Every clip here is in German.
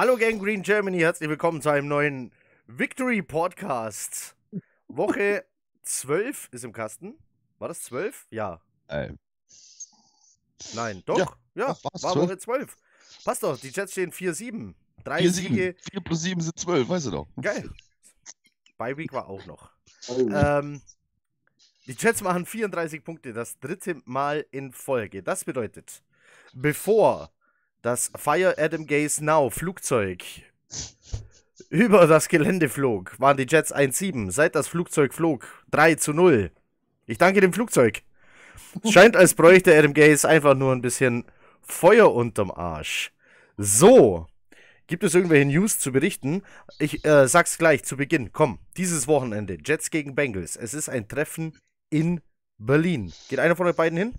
Hallo Gang Green Germany, herzlich willkommen zu einem neuen Victory Podcast. Woche 12 ist im Kasten. War das 12? Ja. Äh, Nein, doch. Ja, Ja, war 12. Woche 12. Passt doch, die Jets stehen 4-7. Drei 4, Siege. 7. 4 plus 7 sind 12, weißt du doch. Geil. Bye Week war auch noch. Oh. Ähm, die Jets machen 34 Punkte, das dritte Mal in Folge. Das bedeutet, bevor das Fire Adam Gaze Now Flugzeug über das Gelände flog, waren die Jets 1-7. Seit das Flugzeug flog, 3 zu 0. Ich danke dem Flugzeug. Scheint, als bräuchte Adam Gaze einfach nur ein bisschen Feuer unterm Arsch. So. Gibt es irgendwelche News zu berichten? Ich äh, sag's gleich zu Beginn. Komm, dieses Wochenende, Jets gegen Bengals. Es ist ein Treffen in Berlin. Geht einer von euch beiden hin?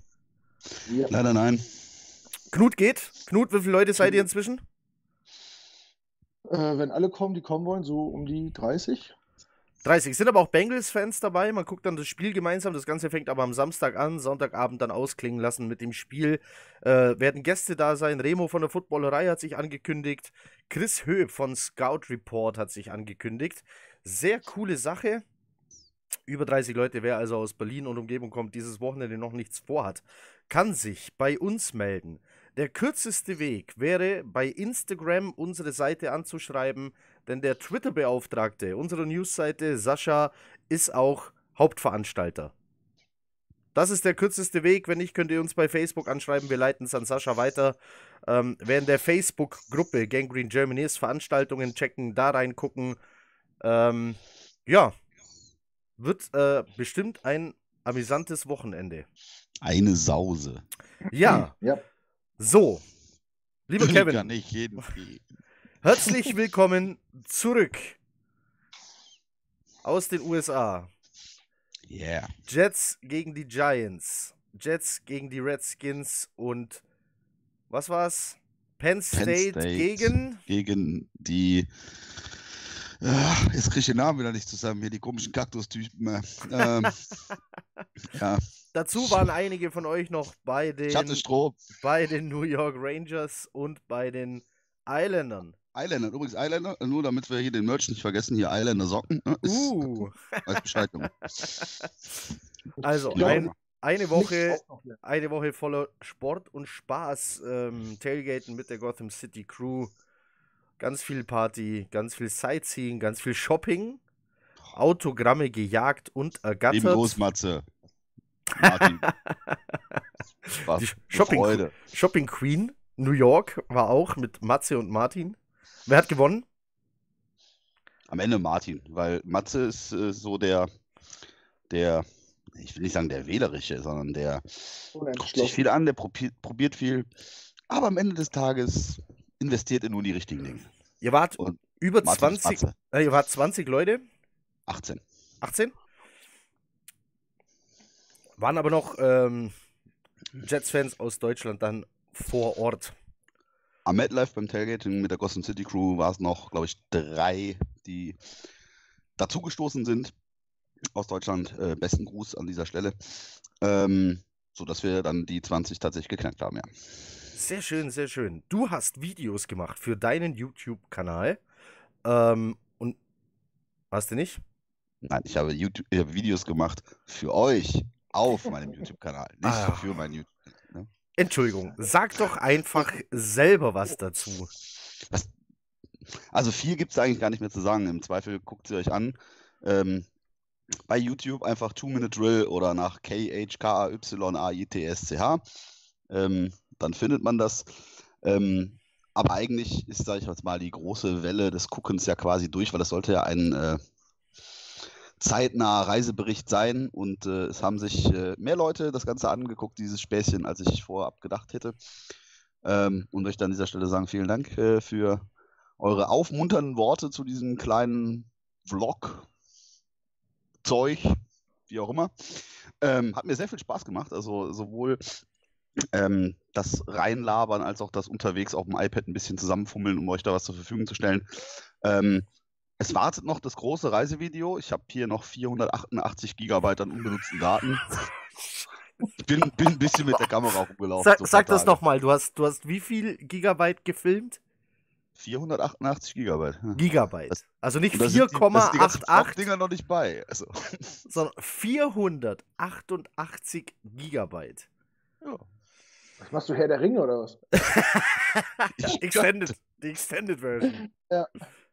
Ja. Leider nein. Knut geht. Knut, wie viele Leute seid ihr inzwischen? Äh, wenn alle kommen, die kommen wollen, so um die 30. 30. Sind aber auch Bengals-Fans dabei. Man guckt dann das Spiel gemeinsam. Das Ganze fängt aber am Samstag an, Sonntagabend dann ausklingen lassen mit dem Spiel. Äh, werden Gäste da sein. Remo von der Footballerei hat sich angekündigt. Chris Höb von Scout Report hat sich angekündigt. Sehr coole Sache. Über 30 Leute, wer also aus Berlin und Umgebung kommt, dieses Wochenende noch nichts vorhat, kann sich bei uns melden. Der kürzeste Weg wäre, bei Instagram unsere Seite anzuschreiben, denn der Twitter-Beauftragte unserer Newsseite, Sascha, ist auch Hauptveranstalter. Das ist der kürzeste Weg. Wenn nicht, könnt ihr uns bei Facebook anschreiben. Wir leiten es an Sascha weiter. Ähm, wer in der Facebook-Gruppe Gangrene Germany ist, Veranstaltungen checken, da reingucken. Ähm, ja, wird äh, bestimmt ein amüsantes Wochenende. Eine Sause. Ja, Ja. So. Lieber Kann Kevin, nicht jeden gehen. herzlich willkommen zurück aus den USA. Yeah. Jets gegen die Giants. Jets gegen die Redskins und was war's? Penn State, State. gegen. Gegen die. Ah, jetzt kriege ich den Namen wieder nicht zusammen. Hier die komischen Kaktustypen. äh. Ähm, ja, Dazu waren einige von euch noch bei den, bei den New York Rangers und bei den Islandern. Isländer. Übrigens Isländer. Nur damit wir hier den Merch nicht vergessen. Hier Isländer Socken. Ne? Ist, Uh, Weiß Bescheid, Junge. also ein, eine Woche, eine Woche voller Sport und Spaß. Ähm, Tailgaten mit der Gotham City Crew. Ganz viel Party, ganz viel Sightseeing, ganz viel Shopping. Autogramme gejagt und Lieben ergattert. Gruß, Matze. Martin. Shopping, Freude. Shopping Queen New York war auch mit Matze und Martin. Wer hat gewonnen? Am Ende Martin, weil Matze ist äh, so der, der, ich will nicht sagen der Wählerische, sondern der guckt sich viel an, der probiert, probiert viel, aber am Ende des Tages investiert er nur in die richtigen Dinge. Ihr wart Und über Martin ist 20, Matze, äh, ihr wart 20 Leute, 18. 18. Waren aber noch ähm, Jets-Fans aus Deutschland dann vor Ort. Am MetLife beim Tailgating mit der Gotham City Crew war es noch, glaube ich, drei, die dazugestoßen sind aus Deutschland. Äh, besten Gruß an dieser Stelle. Ähm, so dass wir dann die 20 tatsächlich geknackt haben, ja. Sehr schön, sehr schön. Du hast Videos gemacht für deinen YouTube-Kanal. Ähm, und hast du nicht? Nein, ich habe YouTube, ich habe Videos gemacht für euch auf meinem YouTube-Kanal, nicht Ah. für meinen YouTube. Entschuldigung, sag doch einfach selber was dazu. Also viel gibt es eigentlich gar nicht mehr zu sagen. Im Zweifel guckt sie euch an. Ähm, bei YouTube einfach Two-Minute Drill oder nach K-H-K-A-Y-A-I-T-S-C-H. Ähm, dann findet man das. Ähm, aber eigentlich ist, sage ich jetzt mal, die große Welle des Guckens ja quasi durch, weil das sollte ja ein äh, zeitnaher Reisebericht sein und äh, es haben sich äh, mehr Leute das Ganze angeguckt, dieses Späßchen, als ich vorab gedacht hätte. Ähm, und möchte an dieser Stelle sagen, vielen Dank äh, für eure aufmunternden Worte zu diesem kleinen Vlog, Zeug, wie auch immer. Ähm, hat mir sehr viel Spaß gemacht. Also sowohl ähm, das Reinlabern als auch das unterwegs auf dem iPad ein bisschen zusammenfummeln, um euch da was zur Verfügung zu stellen. Ähm, es wartet noch das große Reisevideo. Ich habe hier noch 488 Gigabyte an unbenutzten Daten. Ich bin, bin ein bisschen mit der Kamera rumgelaufen. Sag, so sag das nochmal, du hast, du hast wie viel Gigabyte gefilmt? 488 Gigabyte. Ja. Gigabyte. Das- also nicht Und da sind die- da sind die ganzen 4,88, Dinger noch nicht bei. Also, sondern 488 Gigabyte. ja. Was machst du, Herr der Ringe oder was? Extended. Die Extended Version. Ja.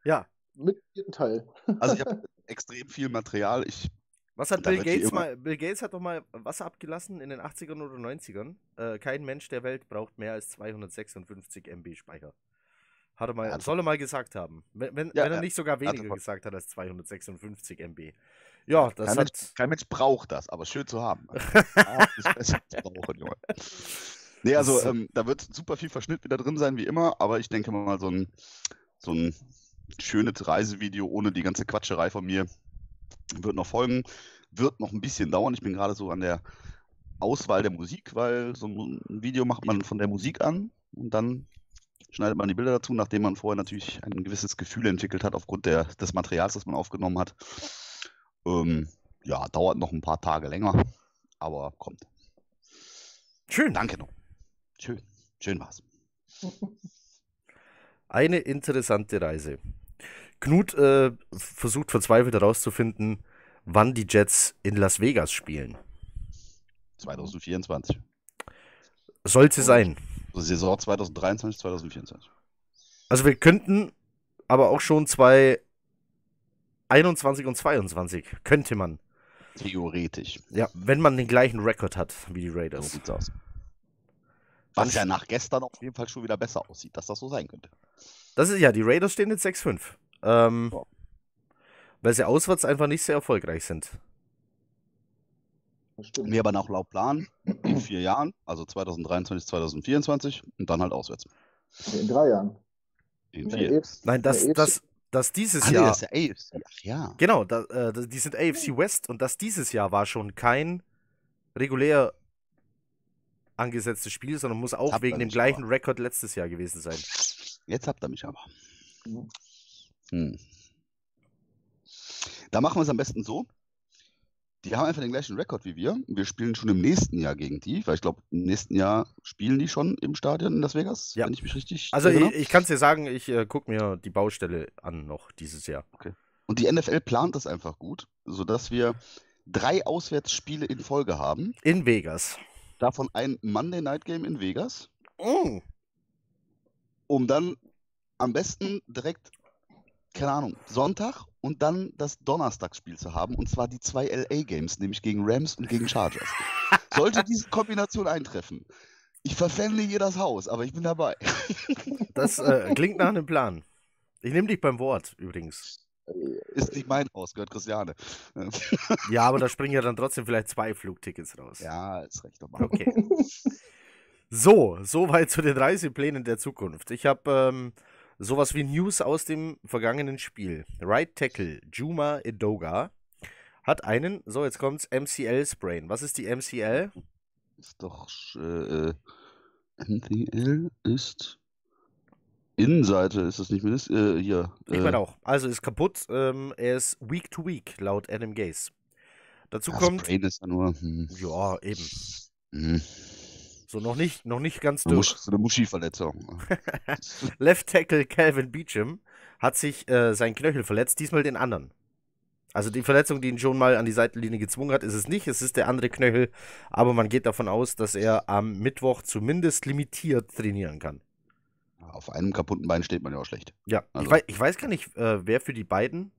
Ja. Mit dem vierten Teil. Also ich habe extrem viel Material. Ich, Was hat Bill Gates mal? Bill Gates hat doch mal Wasser abgelassen in den 80ern oder 90ern. Äh, kein Mensch der Welt braucht mehr als 256 MB Speicher. Hat er mal, Ja, soll er mal gesagt haben. Wenn, wenn, Ja, wenn er ja, nicht sogar er weniger mal- gesagt hat als 256 MB. Ja, das kein, hat. Mensch, kein Mensch braucht das, aber schön zu haben. Ah, brauchen, Junge. Nee, also So. ähm, da wird super viel Verschnitt wieder drin sein, wie immer, aber ich denke mal, so ein, so ein schönes Reisevideo ohne die ganze Quatscherei von mir wird noch folgen. Wird noch ein bisschen dauern. Ich bin gerade so an der Auswahl der Musik, weil so ein Video macht man von der Musik an und dann schneidet man die Bilder dazu, nachdem man vorher natürlich ein gewisses Gefühl entwickelt hat aufgrund der, des Materials, das man aufgenommen hat. Ähm, ja, dauert noch ein paar Tage länger, aber kommt. Schön. Danke noch. Schön. Schön war's. Eine interessante Reise. Knut äh, versucht verzweifelt herauszufinden, wann die Jets in Las Vegas spielen. 2024. Sollte sein. Also Saison 2023, 2024. Also wir könnten aber auch schon 2021 und 22 könnte man. Theoretisch. Ja, wenn man den gleichen Rekord hat wie die So Raiders. sieht's aus. Was ja nach gestern auf jeden Fall schon wieder besser aussieht, dass das so sein könnte. Das ist ja, die Raiders stehen jetzt 6-5. Ähm, Ja. Weil sie auswärts einfach nicht sehr erfolgreich sind. Mir aber nach laut Plan in vier Jahren, also 2023, 2024 und dann halt auswärts. In drei Jahren. In vier. AFC Nein, das, der das, das dieses Ah, nee, Jahr. das ist der AFC. Ach ja. Genau, da, äh, die sind AFC West und das dieses Jahr war schon kein regulär angesetztes Spiel, sondern muss auch wegen dem gleichen aber. Rekord letztes Jahr gewesen sein. Jetzt habt ihr mich aber. Hm. Da machen wir es am besten so. Die haben einfach den gleichen Rekord wie wir. Wir spielen schon im nächsten Jahr gegen die, weil ich glaube, im nächsten Jahr spielen die schon im Stadion in Las Vegas, Ja. wenn ich mich richtig Also ich, erinnere. ich kann es dir sagen, ich äh, gucke mir die Baustelle an noch dieses Jahr. Und die NFL plant das einfach gut, sodass wir drei Auswärtsspiele in Folge haben. In Vegas. Davon ein Monday Night Game in Vegas, Mm. um dann am besten direkt, keine Ahnung, Sonntag und dann das Donnerstagsspiel zu haben, und zwar die zwei LA Games, nämlich gegen Rams und gegen Chargers. Sollte diese Kombination eintreffen, ich verpfände hier das Haus, aber ich bin dabei. Das äh, klingt nach einem Plan. Ich nehme dich beim Wort übrigens. Ist nicht mein Haus, gehört Christiane. Ja, aber da springen ja dann trotzdem vielleicht zwei Flugtickets raus. Ja, ist recht nochmal. Okay. So, soweit zu den Reiseplänen der Zukunft. Ich habe ähm, sowas wie News aus dem vergangenen Spiel. Right Tackle Juma Edoga hat einen, so jetzt kommt's, MCL-Sprain. Was ist die MCL? Ist doch äh, äh, MCL ist Innenseite, ist das nicht mehr das? Äh, hier. Ich äh, meine auch. Also ist kaputt. Ähm, er ist Week to Week, laut Adam Gaze. Dazu ja, kommt, Sprain ist ja nur. Hm, ja, eben. hm, So noch nicht, noch nicht ganz durch. Musch, so eine Muschi-Verletzung. Left Tackle Calvin Beecham hat sich äh, seinen Knöchel verletzt, diesmal den anderen. Also die Verletzung, die ihn schon mal an die Seitenlinie gezwungen hat, ist es nicht. Es ist der andere Knöchel. Aber man geht davon aus, dass er am Mittwoch zumindest limitiert trainieren kann. Auf einem kaputten Bein steht man ja auch schlecht. Ja, ich, Also- weiß, ich weiß gar nicht, äh, wer für die beiden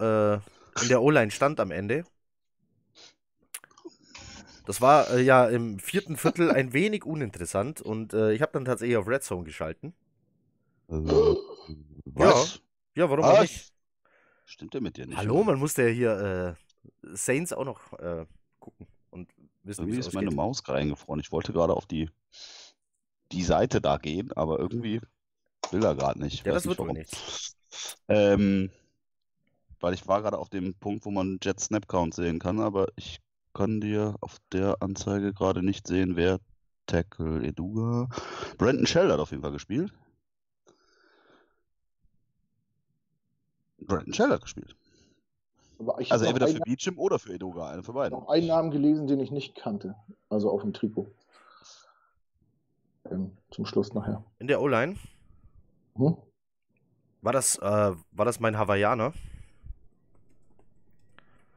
äh, in der O-Line stand am Ende. Das war äh, ja im vierten Viertel ein wenig uninteressant und äh, ich habe dann tatsächlich auf Red Zone geschalten. Äh, was? Ja, warum auch Was? nicht? Stimmt der mit dir nicht? Hallo, oder? man musste ja hier äh, Saints auch noch äh, gucken und wissen, wie es ist meine ausgeht. Maus gerade eingefroren. Ich wollte gerade auf die, die Seite da gehen, aber irgendwie will er gerade nicht. Ja, Weiß das wird warum. nichts. Ähm, weil ich war gerade auf dem Punkt, wo man Jet Snap Count sehen kann, aber ich kann dir auf der Anzeige gerade nicht sehen, wer Tackle Eduga. Brandon Shell hat auf jeden Fall gespielt. Brandon Shell hat gespielt. Aber ich Also habe entweder für Beecham oder für Eduga, eine von beiden. noch einen Namen gelesen, den ich nicht kannte. Also auf dem Trikot. Ähm, zum Schluss nachher. In der O-Line. Hm? War das, äh, war das mein Hawaiianer?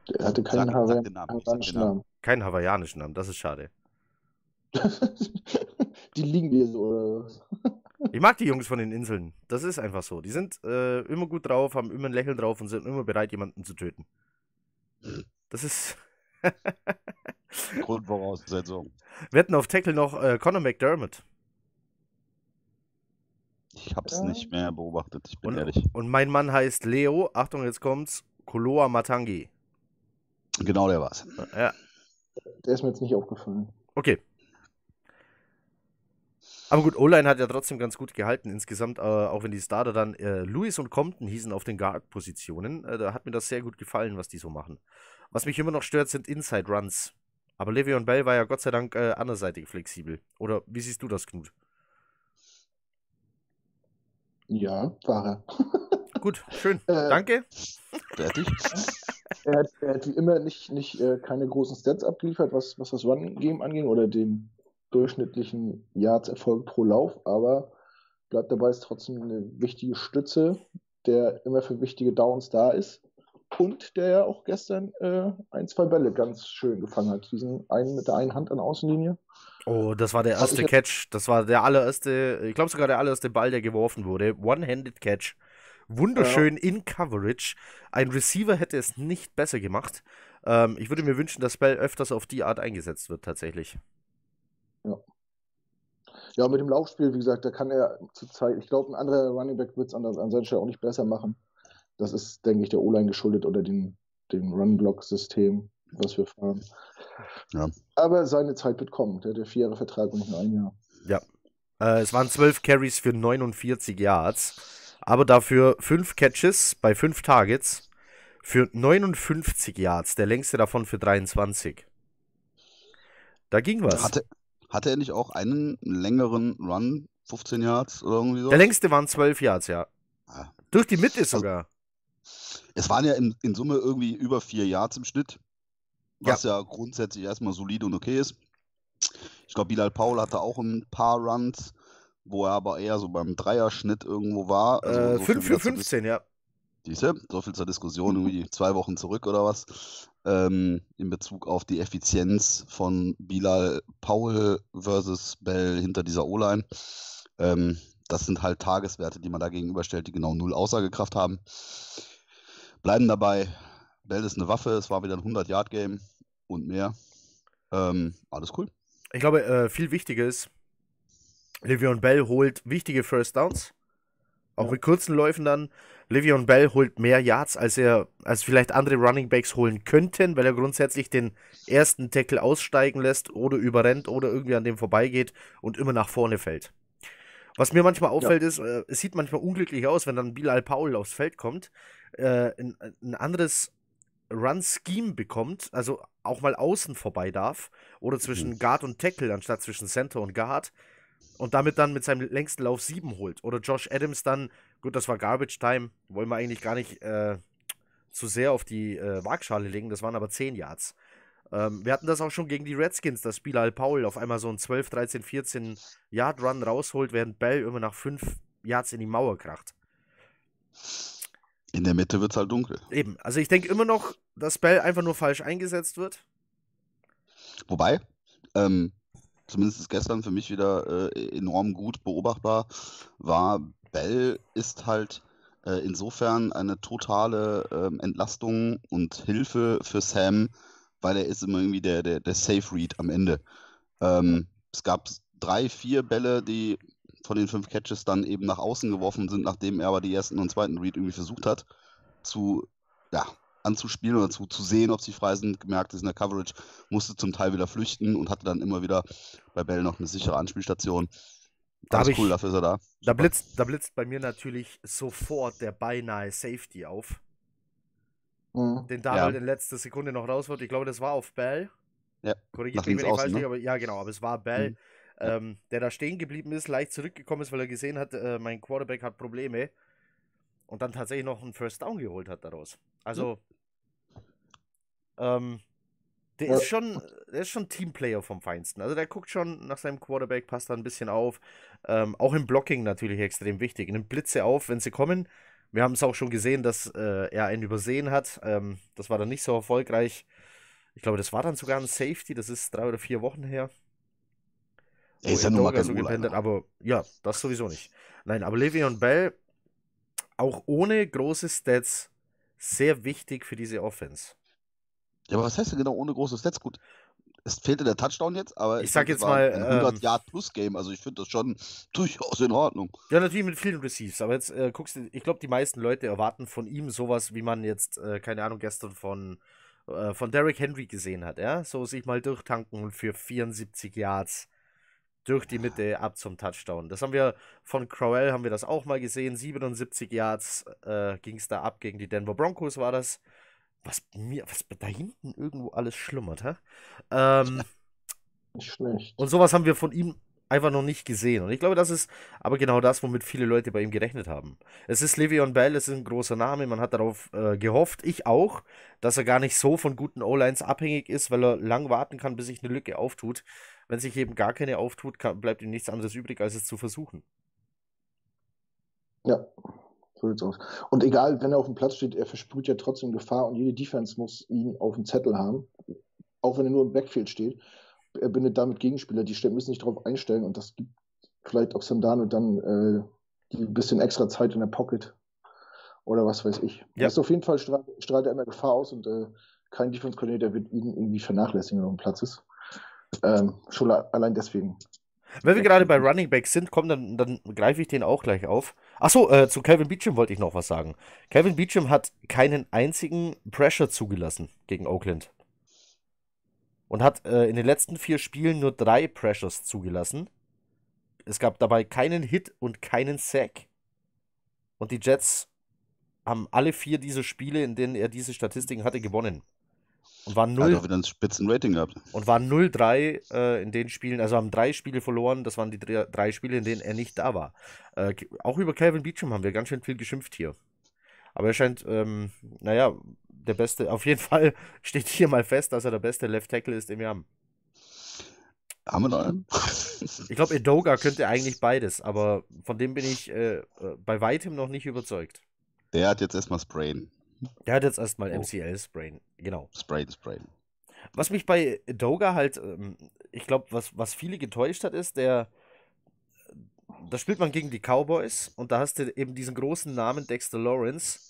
Der hatte keinen sag Hawaii- den Namen, sag den hawaiianischen Namen. Namen. Keinen hawaiianischen Namen, das ist schade. Die liegen dir so, oder was? Ich mag die Jungs von den Inseln. Das ist einfach so. Die sind äh, immer gut drauf, haben immer ein Lächeln drauf und sind immer bereit, jemanden zu töten. Das ist. Grundvoraussetzung. Wir hatten auf Tackle noch äh, Conor McDermott. Ich hab's Ja. nicht mehr beobachtet, ich bin Und, ehrlich. und mein Mann heißt Leo. Achtung, jetzt kommt's. Koloa Matangi. Genau der war's. Ja, Der ist mir jetzt nicht aufgefallen. okay. Aber gut, O-Line hat ja trotzdem ganz gut gehalten insgesamt, äh, auch wenn die Starter dann äh, Lewis und Compton hießen auf den Guard-Positionen. Äh, da hat mir das sehr gut gefallen, was die so machen. Was mich immer noch stört, sind Inside-Runs. Aber Le'Veon Bell war ja Gott sei Dank äh, anderseitig flexibel. Oder wie siehst du das, Knut? Ja, war er. Gut, schön. Äh, Danke. Fertig? Er hat, er hat wie immer nicht, nicht äh, keine großen Stats abgeliefert, was, was das Run-Game anging oder den durchschnittlichen Yards-Erfolg pro Lauf, aber bleibt dabei, ist trotzdem eine wichtige Stütze, der immer für wichtige Downs da ist und der ja auch gestern äh, ein, zwei Bälle ganz schön gefangen hat. Diesen einen mit der einen Hand an der Außenlinie. Oh, das war der ich erste Catch. Das war der allererste, ich glaube sogar der allererste Ball, der geworfen wurde. One-Handed Catch. Wunderschön in Coverage. Ein Receiver hätte es nicht besser gemacht. Ähm, ich würde mir wünschen, dass Bell öfters auf die Art eingesetzt wird, tatsächlich. Ja, mit dem Laufspiel, wie gesagt, da kann er zurzeit, ich glaube, ein anderer Running Back wird es an, an seiner Stelle auch nicht besser machen. Das ist, denke ich, der O-Line geschuldet oder dem, dem Run-Block-System, was wir fahren. Ja. Aber seine Zeit wird kommen. Der hat ja vier Jahre Vertrag und nicht nur ein Jahr. Äh, es waren 12 Carries für 49 Yards, aber dafür 5 Catches bei 5 Targets für 59 Yards. Der längste davon für 23. Da ging was. Hatte, hatte er nicht auch einen längeren Run, 15 Yards oder irgendwie so? Der längste waren 12 Yards, ja. Ah. Durch die Mitte sogar. Es waren ja in, in Summe irgendwie über vier Yards im Schnitt, was ja, grundsätzlich erstmal solide und okay ist. Ich glaube, Bilal Paul hatte auch ein paar Runs, wo er aber eher so beim Dreierschnitt irgendwo war. Also äh, so viel 5 für wieder zur Dis- 15, ja. Siehste, so viel zur Diskussion, irgendwie zwei Wochen zurück oder was, ähm, in Bezug auf die Effizienz von Bilal Paul versus Bell hinter dieser O-Line. Ähm, das sind halt Tageswerte, die man da gegenüberstellt, die genau null Aussagekraft haben. Bleiben dabei, Bell ist eine Waffe, es war wieder ein 100-Yard-Game und mehr. Ähm, alles cool. Ich glaube, äh, viel wichtiger ist, Livion Bell holt wichtige First Downs. Auch Ja. mit kurzen Läufen dann. Livion Bell holt mehr Yards, als er, als vielleicht andere Running Backs holen könnten, weil er grundsätzlich den ersten Tackle aussteigen lässt oder überrennt oder irgendwie an dem vorbeigeht und immer nach vorne fällt. Was mir manchmal auffällt, ist, äh, es sieht manchmal unglücklich aus, wenn dann Bilal Paul aufs Feld kommt, äh, ein, ein anderes Run-Scheme bekommt, also auch mal außen vorbei darf oder zwischen Mhm. Guard und Tackle anstatt zwischen Center und Guard und damit dann mit seinem längsten Lauf 7 holt. Oder Josh Adams dann, gut, das war Garbage Time, wollen wir eigentlich gar nicht äh, zu sehr auf die äh, Waagschale legen, das waren aber 10 Yards. Ähm, wir hatten das auch schon gegen die Redskins, dass Bilal Paul auf einmal so einen 12, 13, 14 Yard Run rausholt, während Bell immer nach 5 Yards in die Mauer kracht. In der Mitte wird es halt dunkel. Eben, also ich denke immer noch, dass Bell einfach nur falsch eingesetzt wird. Wobei, ähm, zumindest gestern für mich wieder äh, enorm gut beobachtbar war, Bell ist halt äh, insofern eine totale ähm, Entlastung und Hilfe für Sam, weil er ist immer irgendwie der, der, der Safe Read am Ende. Ähm, es gab drei, vier Bälle, die von den fünf Catches dann eben nach außen geworfen sind, nachdem er aber die ersten und zweiten Read irgendwie versucht hat zu, ja, anzuspielen oder zu, zu sehen, ob sie frei sind, gemerkt ist in der Coverage, musste zum Teil wieder flüchten und hatte dann immer wieder bei Bell noch eine sichere Anspielstation. Da Alles hab ich- cool, dafür ist er da. Da blitzt, da blitzt bei mir natürlich sofort der beinahe Safety auf, Mhm. den Darnold Ja. in letzter Sekunde noch raus wird. Ich glaube, das war auf Bell. Ja, Korrigiert mich, wenn ich außen, falsch ne? liege, aber ja, genau, aber es war Bell, Mhm. Ähm, der da stehen geblieben ist, leicht zurückgekommen ist, weil er gesehen hat, äh, mein Quarterback hat Probleme und dann tatsächlich noch einen First Down geholt hat daraus. Also, ähm, Der ist schon, der ist schon Teamplayer vom Feinsten. Also der guckt schon nach seinem Quarterback, passt da ein bisschen auf. Ähm, auch im Blocking natürlich extrem wichtig. Nimmt Blitze auf, wenn sie kommen. Wir haben es auch schon gesehen, dass äh, er einen übersehen hat. Ähm, das war dann nicht so erfolgreich. Ich glaube, das war dann sogar ein Safety. Das ist drei oder vier Wochen her. Er ist ja nun mal so gependet, O-Liner. aber ja, das sowieso nicht. Nein, aber Le'Veon Bell, auch ohne große Stats, sehr wichtig für diese Offense. Ja, aber was heißt denn genau ohne große Stats? Gut, es fehlte der Touchdown jetzt, aber Ich sag find, jetzt mal, ein ähm, 100-Yard-Plus-Game, also ich finde das schon durchaus in Ordnung. Ja, natürlich mit vielen Receives, aber jetzt äh, guckst du, ich glaube, die meisten Leute erwarten von ihm sowas, wie man jetzt, äh, keine Ahnung, gestern von, äh, von Derrick Henry gesehen hat, ja? So sich mal durchtanken und für 74 Yards durch die Mitte ab zum Touchdown. Das haben wir von Crowell, haben wir das auch mal gesehen. 77 Yards äh, ging es da ab gegen die Denver Broncos, war das. Was mir, was da hinten irgendwo alles schlummert, hä? Ähm, Nicht schlecht. und sowas haben wir von ihm einfach noch nicht gesehen. Und ich glaube, das ist aber genau das, womit viele Leute bei ihm gerechnet haben. Es ist Le'Veon Bell, es ist ein großer Name, man hat darauf äh, gehofft, ich auch, dass er gar nicht so von guten O-Lines abhängig ist, weil er lang warten kann, bis sich eine Lücke auftut. Wenn sich eben gar keine auftut, kann, bleibt ihm nichts anderes übrig, als es zu versuchen. Ja, so sieht's aus. Und egal, wenn er auf dem Platz steht, er versprüht ja trotzdem Gefahr und jede Defense muss ihn auf dem Zettel haben. Auch wenn er nur im Backfield steht. Er bindet damit Gegenspieler, die müssen sich darauf einstellen und das gibt vielleicht auch Sandano dann äh, die ein bisschen extra Zeit in der Pocket oder was weiß ich. Ja. Das ist auf jeden Fall strahlt, strahlt er immer Gefahr aus und äh, kein Defense Coordinator wird ihn irgendwie vernachlässigen, wenn er auf dem Platz ist. Ähm, schon allein deswegen. Wenn wir gerade bei Running Back sind, komm, dann, dann greife ich den auch gleich auf. Achso, äh, zu Calvin Beecham wollte ich noch was sagen. Calvin Beecham hat keinen einzigen Pressure zugelassen gegen Oakland. Und hat äh, in den letzten vier Spielen nur drei Pressures zugelassen. Es gab dabei keinen Hit und keinen Sack. Und die Jets haben alle vier diese Spiele, in denen er diese Statistiken hatte, gewonnen. Und waren Er hat 0 auch wieder ein Spitzenrating gehabt. und waren 0-3 äh, in den Spielen, also haben drei Spiele verloren. Das waren die drei, drei Spiele, in denen er nicht da war. Äh, auch über Calvin Beecham haben wir ganz schön viel geschimpft hier. Aber er scheint, ähm, naja, der beste, auf jeden Fall steht hier mal fest, dass er der beste Left Tackle ist, den wir haben. Haben wir noch einen? Ich glaube, Edoga könnte eigentlich beides, aber von dem bin ich äh, äh, bei weitem noch nicht überzeugt. Der hat jetzt erstmal Sprain. Der hat jetzt erstmal Oh. MCL-Sprain, genau. Sprain, Sprain. Was mich bei Doga halt, ähm, ich glaube, was, was viele getäuscht hat, ist, der, da spielt man gegen die Cowboys und da hast du eben diesen großen Namen Dexter Lawrence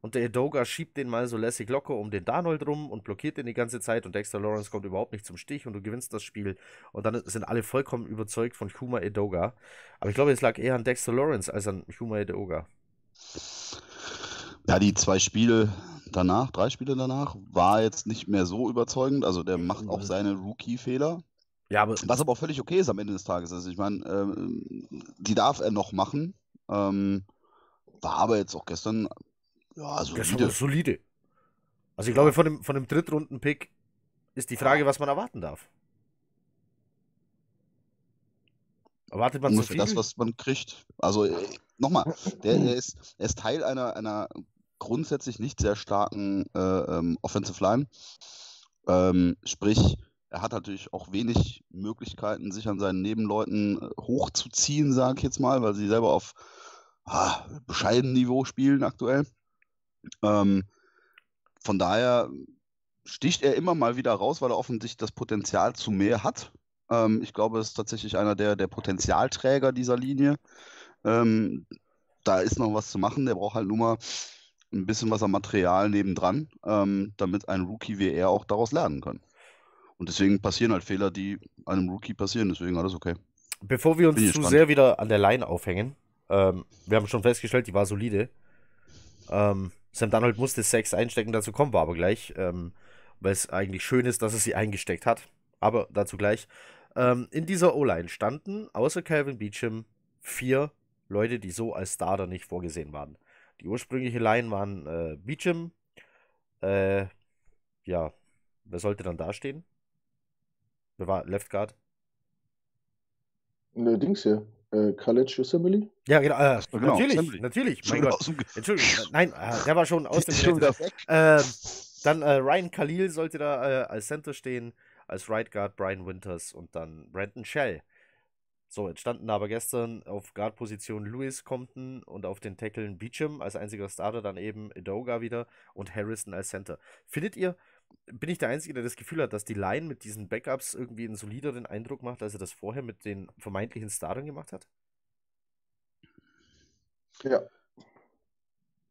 und der Edoga schiebt den mal so lässig locker um den Darnold rum und blockiert den die ganze Zeit und Dexter Lawrence kommt überhaupt nicht zum Stich und du gewinnst das Spiel und dann sind alle vollkommen überzeugt von Huma Edoga. Aber ich glaube, es lag eher an Dexter Lawrence als an Huma Edoga. Ja, die zwei Spiele danach, drei Spiele danach, war jetzt nicht mehr so überzeugend. Also der macht auch seine Rookie-Fehler. Ja, aber Was aber auch völlig okay ist am Ende des Tages. Also ich meine, ähm, die darf er noch machen. Ähm, war aber jetzt auch gestern, ja, solide. solide. Also ich glaube, von dem, von dem Drittrunden-Pick ist die Frage, was man erwarten darf. Erwartet man zu Ungefähr viel? das, was man kriegt. Also äh, nochmal, der, der, ist, er ist Teil einer, einer grundsätzlich nicht sehr starken äh, ähm, Offensive Line. Ähm, sprich, er hat natürlich auch wenig Möglichkeiten, sich an seinen Nebenleuten äh, hochzuziehen, sage ich jetzt mal, weil sie selber auf ah, bescheidenem Niveau spielen aktuell. Ähm, von daher sticht er immer mal wieder raus, weil er offensichtlich das Potenzial zu mehr hat. Ähm, ich glaube, es ist tatsächlich einer der, der Potenzialträger dieser Linie. Ähm, da ist noch was zu machen. Der braucht halt nur mal ein bisschen was am Material nebendran, ähm, damit ein Rookie wie er auch daraus lernen kann. Und deswegen passieren halt Fehler, die einem Rookie passieren. Deswegen alles okay. Bevor wir uns zu gespannt. sehr wieder an der Line aufhängen, ähm, wir haben schon festgestellt, die war solide. Ähm, Sam Darnold musste Sex einstecken, dazu kommen wir aber gleich, ähm, weil es eigentlich schön ist, dass er sie eingesteckt hat. Aber dazu gleich. Ähm, in dieser O-Line standen außer Calvin Beecham vier Leute, die so als Starter nicht vorgesehen waren. Die ursprüngliche Line waren äh, Beecham, äh, ja, wer sollte dann dastehen? Wer war Left Guard? Ne, Dings hier. Äh, College Assembly? Ja, genau. Äh, genau, natürlich, Assembly. natürlich. Mein Gott. Entschuldigung. äh, Nein, äh, der war schon aus dem schon. Ähm, Dann äh, Ryan Khalil sollte da äh, als Center stehen, als Right Guard Brian Winters und dann Brandon Shell. So, jetzt standen aber gestern auf Guard-Position Lewis Compton und auf den Tackeln Beecham als einziger Starter, dann eben Edoga wieder und Harrison als Center. Findet ihr, bin ich der Einzige, der das Gefühl hat, dass die Line mit diesen Backups irgendwie einen solideren Eindruck macht, als er das vorher mit den vermeintlichen Startern gemacht hat? Ja.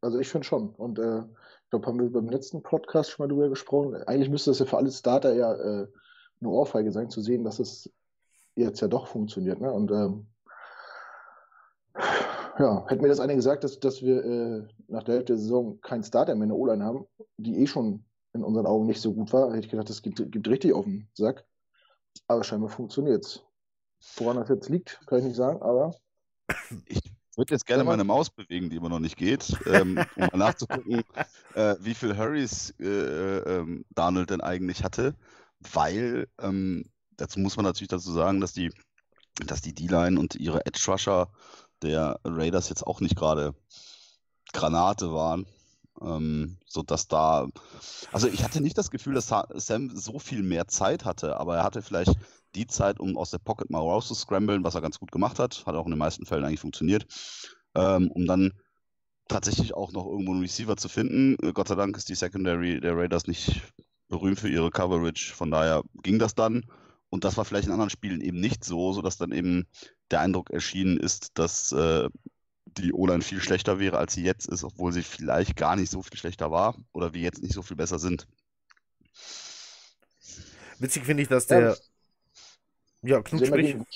Also ich finde schon. Und äh, ich glaube, haben wir beim letzten Podcast schon mal drüber gesprochen. Eigentlich müsste das ja für alle Starter ja äh, eine Ohrfeige sein, zu sehen, dass es jetzt ja doch funktioniert. Ne? Und ähm, ja, hätten mir das eine gesagt, dass, dass wir äh, nach der Hälfte der Saison keinen Starter mehr in der O-Line haben, die eh schon in unseren Augen nicht so gut war, hätte ich gedacht, das gibt, gibt richtig auf den Sack. Aber scheinbar funktioniert es. Woran das jetzt liegt, kann ich nicht sagen, aber. Ich würde jetzt gerne meine Maus bewegen, die immer noch nicht geht, ähm, um mal nachzugucken, äh, wie viel Hurries äh, äh, Donald denn eigentlich hatte, weil ähm, dazu muss man natürlich dazu sagen, dass die dass die D-Line und ihre Edge Rusher der Raiders jetzt auch nicht gerade Granate waren. Ähm, so dass da, also ich hatte nicht das Gefühl, dass Sam so viel mehr Zeit hatte, aber er hatte vielleicht die Zeit, um aus der Pocket mal raus was er ganz gut gemacht hat. Hat auch in den meisten Fällen eigentlich funktioniert. Ähm, um dann tatsächlich auch noch irgendwo einen Receiver zu finden. Äh, Gott sei Dank ist die Secondary der Raiders nicht berühmt für ihre Coverage. Von daher ging das dann. Und das war vielleicht in anderen Spielen eben nicht so, sodass dann eben der Eindruck erschienen ist, dass äh, die O-Line viel schlechter wäre, als sie jetzt ist, obwohl sie vielleicht gar nicht so viel schlechter war oder wir jetzt nicht so viel besser sind. Witzig finde ich, dass der. Ja, ja Knut gegen,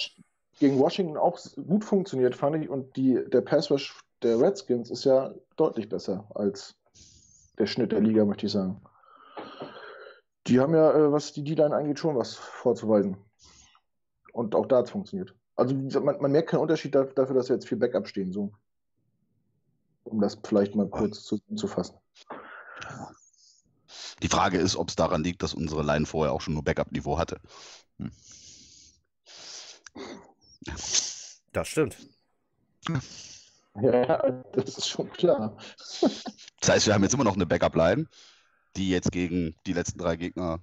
gegen, Washington auch gut funktioniert, fand ich. Und die, der Pass Rush der Redskins ist ja deutlich besser als der Schnitt der Liga, möchte ich sagen. Die haben ja, äh, was die D-Line angeht, schon was vorzuweisen. Und auch da hat es funktioniert. Also man, man, merkt keinen Unterschied dafür, dass wir jetzt viel Backup stehen, so. Um das vielleicht mal kurz zu, zu fassen. Die Frage ist, ob es daran liegt, dass unsere Line vorher auch schon nur Backup-Niveau hatte. Hm. Das stimmt. Ja, das ist schon klar. Das heißt, wir haben jetzt immer noch eine Backup-Line, die jetzt gegen die letzten drei Gegner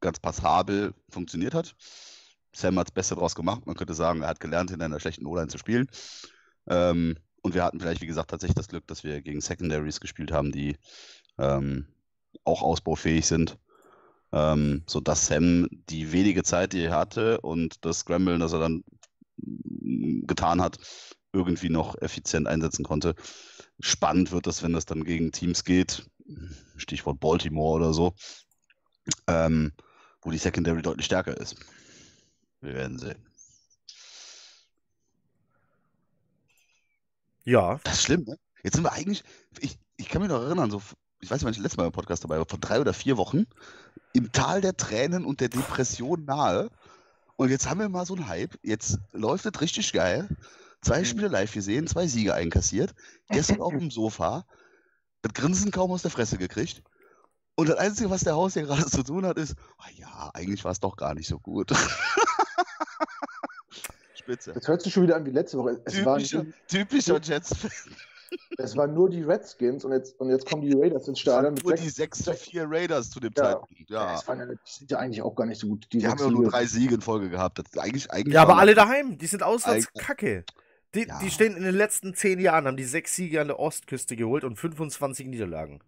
ganz passabel funktioniert hat. Sam hat das Beste daraus gemacht. Man könnte sagen, er hat gelernt, in einer schlechten O-Line zu spielen. Ähm, und wir hatten vielleicht, wie gesagt, tatsächlich das Glück, dass wir gegen Secondaries gespielt haben, die ähm, auch ausbaufähig sind. Ähm, sodass Sam die wenige Zeit, die er hatte und das Scramblen, das er dann getan hat, irgendwie noch effizient einsetzen konnte. Spannend wird das, wenn das dann gegen Teams geht, Stichwort Baltimore oder so, ähm, wo die Secondary deutlich stärker ist. Wir werden sehen. Ja. Das ist schlimm, ne? Jetzt sind wir eigentlich, ich, ich kann mich noch erinnern, so, ich weiß nicht, wann ich letztes Mal im Podcast dabei war, vor drei oder vier Wochen, im Tal der Tränen und der Depression nahe. Und jetzt haben wir mal so einen Hype. Jetzt läuft es richtig geil. Zwei mhm. Spiele live gesehen, zwei Siege einkassiert. Gestern auf dem Sofa. Das Grinsen kaum aus der Fresse gekriegt. Und das Einzige, was der Haus hier gerade zu tun hat, ist, oh ja, eigentlich war es doch gar nicht so gut. Spitze. Das hört sich schon wieder an wie letzte Woche. Es typischer, waren, typischer Jets-Fan. Es waren nur die Redskins und jetzt, und jetzt kommen die Raiders ins Stadion. Nur die 6 zu 4 Raiders zu dem ja. Zeitpunkt. Ja. waren, die sind ja eigentlich auch gar nicht so gut. Die, die haben ja nur drei Siege in Folge gehabt. Das eigentlich, eigentlich ja, aber alle daheim. Die sind auswärts kacke. Die, ja. die stehen in den letzten zehn Jahren, haben die sechs Siege an der Ostküste geholt und 25 Niederlagen.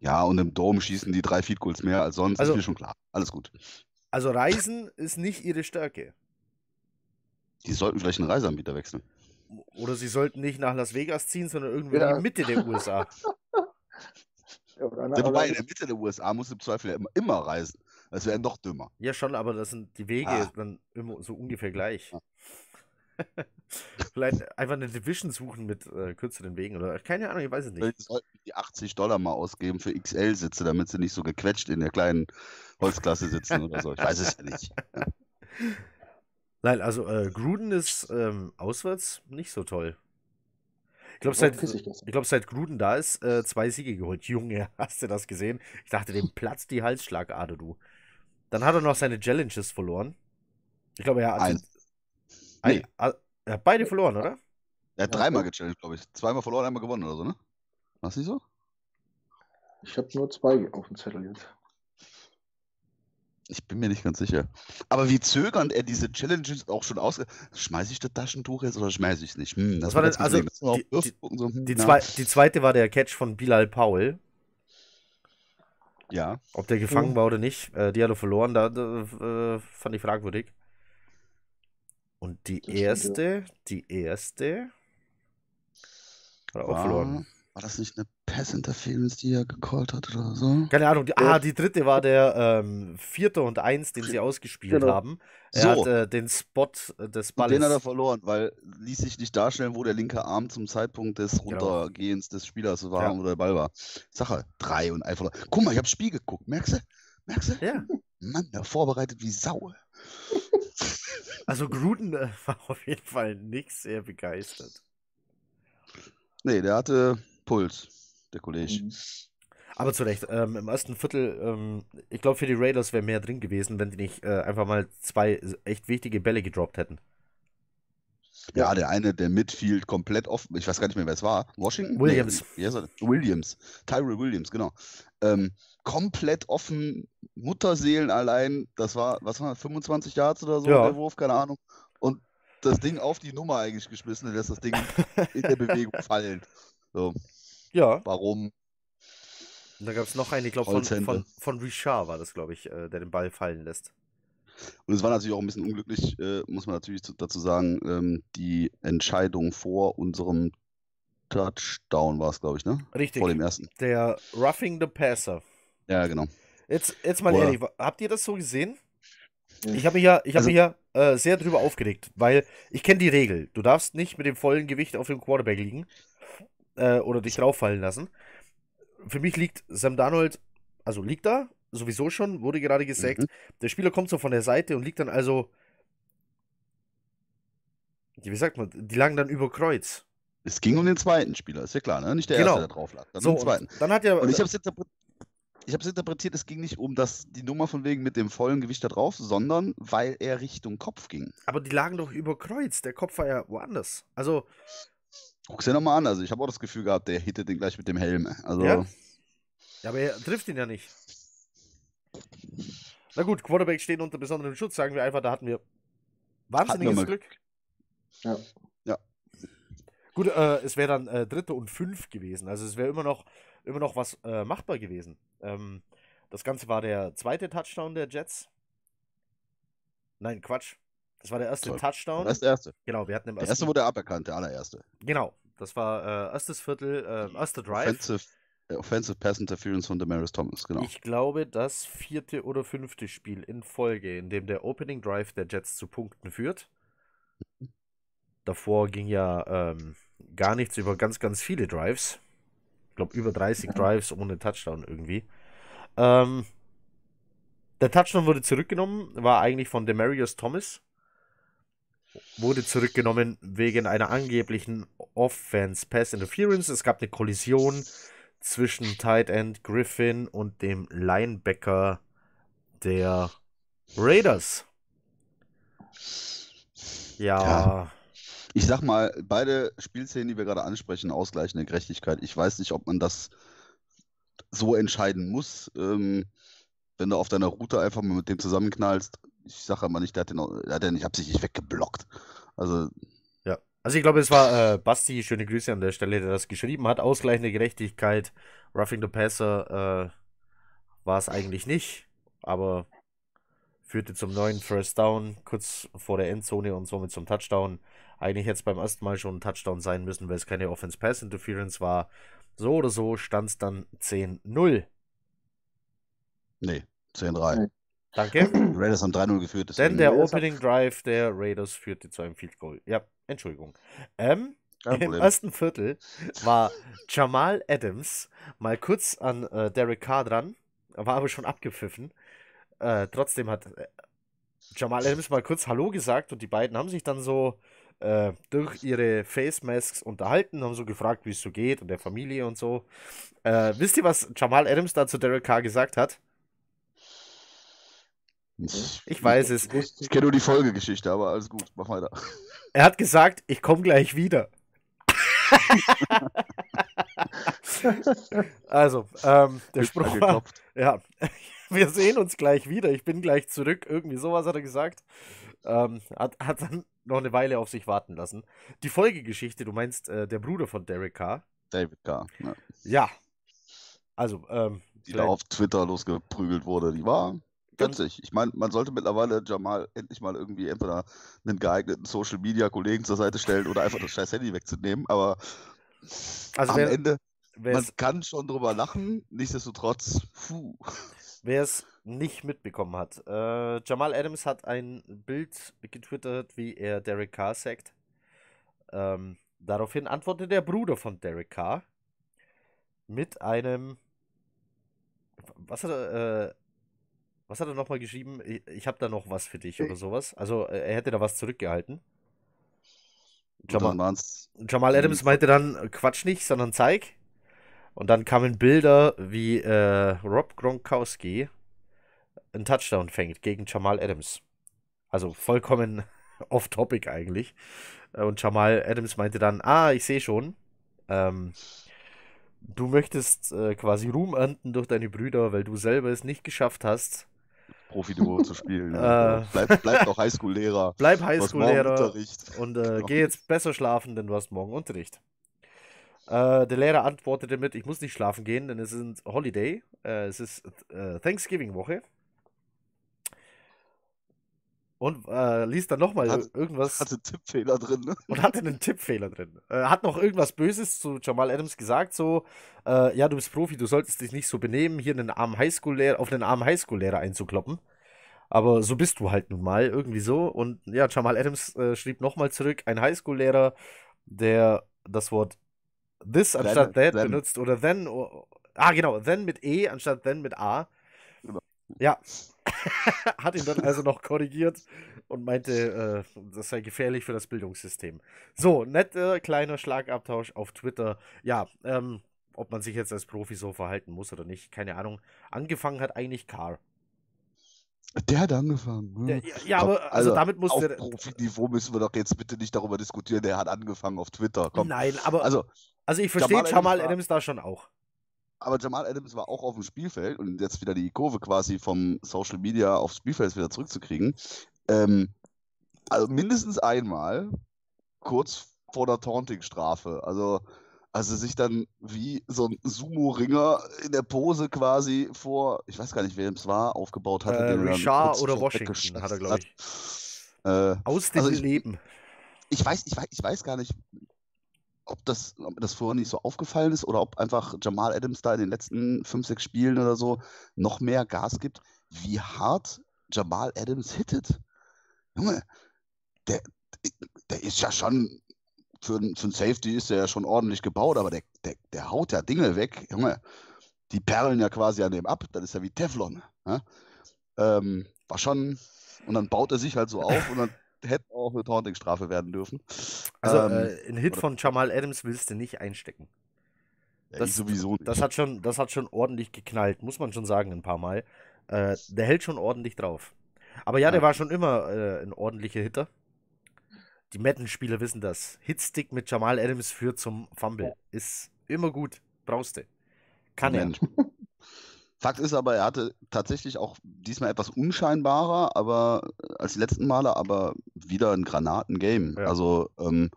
Ja, und im Dom schießen die drei Feed Goals mehr als sonst. Also, ist mir schon klar. Alles gut. Also Reisen ist nicht ihre Stärke. Die sollten vielleicht einen Reiseanbieter wechseln. Oder sie sollten nicht nach Las Vegas ziehen, sondern irgendwo ja. in die Mitte der USA. ja, wobei, in der Mitte der USA muss im Zweifel ja immer, immer reisen. Das wäre noch dümmer. Ja, schon, aber das sind die Wege ah. dann immer so ungefähr gleich. Ja. Vielleicht einfach eine Division suchen mit äh, kürzeren Wegen oder keine Ahnung, ich weiß es nicht. Vielleicht sollten die 80 Dollar mal ausgeben für XL-Sitze, damit sie nicht so gequetscht in der kleinen Holzklasse sitzen oder so. Ich weiß es ja nicht. Nein, also äh, Gruden ist ähm, auswärts nicht so toll. Ich glaube, seit, glaub, seit Gruden da ist, äh, zwei Siege geholt. Junge, hast du das gesehen? Ich dachte, dem platzt die Halsschlagader, du. Dann hat er noch seine Challenges verloren. Ich glaube, er hat. Eins. Nee. Ein, er hat beide verloren, oder? Er hat dreimal gechallenged, glaube ich. Zweimal verloren, einmal gewonnen oder so, ne? War das nicht so? Ich habe nur zwei auf dem Zettel jetzt. Ich bin mir nicht ganz sicher. Aber wie zögernd er diese Challenges auch schon aus. Schmeiße ich das Taschentuch jetzt oder schmeiße ich es nicht? Hm, das war denn, also, jetzt gesehen. die, Auf die, so, hm, die, zwei, die zweite war der Catch von Bilal Powell. Ja, Ob der gefangen war oder nicht, äh, die hat er verloren, da äh, fand ich fragwürdig. Und die Das erste, die erste. Hat er auch verloren. war, war das nicht eine Pass-Interference, die er gecallt hat oder so? Keine Ahnung. Die, Ja. ah, die dritte war der ähm, vierte und eins, den sie ausgespielt Genau. haben. Er So. hat äh, den Spot des Und Balles. den hat er verloren, weil ließ sich nicht darstellen, wo der linke Arm zum Zeitpunkt des Runtergehens des Spielers war Ja. oder der Ball war. Sache, drei und einfach. Guck mal, ich habe Spiel geguckt, merkst du? Merkst du? ja, Mann, der vorbereitet wie Sau. Also Gruden äh, war auf jeden Fall nicht sehr begeistert. Nee, der hatte Puls, der Kollege. Mhm. Aber zu Recht, ähm, im ersten Viertel, ähm, ich glaube, für die Raiders wäre mehr drin gewesen, wenn die nicht äh, einfach mal zwei echt wichtige Bälle gedroppt hätten. Ja, der eine, der Midfield komplett offen, ich weiß gar nicht mehr, wer es war. Washington? Williams. Nee? Williams. Tyrell Williams, genau. Ähm, komplett offen, Mutterseelen allein, das war, was war, das, 25 Yards oder so, Ja. der Wurf, keine Ahnung. Und das Ding auf die Nummer eigentlich geschmissen, und lässt das Ding in der Bewegung fallen. So, Ja, warum? und da gab es noch einen, ich glaube, von, von, von Richard war das, glaube ich, äh, der den Ball fallen lässt. Und es war natürlich auch ein bisschen unglücklich, äh, muss man natürlich zu, dazu sagen, ähm, die Entscheidung vor unserem Touchdown war es, glaube ich, ne? Richtig. Vor dem ersten. Der Roughing the Passer. Ja, genau. Jetzt, jetzt mal Boah. ehrlich, habt ihr das so gesehen? Ja. Ich habe mich ja, ich hab Also- mich ja äh, sehr drüber aufgeregt, weil ich kenne die Regel. Du darfst nicht mit dem vollen Gewicht auf dem Quarterback liegen äh, oder dich drauffallen lassen. Für mich liegt Sam Darnold, also liegt da, sowieso schon, wurde gerade gesackt. Mhm. Der Spieler kommt so von der Seite und liegt dann also, wie sagt man, die lagen dann über Kreuz. Es ging um den zweiten Spieler, ist ja klar, ne? Nicht der Genau. erste, der drauf lag. Dann So, um den zweiten. und dann hat ja, Und ich habe es interpretiert, ich hab's interpretiert, es ging nicht um das, die Nummer von wegen mit dem vollen Gewicht da drauf, sondern weil er Richtung Kopf ging. aber die lagen doch über Kreuz. Der Kopf war ja woanders. Also, Guck's dir nochmal an, also ich habe auch das Gefühl gehabt, der hittet den gleich mit dem Helm. Also, Ja? Ja, aber er trifft ihn ja nicht. Na gut, Quarterback stehen unter besonderem Schutz, sagen wir einfach, da hatten wir wahnsinniges mal Glück. Ja. Ja. Gut, äh, es wäre dann äh, dritte und fünf gewesen. Also es wäre immer noch, immer noch was äh, machbar gewesen. Ähm, das Ganze war der zweite Touchdown der Jets. Nein, Quatsch. Das war der erste So, Touchdown. das ist der erste. Genau, wir hatten im Der ersten. erste wurde aberkannt, der allererste. genau, das war äh, erstes Viertel, äh, erster Drive. Offensive, Offensive Pass Interference von Demaris Thomas, genau. Ich glaube, das vierte oder fünfte Spiel in Folge, in dem der Opening Drive der Jets zu Punkten führt. Davor ging ja ähm, gar nichts über ganz, ganz viele Drives. Ich glaube, über 30 Drives ohne Touchdown irgendwie. Ähm, der Touchdown wurde zurückgenommen, war eigentlich von Demarius Thomas. Wurde zurückgenommen wegen einer angeblichen Offense Pass Interference. Es gab eine Kollision zwischen Tight End Griffin und dem Linebacker der Raiders. Ja, Ja. Ich sag mal, beide Spielszenen, die wir gerade ansprechen, ausgleichende Gerechtigkeit. Ich weiß nicht, ob man das so entscheiden muss. Ähm, wenn du auf deiner Route einfach mal mit dem zusammenknallst, ich sage aber nicht, der hat den, der hat den nicht absichtlich weggeblockt. Also. Also ich glaube, es war äh, Basti, schöne Grüße an der Stelle, der das geschrieben hat. Ausgleichende Gerechtigkeit, Roughing the Passer äh, war es eigentlich nicht, aber führte zum neuen First Down, kurz vor der Endzone und somit zum Touchdown. Eigentlich hätte es beim ersten Mal schon ein Touchdown sein müssen, weil es keine Offense-Pass-Interference war. So oder so stand es dann 10-0. nee, 10-3. Danke. Raiders haben 3-0 geführt. Denn der Raiders Opening Drive der Raiders führte zu einem Field Goal. Ja, Entschuldigung. Ähm, Im ersten Viertel war Jamal Adams mal kurz an äh, Derek Carr dran, war aber schon abgepfiffen. Äh, trotzdem hat äh, Jamal Adams mal kurz Hallo gesagt und die beiden haben sich dann so äh, durch ihre Face Masks unterhalten, haben so gefragt, wie es so geht und der Familie und so. Äh, wisst ihr, was Jamal Adams da zu Derek Carr gesagt hat? Ich, Ich weiß es. Ich kenne nur die Folgegeschichte, aber alles gut, mach weiter. Er hat gesagt, ich komme gleich wieder. Also, ähm, der Wird Spruch war, ja, wir sehen uns gleich wieder, ich bin gleich zurück, irgendwie sowas hat er gesagt. Ähm, hat, hat dann noch eine Weile auf sich warten lassen. Die Folgegeschichte, du meinst äh, der Bruder von Derek Carr? David Carr, ja, Ja. Also, ähm, die da auf Twitter losgeprügelt wurde, die war witzig. Ich meine, man sollte mittlerweile Jamal endlich mal irgendwie entweder einen geeigneten Social Media Kollegen zur Seite stellen oder einfach das scheiß Handy wegzunehmen, aber Also am wer- Ende, man kann schon drüber lachen, nichtsdestotrotz, puh. Wer es nicht mitbekommen hat, äh, Jamal Adams hat ein Bild getwittert, wie er Derek Carr sagt. Ähm, daraufhin antwortet der Bruder von Derek Carr mit einem. Was hat er, äh, was hat er nochmal geschrieben? Ich, ich habe da noch was für dich oder sowas. Also äh, er hätte da was zurückgehalten. Jamal, Jamal Adams meinte dann, äh, Quatsch nicht, sondern zeig. Und dann kamen Bilder, wie äh, Rob Gronkowski einen Touchdown fängt gegen Jamal Adams. Also vollkommen off-topic eigentlich. Äh, Und Jamal Adams meinte dann, ah, ich sehe schon, ähm, du möchtest äh, quasi Ruhm ernten durch deine Brüder, weil du selber es nicht geschafft hast. Profi-Niveau zu spielen. Äh. Ja. Bleib, bleib doch Highschool-Lehrer. Bleib Highschool-Lehrer und äh, Genau. geh jetzt besser schlafen, denn du hast morgen Unterricht. Äh, der Lehrer antwortete mit, ich muss nicht schlafen gehen, denn es ist Holiday, äh, es ist äh, Thanksgiving-Woche. Und äh, liest dann nochmal Hat- irgendwas Hatte Tippfehler drin, ne? und hatte einen Tippfehler drin. Äh, hat noch irgendwas Böses zu Jamal Adams gesagt, so, äh, ja, du bist Profi, du solltest dich nicht so benehmen, hier einen armen Highschool-Lehrer, auf einen armen Highschool-Lehrer einzukloppen. Aber so bist du halt nun mal, irgendwie so. Und ja, Jamal Adams äh, schrieb nochmal zurück, ein Highschool-Lehrer, der das Wort this Then- anstatt that then. benutzt oder then, o- ah genau, then mit E anstatt then mit A. Genau. Ja, hat ihn dann also noch korrigiert und meinte, äh, das sei gefährlich für das Bildungssystem. So, netter kleiner Schlagabtausch auf Twitter. Ja, ähm, ob man sich jetzt als Profi so verhalten muss oder nicht, keine Ahnung. Angefangen hat eigentlich Carr. Der hat angefangen. ne? Der, ja, ja, aber also, damit muss auf der. Profiniveau müssen wir doch jetzt bitte nicht darüber diskutieren, der hat angefangen auf Twitter. Komm. Nein, aber also, Also, ich verstehe Jamal Adams da schon auch. Aber Jamal Adams war auch auf dem Spielfeld und jetzt wieder die Kurve quasi vom Social Media aufs Spielfeld wieder zurückzukriegen. Ähm, also mindestens einmal kurz vor der Taunting-Strafe. Also, also sich dann wie so ein Sumo-Ringer in der Pose quasi vor, ich weiß gar nicht, wer es war, aufgebaut hatte. Äh, Richard oder Washington hat er, glaub ich. Äh, Aus dem Also ich- Leben. ich weiß, ich weiß, ich weiß gar nicht, ob das, ob das vorher nicht so aufgefallen ist oder ob einfach Jamal Adams da in den letzten fünf, sechs Spielen oder so noch mehr Gas gibt, wie hart Jamal Adams hittet. Junge, der, der ist ja schon, für, für ein Safety ist der ja schon ordentlich gebaut, aber der, der, der haut ja Dinge weg. Junge, die perlen ja quasi an dem ab, das ist ja wie Teflon. Ja? Ähm, war schon, und dann baut er sich halt so auf und dann hätte auch eine Taunting-Strafe werden dürfen. Also, Ähm, äh, ein Hit von Jamal Adams willst du nicht einstecken. Ja, Das- sowieso nicht. Das hat schon, das hat schon ordentlich geknallt, muss man schon sagen, ein paar Mal. Äh, der hält schon ordentlich drauf. Aber ja, der Ja. war schon immer äh, ein ordentlicher Hitter. Die Madden-Spieler wissen das. Hitstick mit Jamal Adams führt zum Fumble. Ist immer gut. Brauchst du. Kann er. Fakt ist aber, er hatte tatsächlich auch diesmal etwas unscheinbarer, aber äh, als die letzten Male, aber wieder ein Granatengame. Ja. Also ähm,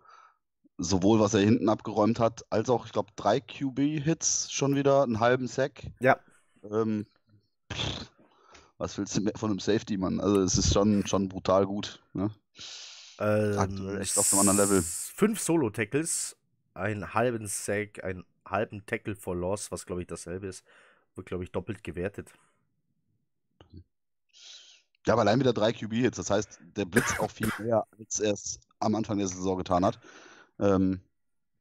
sowohl was er hinten abgeräumt hat, als auch, ich glaube, drei QB-Hits schon wieder, einen halben Sack. Ja. Ähm, pff, was willst du mehr von einem Safety, Mann? Also es ist schon, schon brutal gut. Ne? Ähm, Aktuell echt auf einem anderen Level. Fünf Solo-Tackles, einen halben Sack, einen halben Tackle for Loss, was glaube ich dasselbe ist. Wird, glaube ich, doppelt gewertet. Ja, aber allein wieder drei QB-Hits. Das heißt, der blitzt auch viel mehr, als er es am Anfang der Saison getan hat. Ähm,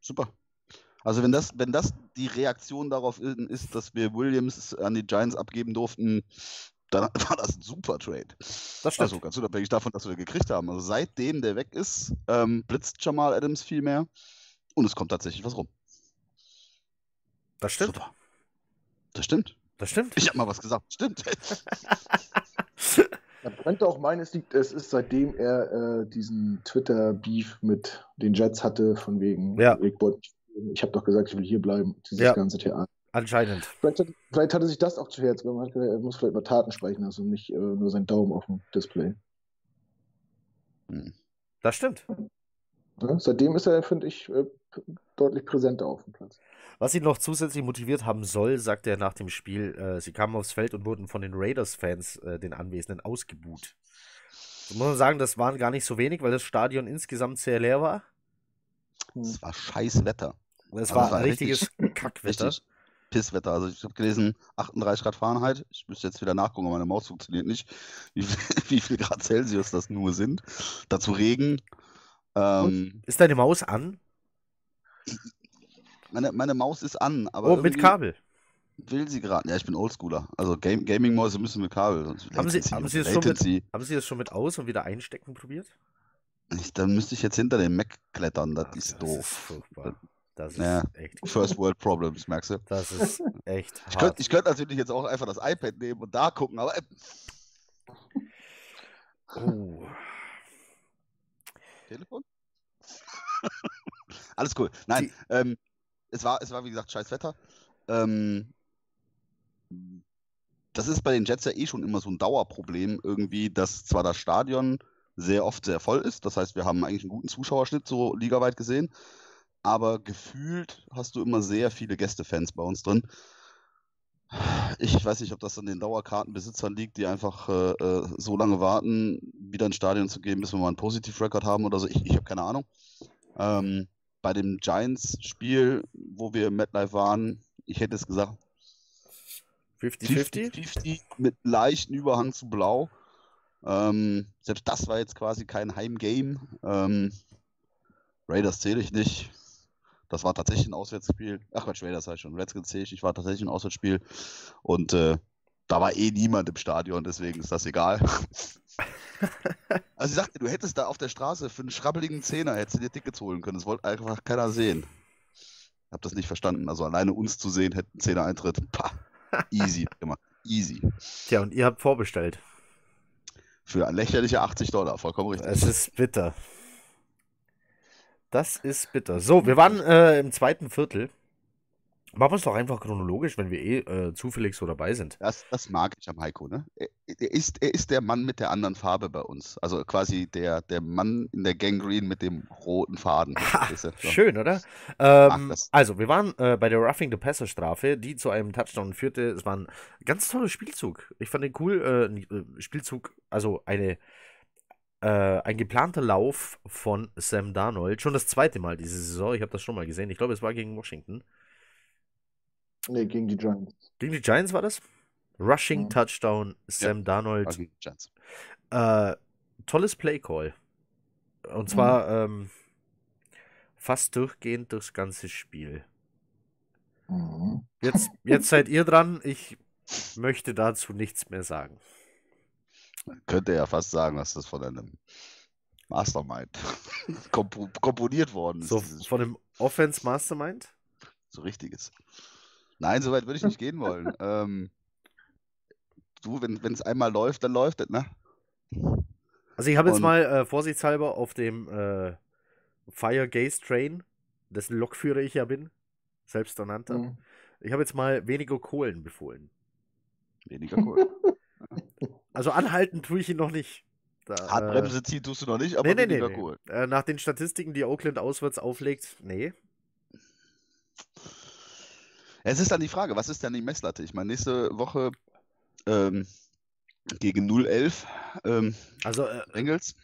super. Also wenn das, wenn das die Reaktion darauf ist, dass wir Williams an die Giants abgeben durften, dann war das ein super Trade. Das stimmt. Also ganz unabhängig davon, dass wir den gekriegt haben. Also seitdem der weg ist, ähm, blitzt Jamal Adams viel mehr und es kommt tatsächlich was rum. das stimmt. Super. Das stimmt. Das stimmt. Ich habe mal was gesagt. Stimmt. Man könnte auch meinen, es liegt, es ist seitdem er äh, diesen Twitter-Beef mit den Jets hatte, von wegen, Ja. ich ich habe doch gesagt, ich will hier bleiben, dieses Ja. ganze Theater. Anscheinend. Vielleicht, hat, vielleicht hatte sich das auch zu Herzen, weil man hat gesagt, er muss vielleicht mal Taten sprechen lassen und nicht äh, nur seinen Daumen auf dem Display. Hm. Das stimmt. Ja, seitdem ist er, finde ich, äh, deutlich präsenter auf dem Platz. Was ihn noch zusätzlich motiviert haben soll, sagt er nach dem Spiel, äh, sie kamen aufs Feld und wurden von den Raiders-Fans, äh, den Anwesenden, ausgebuht. So muss man sagen, das waren gar nicht so wenig, weil das Stadion insgesamt sehr leer war. Es war scheiß Wetter. Es Aber war war ein richtiges richtig- Kackwetter. Richtig Pisswetter. Also ich habe gelesen, 38 Grad Fahrenheit. Ich müsste jetzt wieder nachgucken, aber meine Maus funktioniert nicht, wie, viel- wie viel Grad Celsius das nur sind. Dazu Regen. Ähm, Ist deine Maus an? Meine, meine Maus ist an, aber Oh, mit Kabel. will sie gerade. Ja, ich bin Oldschooler. Also Game, Gaming-Mäuse müssen mit Kabel. sonst Haben Sie- haben Sie es schon mit-. Haben Sie das schon mit aus und wieder einstecken probiert? Ich, dann müsste ich jetzt hinter dem Mac klettern. Das Ach, ist Das doof. ist. Das ist Ja. echt. First World Problems, merkst du? Das ist echt Ich hart. könnte ich könnt natürlich jetzt auch einfach das iPad nehmen und da gucken, aber äh, Oh. Telefon? Alles cool. Nein, ähm, es war, es war wie gesagt scheiß Wetter. Ähm, das ist bei den Jets ja eh schon immer so ein Dauerproblem irgendwie, dass zwar das Stadion sehr oft sehr voll ist, das heißt, wir haben eigentlich einen guten Zuschauerschnitt so ligaweit gesehen, aber gefühlt hast du immer sehr viele Gästefans bei uns drin. Ich weiß nicht, ob das an den Dauerkartenbesitzern liegt, die einfach äh, äh, so lange warten, wieder ins Stadion zu gehen, bis wir mal einen Positiv-Record haben oder so. Ich, ich habe keine Ahnung. Ähm, bei dem Giants-Spiel, wo wir im MetLife waren, ich hätte es gesagt, 50-50? 50-50 mit leichten Überhang zu blau. Ähm, selbst das war jetzt quasi kein Heimgame. Ähm, Raiders zähle ich nicht. Das war tatsächlich ein Auswärtsspiel. Ach Quatsch, Raiders sag ich schon. Redskins zähle ich nicht, war tatsächlich ein Auswärtsspiel. Und äh, da war eh niemand im Stadion, deswegen ist das egal. also ich sagte, du hättest da auf der Straße für einen schrabbeligen Zehner hättest du dir Tickets holen können. Das wollte einfach keiner sehen. Ich habe das nicht verstanden. Also alleine uns zu sehen, hätte ein Zehner Eintritt. Pah, easy gemacht. Easy. Tja, und ihr habt vorbestellt. Für lächerliche 80 Dollar, vollkommen richtig. Es ist bitter. Das ist bitter. So, wir waren äh, im zweiten Viertel. Machen wir es doch einfach chronologisch, wenn wir eh äh, zufällig so dabei sind. Das, das mag ich am Heiko, ne? Er, er, ist, er ist der Mann mit der anderen Farbe bei uns. Also quasi der, der Mann in der Gangrene mit dem roten Faden. Ha? So. Schön, oder? Ähm, also, wir waren äh, bei der Roughing the Passer Strafe, die zu einem Touchdown führte. Es war ein ganz toller Spielzug. Ich fand den cool. Äh, äh, Spielzug, also eine, äh, ein geplanter Lauf von Sam Darnold. Schon das zweite Mal diese Saison. Ich habe das schon mal gesehen. Ich glaube, es war gegen Washington. Nee, gegen die Giants. Gegen die Giants war das? Rushing Mhm. Touchdown, Sam Darnold. Ah, gegen die Giants. Äh, tolles Play-Call. Und zwar ähm, fast durchgehend durchs ganze Spiel. Mhm. Jetzt, jetzt seid ihr dran. Ich möchte dazu nichts mehr sagen. Könnte ja fast sagen, dass das von einem Mastermind kompo komponiert worden ist. So von dem Offense Mastermind. so richtiges. Nein, so weit würde ich nicht gehen wollen. Ähm, du, wenn es einmal läuft, dann läuft es, ne? Also ich habe jetzt mal äh, vorsichtshalber auf dem äh, Fire Gaze Train, dessen Lokführer ich ja bin, selbsternannter, Mhm. ich habe jetzt mal weniger Kohlen befohlen. Weniger cool. Also anhalten tue ich ihn noch nicht. Da, äh, Handbremse ziehen tust du noch nicht, aber nee, nee, nee, weniger nee. cool. Äh, nach den Statistiken, die Oakland auswärts auflegt, nee. Es ist dann die Frage, was ist denn die Messlatte? Ich meine, nächste Woche ähm, gegen 011 ähm, Also, äh, Bengals.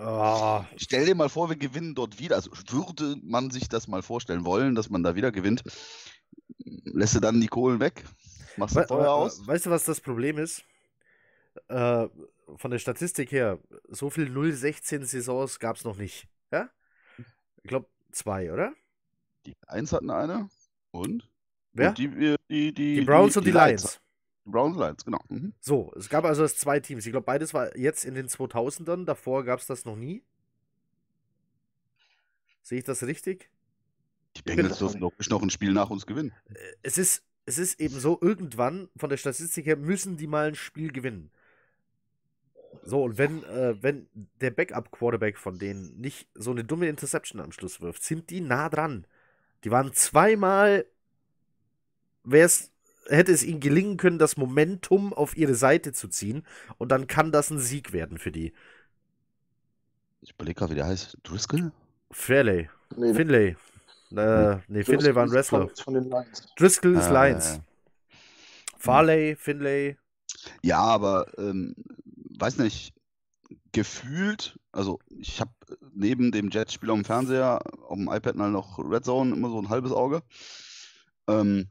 oh, Stell dir mal vor, wir gewinnen dort wieder. Also würde man sich das mal vorstellen wollen, dass man da wieder gewinnt. Lässt du dann die Kohlen weg? Machst du Feuer aus? weißt du, was das Problem ist? Äh, von der Statistik her, so viel 0-16 Saisons gab es noch nicht. Ja? Ich glaube, zwei, oder? Die Lions hatten eine. Und? Wer? Und die, die, die, Die Browns und die Lions. Die Browns und Lions, genau. Mhm. So, es gab also das zwei Teams. Ich glaube, beides war jetzt in den 2000ern. Davor gab es das noch nie. Sehe ich das richtig? Die Bengals dürfen doch nicht noch ein Spiel nach uns gewinnen. Äh, Es ist, es ist eben so, irgendwann von der Statistik her müssen die mal ein Spiel gewinnen. So, und wenn, äh, wenn der Backup-Quarterback von denen nicht so eine dumme Interception am Schluss wirft, sind die nah dran. Die waren zweimal, wär's, hätte es ihnen gelingen können, das Momentum auf ihre Seite zu ziehen und dann kann das ein Sieg werden für die. Ich überlege gerade, wie der heißt. Driscoll? Fairley. Nee, Finlay. Äh, nee, Finlay war ein ist von- Wrestler. Von den Lions. Driscoll ist Ah, Lions. ja, ja. Farley, Finlay. Ja, aber ähm, weiß nicht, gefühlt, also ich habe neben dem Jets-Spiel auf dem Fernseher, auf dem iPad mal noch Red Zone, immer so ein halbes Auge. Ähm,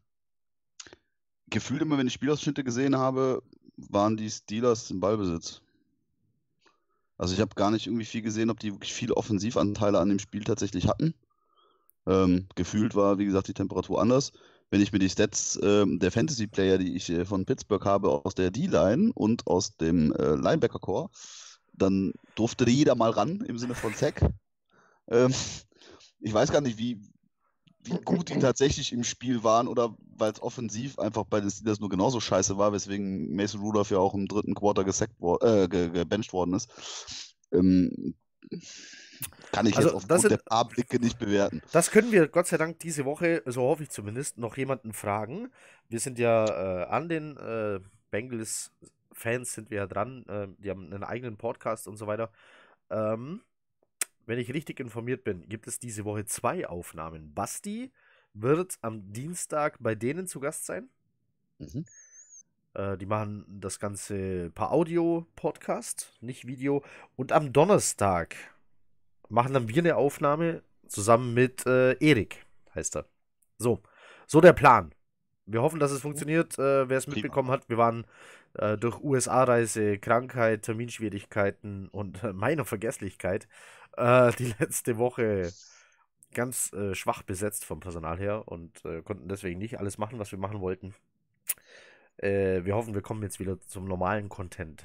gefühlt immer, wenn ich Spielausschnitte gesehen habe, waren die Steelers im Ballbesitz. Also ich habe gar nicht irgendwie viel gesehen, ob die wirklich viele Offensivanteile an dem Spiel tatsächlich hatten. Ähm, gefühlt war, wie gesagt, die Temperatur anders. Wenn ich mir die Stats ähm, der Fantasy-Player, die ich äh, von Pittsburgh habe, aus der D-Line und aus dem äh, Linebacker-Core, dann durfte jeder mal ran im Sinne von Sack. Ähm, ich weiß gar nicht, wie, wie gut die tatsächlich im Spiel waren oder weil es offensiv einfach bei den Steelers nur genauso scheiße war, weswegen Mason Rudolph ja auch im dritten Quarter gesackt wor äh, ge gebencht worden ist. Ähm, kann ich Also, jetzt das aufgrund sind- der paar Blicke nicht bewerten. Das können wir Gott sei Dank diese Woche, so hoffe ich zumindest, noch jemanden fragen. Wir sind ja äh, an den äh, Bengals-Fans sind wir ja dran. Äh, die haben einen eigenen Podcast und so weiter. Ähm, wenn ich richtig informiert bin, gibt es diese Woche zwei Aufnahmen. Basti wird am Dienstag bei denen zu Gast sein. Mhm. Äh, die machen das Ganze per Audio-Podcast, nicht Video. Und am Donnerstag machen dann wir eine Aufnahme zusammen mit äh, Erik, heißt er. So, so der Plan. Wir hoffen, dass es funktioniert. Äh, Wer es mitbekommen hat, wir waren äh, durch USA-Reise, Krankheit, Terminschwierigkeiten und äh, meiner Vergesslichkeit äh, die letzte Woche ganz äh, schwach besetzt vom Personal her und äh, konnten deswegen nicht alles machen, was wir machen wollten. Äh, wir hoffen, wir kommen jetzt wieder zum normalen Content.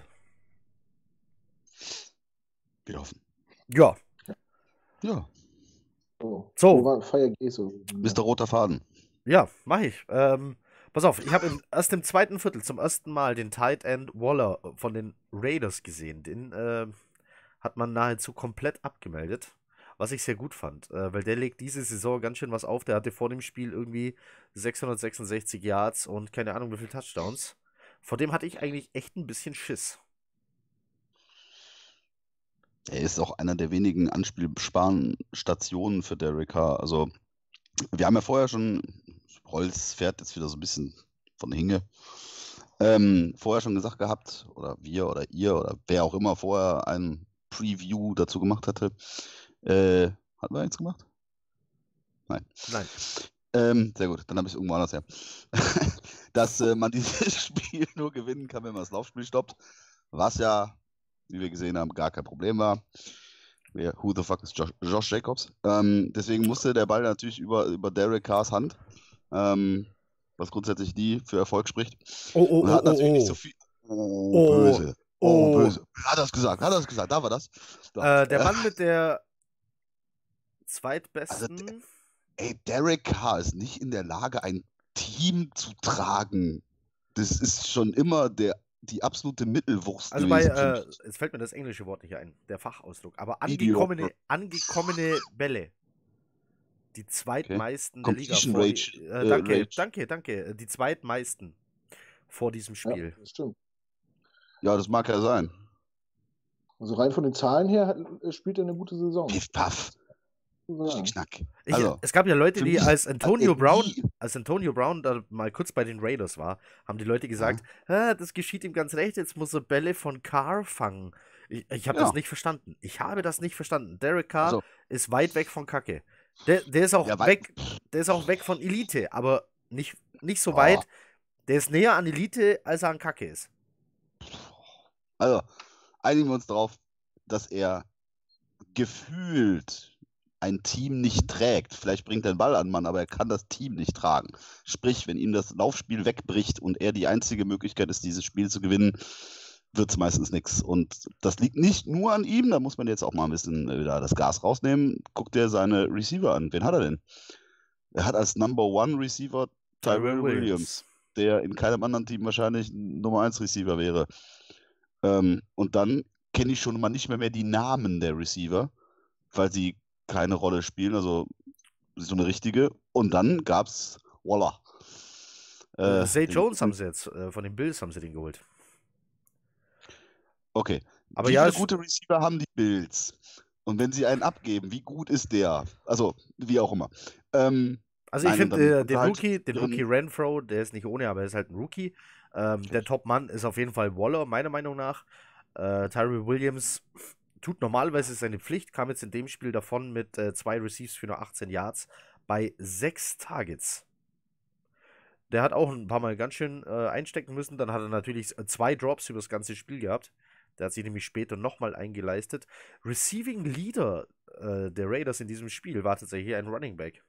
Wir hoffen. Ja, Ja, So. So. War Fire so? Mr. Roter Faden. ja, mache ich. Ähm, pass auf, ich habe erst im zweiten Viertel zum ersten Mal den Tight End Waller von den Raiders gesehen. Den äh, hat man nahezu komplett abgemeldet. Was ich sehr gut fand, äh, weil der legt diese Saison ganz schön was auf. Der hatte vor dem Spiel irgendwie 666 Yards und keine Ahnung wie viele Touchdowns. Vor dem hatte ich eigentlich echt ein bisschen Schiss. Er ist auch einer der wenigen anspielbaren Stationen für Derek Carr. Also, wir haben ja vorher schon, Holz fährt jetzt wieder so ein bisschen von Hinge, ähm, vorher schon gesagt gehabt, oder wir oder ihr oder wer auch immer vorher ein Preview dazu gemacht hatte. Äh, hatten wir eins gemacht? Nein. Nein. Ähm, sehr gut, dann habe ich es irgendwo anders her. Dass äh, man dieses Spiel nur gewinnen kann, wenn man das Laufspiel stoppt. Was ja, wie wir gesehen haben, gar kein Problem war. Wer, who the fuck is Josh, Josh Jacobs? Ähm, deswegen musste der Ball natürlich über, über Derek Carrs Hand, ähm, was grundsätzlich nie für Erfolg spricht. Oh, oh, Und oh, hat natürlich oh, nicht oh. so viel. Oh, Oh, böse. Oh, oh. böse. Hat er es gesagt? Hat er es gesagt? Da war das. So. Äh, der Äh, Mann mit der zweitbesten. Also Ey, Derek Carr ist nicht in der Lage, ein Team zu tragen. Das ist schon immer der, die absolute Mittelwurst Also bei, äh, jetzt fällt mir das englische Wort nicht ein, der Fachausdruck, aber angekommene, angekommene Bälle. Die zweitmeisten der Liga. Vor Rage, äh, äh, danke, Rage. danke, danke. Die zweitmeisten vor diesem Ja, Spiel. das stimmt. Ja, das mag ja sein. Also rein von den Zahlen her hat, äh, spielt er eine gute Saison. Piff, paff, schnick, schnack. Ich, Also, es gab ja Leute, die als Antonio Brown, als Antonio Brown da mal kurz bei den Raiders war, haben die Leute gesagt, ah, das geschieht ihm ganz recht, jetzt muss er Bälle von Carr fangen. Ich, ich habe Ja. das nicht verstanden. Ich habe das nicht verstanden. Derek Carr Also, ist weit weg von Kacke. Der, der ist auch Ja, weg, der ist auch weg von Elite, aber nicht, nicht so Oh. weit. Der ist näher an Elite, als er an Kacke ist. also, einigen wir uns darauf, dass er gefühlt ein Team nicht trägt. Vielleicht bringt er den Ball an Mann, aber er kann das Team nicht tragen. Sprich, wenn ihm das Laufspiel wegbricht und er die einzige Möglichkeit ist, dieses Spiel zu gewinnen, wird es meistens nichts. Und das liegt nicht nur an ihm, da muss man jetzt auch mal ein bisschen äh, wieder das Gas rausnehmen. Guckt er seine Receiver an. Wen hat er denn? Er hat als Number One Receiver Tyrell Williams, der in keinem anderen Team wahrscheinlich ein Nummer 1 Receiver wäre. Ähm, und dann kenne ich schon mal nicht mehr, mehr die Namen der Receiver, weil sie keine Rolle spielen. Also so eine richtige. Und dann gab's, voila. Äh, Zay Jones haben sie jetzt, äh, von den Bills haben sie den geholt. Okay. Aber wie ja, viele gute Receiver haben die Bills? Und wenn sie einen abgeben, wie gut ist der? Also, wie auch immer. Ähm, also ich finde äh, den halt Rookie, den Rookie Renfro, der ist nicht ohne, aber er ist halt ein Rookie. Ähm, der Top-Mann ist auf jeden Fall Waller, meiner Meinung nach. Äh, Tyree Williams tut normalerweise seine Pflicht, kam jetzt in dem Spiel davon mit äh, zwei Receives für nur 18 Yards bei sechs Targets. Der hat auch ein paar Mal ganz schön äh, einstecken müssen. Dann hat er natürlich äh, zwei Drops über das ganze Spiel gehabt. Der hat sich nämlich später nochmal eingeleistet. Receiving Leader äh, der Raiders in diesem Spiel war tatsächlich ein Running Back.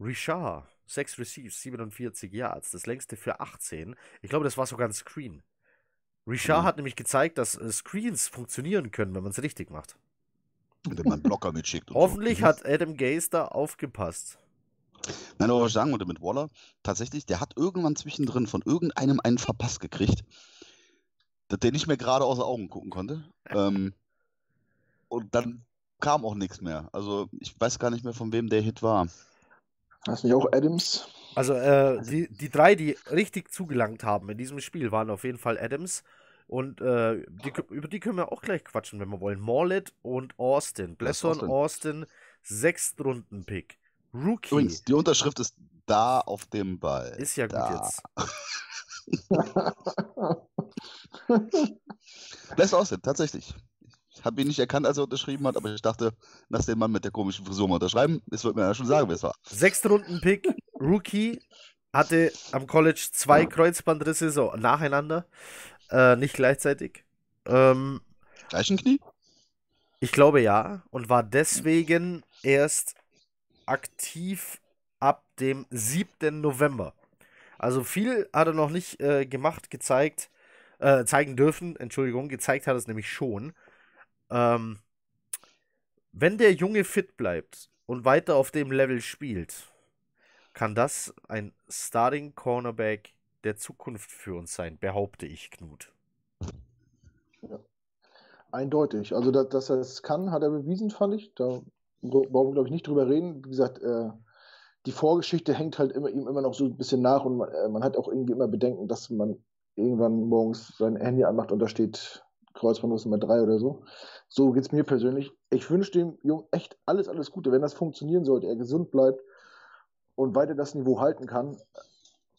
Richard, 6 Receives, 47 Yards, das längste für 18. Ich glaube, das war sogar ein Screen. Richard Mhm. hat nämlich gezeigt, dass äh, Screens funktionieren können, wenn man es richtig macht. wenn man einen Blocker mitschickt. und so. Hoffentlich Mhm. hat Adam Gaze da aufgepasst. Nein, aber was ich sagen wollte mit Waller, tatsächlich, der hat irgendwann zwischendrin von irgendeinem einen verpasst gekriegt, dass der nicht mehr gerade aus den Augen gucken konnte. Ähm, und dann kam auch nichts mehr. Also ich weiß gar nicht mehr, von wem der Hit war. Hast nicht auch Adams? Also, äh, die, die drei, die richtig zugelangt haben in diesem Spiel, waren auf jeden Fall Adams. Und äh, die, über die können wir auch gleich quatschen, wenn wir wollen. Morlet und Austin. Blesson Austin. Sechstrunden-Pick. Rookie. Übrigens, die Unterschrift ist da auf dem Ball. Ist ja gut da. jetzt. Lässt aussehen, tatsächlich. Ich habe ihn nicht erkannt, als er unterschrieben hat, aber ich dachte, lass den Mann mit der komischen Frisur mal unterschreiben. Es wird mir ja schon sagen, wer es war. Sechstrunden-Pick, Rookie, hatte am College zwei Kreuzbandrisse so nacheinander, äh, nicht gleichzeitig. Ähm, Gleichen Knie? ich glaube ja und war deswegen erst aktiv ab dem 7. November. Also viel hat er noch nicht äh, gemacht, gezeigt, äh, zeigen dürfen, Entschuldigung, gezeigt hat er es nämlich schon. Ähm, wenn der Junge fit bleibt und weiter auf dem Level spielt, kann das ein Starting Cornerback der Zukunft für uns sein, behaupte ich, Knut. Eindeutig. Also, dass, dass er es kann, hat er bewiesen, fand ich. Da brauchen wir, glaube ich, nicht drüber reden. Wie gesagt, äh, die Vorgeschichte hängt halt immer, ihm immer noch so ein bisschen nach und man, äh, man hat auch irgendwie immer Bedenken, dass man irgendwann morgens sein Handy anmacht und da steht Kreuzbandriss Nummer 3 oder so. So geht es mir persönlich. Ich wünsche dem Jungen echt alles, alles Gute. Wenn das funktionieren sollte, er gesund bleibt und weiter das Niveau halten kann,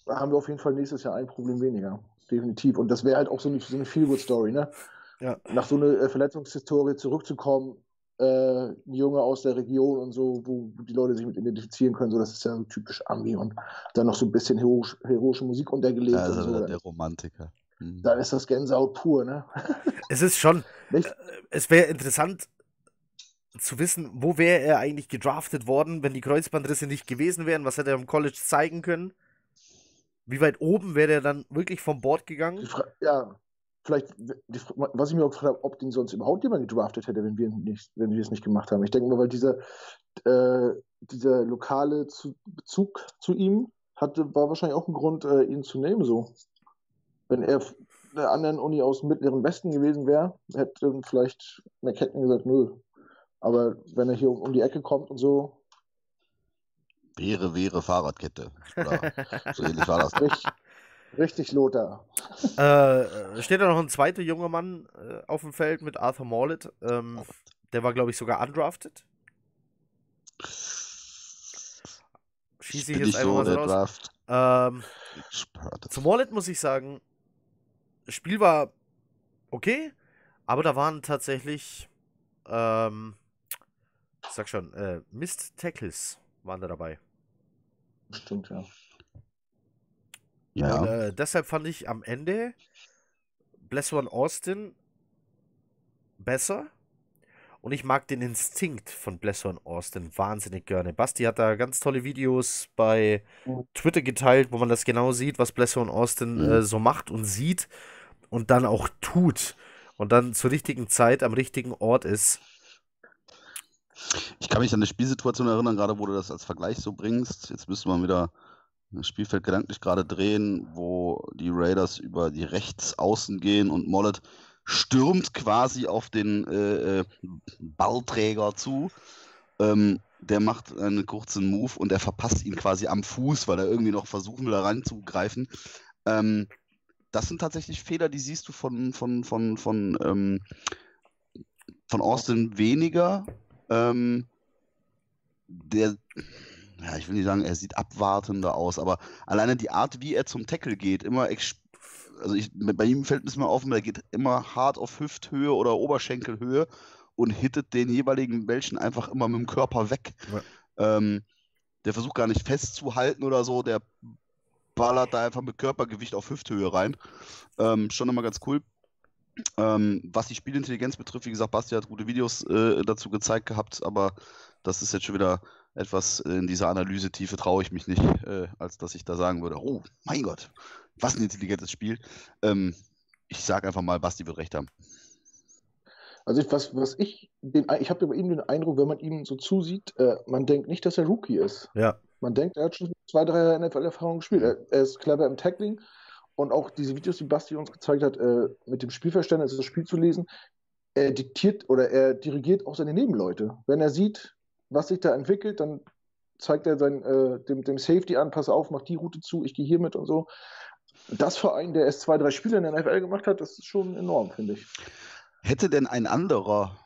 haben wir auf jeden Fall nächstes Jahr ein Problem weniger. Definitiv. Und das wäre halt auch so eine, so eine Feel-Good-Story, ne? Ja. nach so einer äh, Verletzungshistorie zurückzukommen, äh, ein Junge aus der Region und so, wo die Leute sich mit identifizieren können, so das ist ja so typisch Ami und dann noch so ein bisschen heroisch, heroische Musik untergelegt Ja, und also so. der, der Romantiker. Hm. Dann ist das Gänsehaut pur, ne? Es ist schon, Nicht? äh, es wäre interessant zu wissen, wo wäre er eigentlich gedraftet worden, wenn die Kreuzbandrisse nicht gewesen wären. Was hätte er im College zeigen können? Wie weit oben wäre er dann wirklich vom Bord Die gegangen? Ja, vielleicht, was ich mir auch gefragt habe, ob den sonst überhaupt jemand gedraftet hätte, wenn wir, nicht, wenn wir es nicht gemacht haben. Ich denke mal, weil dieser, äh, dieser lokale zu, Bezug zu ihm hatte, war wahrscheinlich auch ein Grund, äh, ihn zu nehmen, so. Wenn er der anderen Uni aus dem mittleren Westen gewesen wäre, hätte vielleicht McKetten gesagt, nö. Aber wenn er hier um, um die Ecke kommt und so, Wäre, wäre Fahrradkette. Oder so ähnlich war das. richtig, richtig Lothar. äh, steht da noch ein zweiter junger Mann äh, auf dem Feld mit Arthur Morlett. Ähm, der war, glaube ich, sogar undrafted. Schieße ich jetzt einfach so mal so raus. Ähm. Zu Morlet muss ich sagen, das Spiel war okay, aber da waren tatsächlich, ähm, ich sag schon, äh, Mist Tackles waren da dabei. Stimmt, ja. Und Ja, äh, deshalb fand ich am Ende Bless One Austin besser. Und ich mag den Instinkt von Bless One Austin wahnsinnig gerne. Basti hat da ganz tolle Videos bei. Twitter geteilt, wo man das genau sieht, was Bless One Austin Mhm. äh, so macht und sieht und dann auch tut. Und dann zur richtigen Zeit am richtigen Ort ist. ich kann mich an eine Spielsituation erinnern, gerade wo du das als Vergleich so bringst. Jetzt müsste man wieder das Spielfeld gedanklich gerade drehen, wo die Raiders über die Rechtsaußen gehen und Mollet stürmt quasi auf den äh, äh, Ballträger zu. Ähm, der macht einen kurzen Move und er verpasst ihn quasi am Fuß, weil er irgendwie noch versuchen will, da reinzugreifen. Ähm, das sind tatsächlich Fehler, die siehst du von, von, von, von, ähm, von Austin weniger. Ähm, der, ja, ich will nicht sagen, er sieht abwartender aus, aber alleine die Art, wie er zum Tackle geht, immer, also ich, bei ihm fällt es mir auf, er geht immer hart auf Hüfthöhe oder Oberschenkelhöhe und hittet den jeweiligen welchen einfach immer mit dem Körper weg. Ja. Ähm, der versucht gar nicht festzuhalten oder so, der ballert da einfach mit Körpergewicht auf Hüfthöhe rein. Ähm, schon immer ganz cool. Ähm, was die Spielintelligenz betrifft, wie gesagt, Basti hat gute Videos äh, dazu gezeigt gehabt, aber das ist jetzt schon wieder etwas in dieser Analysetiefe traue ich mich nicht, äh, als dass ich da sagen würde, oh mein Gott, was ein intelligentes Spiel. Ähm, ich sage einfach mal, Basti wird recht haben. Also ich, was, was ich, den, ich habe bei ihm den Eindruck, wenn man ihm so zusieht, äh, man denkt nicht, dass er Rookie ist. Ja. Man denkt, er hat schon zwei, drei Jahre NFL-Erfahrung gespielt. Er, er, ist clever im Tackling und auch diese Videos, die Basti uns gezeigt hat, äh, mit dem Spielverständnis, das Spiel zu lesen, er diktiert oder er dirigiert auch seine Nebenleute. Wenn er sieht, was sich da entwickelt, dann zeigt er sein, äh, dem, dem Safety an, pass auf, mach die Route zu, ich gehe hier mit und so. Das für einen, der erst zwei, drei Spiele in der NFL gemacht hat, das ist schon enorm, finde ich. Hätte denn ein anderer,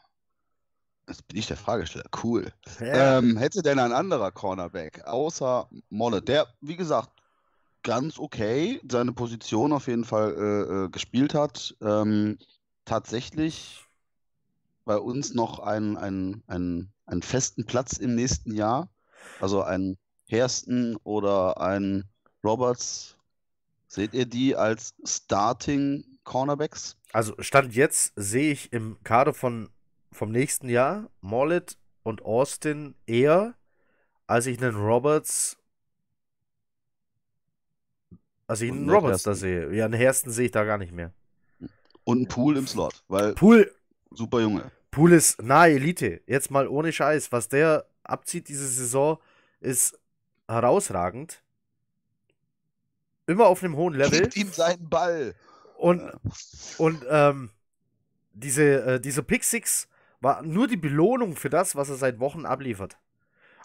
das bin ich der Fragesteller, cool, ja. ähm, hätte denn ein anderer Cornerback außer Molle, der, wie gesagt, ganz okay seine Position auf jeden Fall äh, äh, gespielt hat, ähm, tatsächlich bei uns noch einen, einen, einen, einen festen Platz im nächsten Jahr, also ein Hersten oder ein Roberts, seht ihr die als Starting Cornerbacks? Also Stand jetzt sehe ich im Kader von, vom nächsten Jahr Mollet und Austin eher, als ich einen Roberts als ich einen Roberts da sehe. Ja, einen Hersten sehe ich da gar nicht mehr. Und einen Pool im Slot, weil Pool super Junge. Pool ist nahe Elite. Jetzt mal ohne Scheiß, was der abzieht diese Saison ist herausragend. Immer auf einem hohen Level. Gibt ihm seinen Ball. Und, und ähm, diese, äh, diese Pick Six war nur die Belohnung für das, was er seit Wochen abliefert.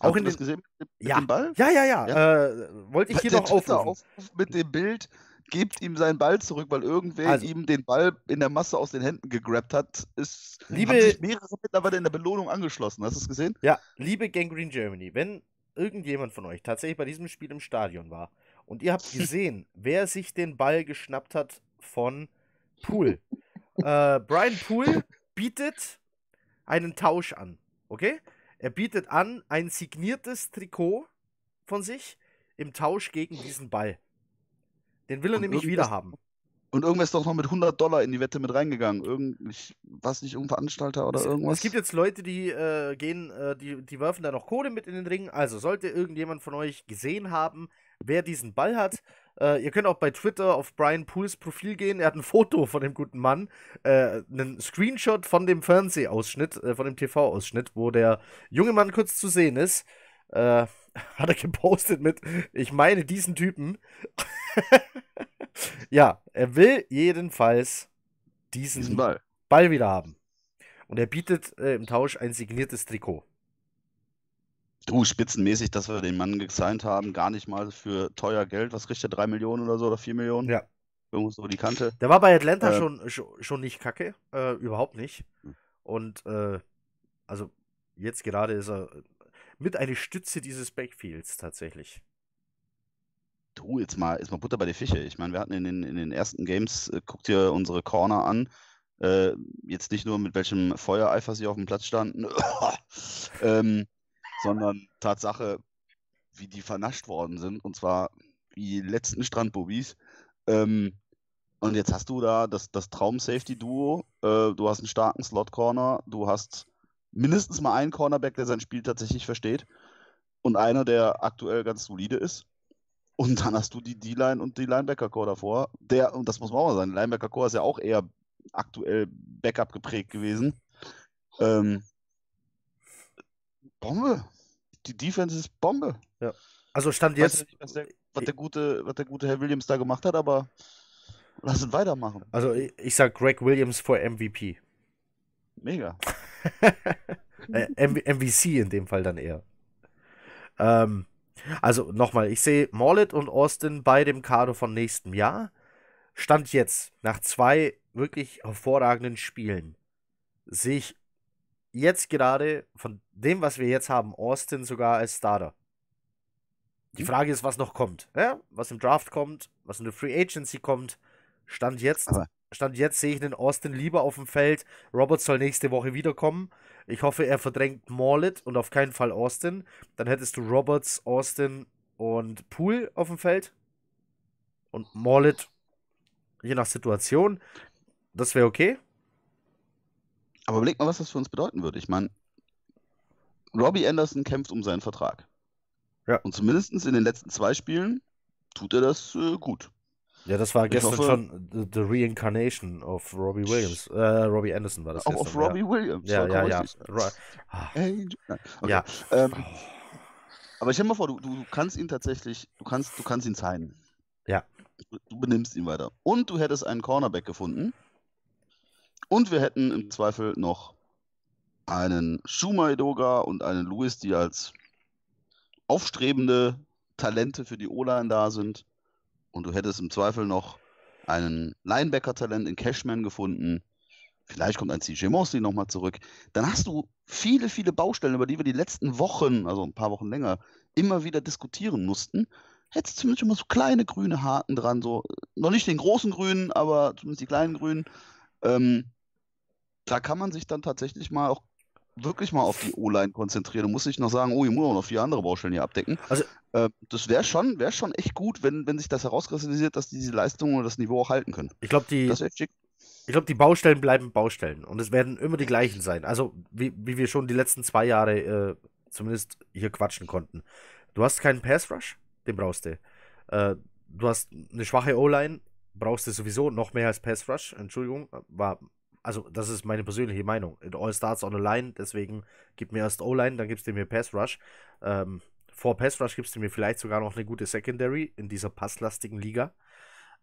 Auch Hast in das gesehen mit, mit ja. dem Ball? Ja, ja, ja. ja. Äh, wollte ich hier noch aufrufen. Auf, mit dem Bild gebt ihm seinen Ball zurück, weil irgendwer also, ihm den Ball in der Masse aus den Händen gegrabt hat. Ist, liebe, haben sich mehrere mittlerweile in der Belohnung angeschlossen. Hast du es gesehen? Ja, liebe Gangrene Germany, wenn irgendjemand von euch tatsächlich bei diesem Spiel im Stadion war und ihr habt gesehen, wer sich den Ball geschnappt hat von Pool. äh, Brian Pool bietet einen Tausch an. Okay? Er bietet an ein signiertes Trikot von sich im Tausch gegen diesen Ball. Den will er und nämlich wieder haben. Und irgendwer ist doch noch mit 100 Dollar in die Wette mit reingegangen. Irgend, ich weiß nicht, irgendein Veranstalter oder es, irgendwas. Es gibt jetzt Leute, die äh, gehen, äh, die, die werfen da noch Kohle mit in den Ring. Also sollte irgendjemand von euch gesehen haben, wer diesen Ball hat, äh, ihr könnt auch bei Twitter auf Brian Pools Profil gehen. Er hat ein Foto von dem guten Mann, äh, einen Screenshot von dem Fernsehausschnitt, äh, von dem TV-Ausschnitt, wo der junge Mann kurz zu sehen ist. Äh, hat er gepostet mit, ich meine diesen Typen. ja, er will jedenfalls diesen, diesen Ball. Ball. wieder haben. Und er bietet äh, im Tausch ein signiertes Trikot. Du, spitzenmäßig, dass wir den Mann gesigned haben, gar nicht mal für teuer Geld. Was kriegt er? Drei Millionen oder so oder vier Millionen? Ja. Irgendwo so die Kante. Der war bei Atlanta äh, schon, schon nicht kacke. Äh, überhaupt nicht. Hm. Und äh, also jetzt gerade ist er mit eine Stütze dieses Backfields tatsächlich. Du, jetzt mal, jetzt mal Butter bei die Fische. Ich meine, wir hatten in den, in den ersten Games, äh, guckt ihr unsere Corner an. Äh, jetzt nicht nur mit welchem Feuereifer sie auf dem Platz standen. ähm, sondern Tatsache, wie die vernascht worden sind, und zwar wie die letzten Strandbubis. Ähm, und jetzt hast du da das, das Traum-Safety-Duo, äh, du hast einen starken Slot-Corner, du hast mindestens mal einen Cornerback, der sein Spiel tatsächlich versteht und einer, der aktuell ganz solide ist. Und dann hast du die D-Line und die Linebacker-Core davor. Der, und das muss man auch mal sagen, Linebacker-Core ist ja auch eher aktuell Backup geprägt gewesen. Ähm, Bombe. Die Defense ist Bombe. Ja. Also stand jetzt. Nicht, was, der, was, der, gute, was der gute Herr Williams da gemacht hat, aber lass ihn weitermachen. Also ich, ich sag Greg Williams vor MVP. Mega. Äh, MVC in dem Fall dann eher. Ähm, also nochmal, ich sehe Morlet und Austin bei dem Kader von nächstem Jahr. Stand jetzt, nach zwei wirklich hervorragenden Spielen, sehe ich jetzt gerade von dem, was wir jetzt haben, Austin sogar als Starter. Die Frage ist, was noch kommt. Ja? Was im Draft kommt, was in der Free Agency kommt. Stand jetzt, Stand jetzt sehe ich den Austin lieber auf dem Feld. Roberts soll nächste Woche wiederkommen. Ich hoffe, er verdrängt Morlet und auf keinen Fall Austin. Dann hättest du Roberts, Austin und Poole auf dem Feld. Und Morlet, je nach Situation. Das wäre okay. Aber überleg mal, was das für uns bedeuten würde. Ich meine, Robbie Anderson kämpft um seinen Vertrag. Ja. Und zumindest in den letzten zwei Spielen tut er das äh, gut. Ja, das war ich gestern hoffe, schon the, Reincarnation of Robbie Williams. Äh, Robbie Anderson war das. Auch auf Robbie ja. Williams. Ja, ja, ja. Ah. Hey, okay. ja. Ähm, aber stell dir mal vor, du, du kannst ihn tatsächlich, du kannst, du kannst ihn zeigen. Ja. Du benimmst ihn weiter. Und du hättest einen Cornerback gefunden. Und wir hätten im Zweifel noch einen Shuma Edoga und einen Lewis, die als aufstrebende Talente für die O-Line da sind. Und du hättest im Zweifel noch einen Linebacker-Talent in Cashman gefunden. Vielleicht kommt ein CJ Mosley nochmal zurück. Dann hast du viele, viele Baustellen, über die wir die letzten Wochen, also ein paar Wochen länger, immer wieder diskutieren mussten. Hättest zumindest schon mal so kleine grüne Haken dran, so noch nicht den großen grünen, aber zumindest die kleinen grünen. Ähm, da kann man sich dann tatsächlich mal auch wirklich mal auf die O-Line konzentrieren und muss sich noch sagen, oh, ich muss auch noch vier andere Baustellen hier abdecken. Also, äh, das wäre schon, wär schon echt gut, wenn, wenn sich das herauskristallisiert, dass die diese Leistung oder das Niveau auch halten können. Ich glaube, die. Ich glaube, die Baustellen bleiben Baustellen und es werden immer die gleichen sein. Also, wie, wie wir schon die letzten zwei Jahre äh, zumindest hier quatschen konnten. Du hast keinen Pass Rush, den brauchst du. Äh, du hast eine schwache O-Line, brauchst du sowieso noch mehr als Pass Rush. Entschuldigung, war also das ist meine persönliche Meinung. It all starts on a line, deswegen gib mir erst O-Line, dann gibst du mir Pass Rush. Ähm, vor Pass Rush gibst du mir vielleicht sogar noch eine gute Secondary in dieser passlastigen Liga.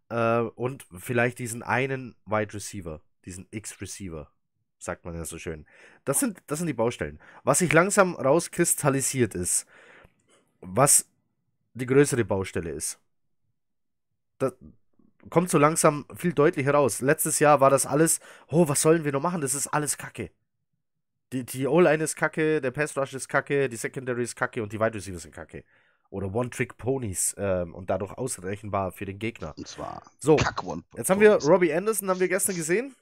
Äh, und vielleicht diesen einen Wide Receiver, diesen X-Receiver, sagt man ja so schön. Das sind, das sind die Baustellen. Was sich langsam rauskristallisiert ist, was die größere Baustelle ist. Das, kommt so langsam viel deutlicher raus. Letztes Jahr war das alles, oh, was sollen wir noch machen? Das ist alles Kacke. Die, die O-Line ist kacke, der Pass Rush ist kacke, die Secondary ist kacke und die Wide Receivers sind kacke. Oder One-Trick-Ponies ähm, und dadurch ausrechenbar für den Gegner. Und zwar so. Jetzt haben wir Robbie Anderson, haben wir gestern gesehen.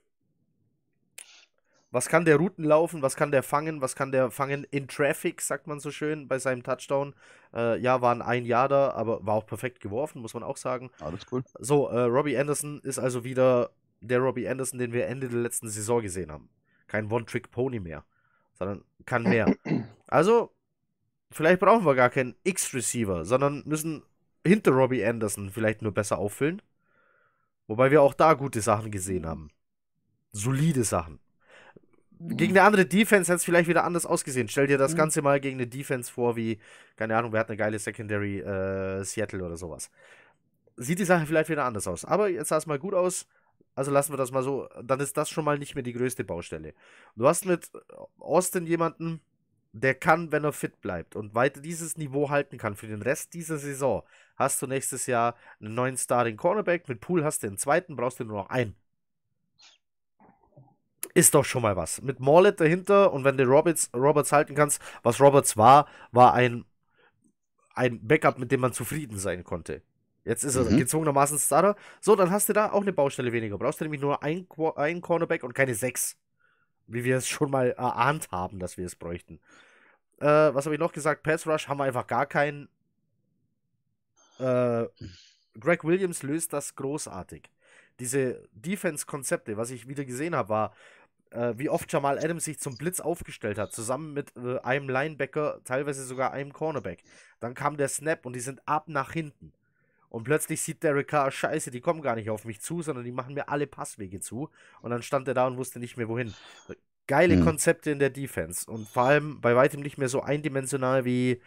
Was kann der Routen laufen? Was kann der fangen? Was kann der fangen in Traffic, sagt man so schön bei seinem Touchdown? Äh, ja, waren ein Jahr da, aber war auch perfekt geworfen, muss man auch sagen. Alles cool. So, äh, Robbie Anderson ist also wieder der Robbie Anderson, den wir Ende der letzten Saison gesehen haben. Kein One-Trick-Pony mehr, sondern kann mehr. Also, vielleicht brauchen wir gar keinen X-Receiver, sondern müssen hinter Robbie Anderson vielleicht nur besser auffüllen. Wobei wir auch da gute Sachen gesehen haben. Solide Sachen. Gegen eine andere Defense hätte es vielleicht wieder anders ausgesehen. Stell dir das mhm. Ganze mal gegen eine Defense vor, wie, keine Ahnung, wer hat eine geile Secondary, äh, Seattle oder sowas. Sieht die Sache vielleicht wieder anders aus. Aber jetzt sah es mal gut aus. Also lassen wir das mal so. Dann ist das schon mal nicht mehr die größte Baustelle. Du hast mit Austin jemanden, der kann, wenn er fit bleibt und weiter dieses Niveau halten kann für den Rest dieser Saison, hast du nächstes Jahr einen neuen Starting Cornerback. Mit Pool hast du den zweiten, brauchst du nur noch einen ist doch schon mal was. Mit Morlet dahinter und wenn du Roberts, Roberts halten kannst, was Roberts war, war ein, ein Backup, mit dem man zufrieden sein konnte. Jetzt ist er mhm. gezwungenermaßen Starter. So, dann hast du da auch eine Baustelle weniger. Brauchst du nämlich nur ein, ein Cornerback und keine sechs. Wie wir es schon mal erahnt haben, dass wir es bräuchten. Äh, was habe ich noch gesagt? Pass Rush haben wir einfach gar keinen. Äh, Greg Williams löst das großartig. Diese Defense-Konzepte, was ich wieder gesehen habe, war, äh, wie oft Jamal Adams sich zum Blitz aufgestellt hat, zusammen mit äh, einem Linebacker, teilweise sogar einem Cornerback. Dann kam der Snap und die sind ab nach hinten. Und plötzlich sieht Derek Carr, scheiße, die kommen gar nicht auf mich zu, sondern die machen mir alle Passwege zu. Und dann stand er da und wusste nicht mehr wohin. Geile mhm. Konzepte in der Defense. Und vor allem bei weitem nicht mehr so eindimensional wie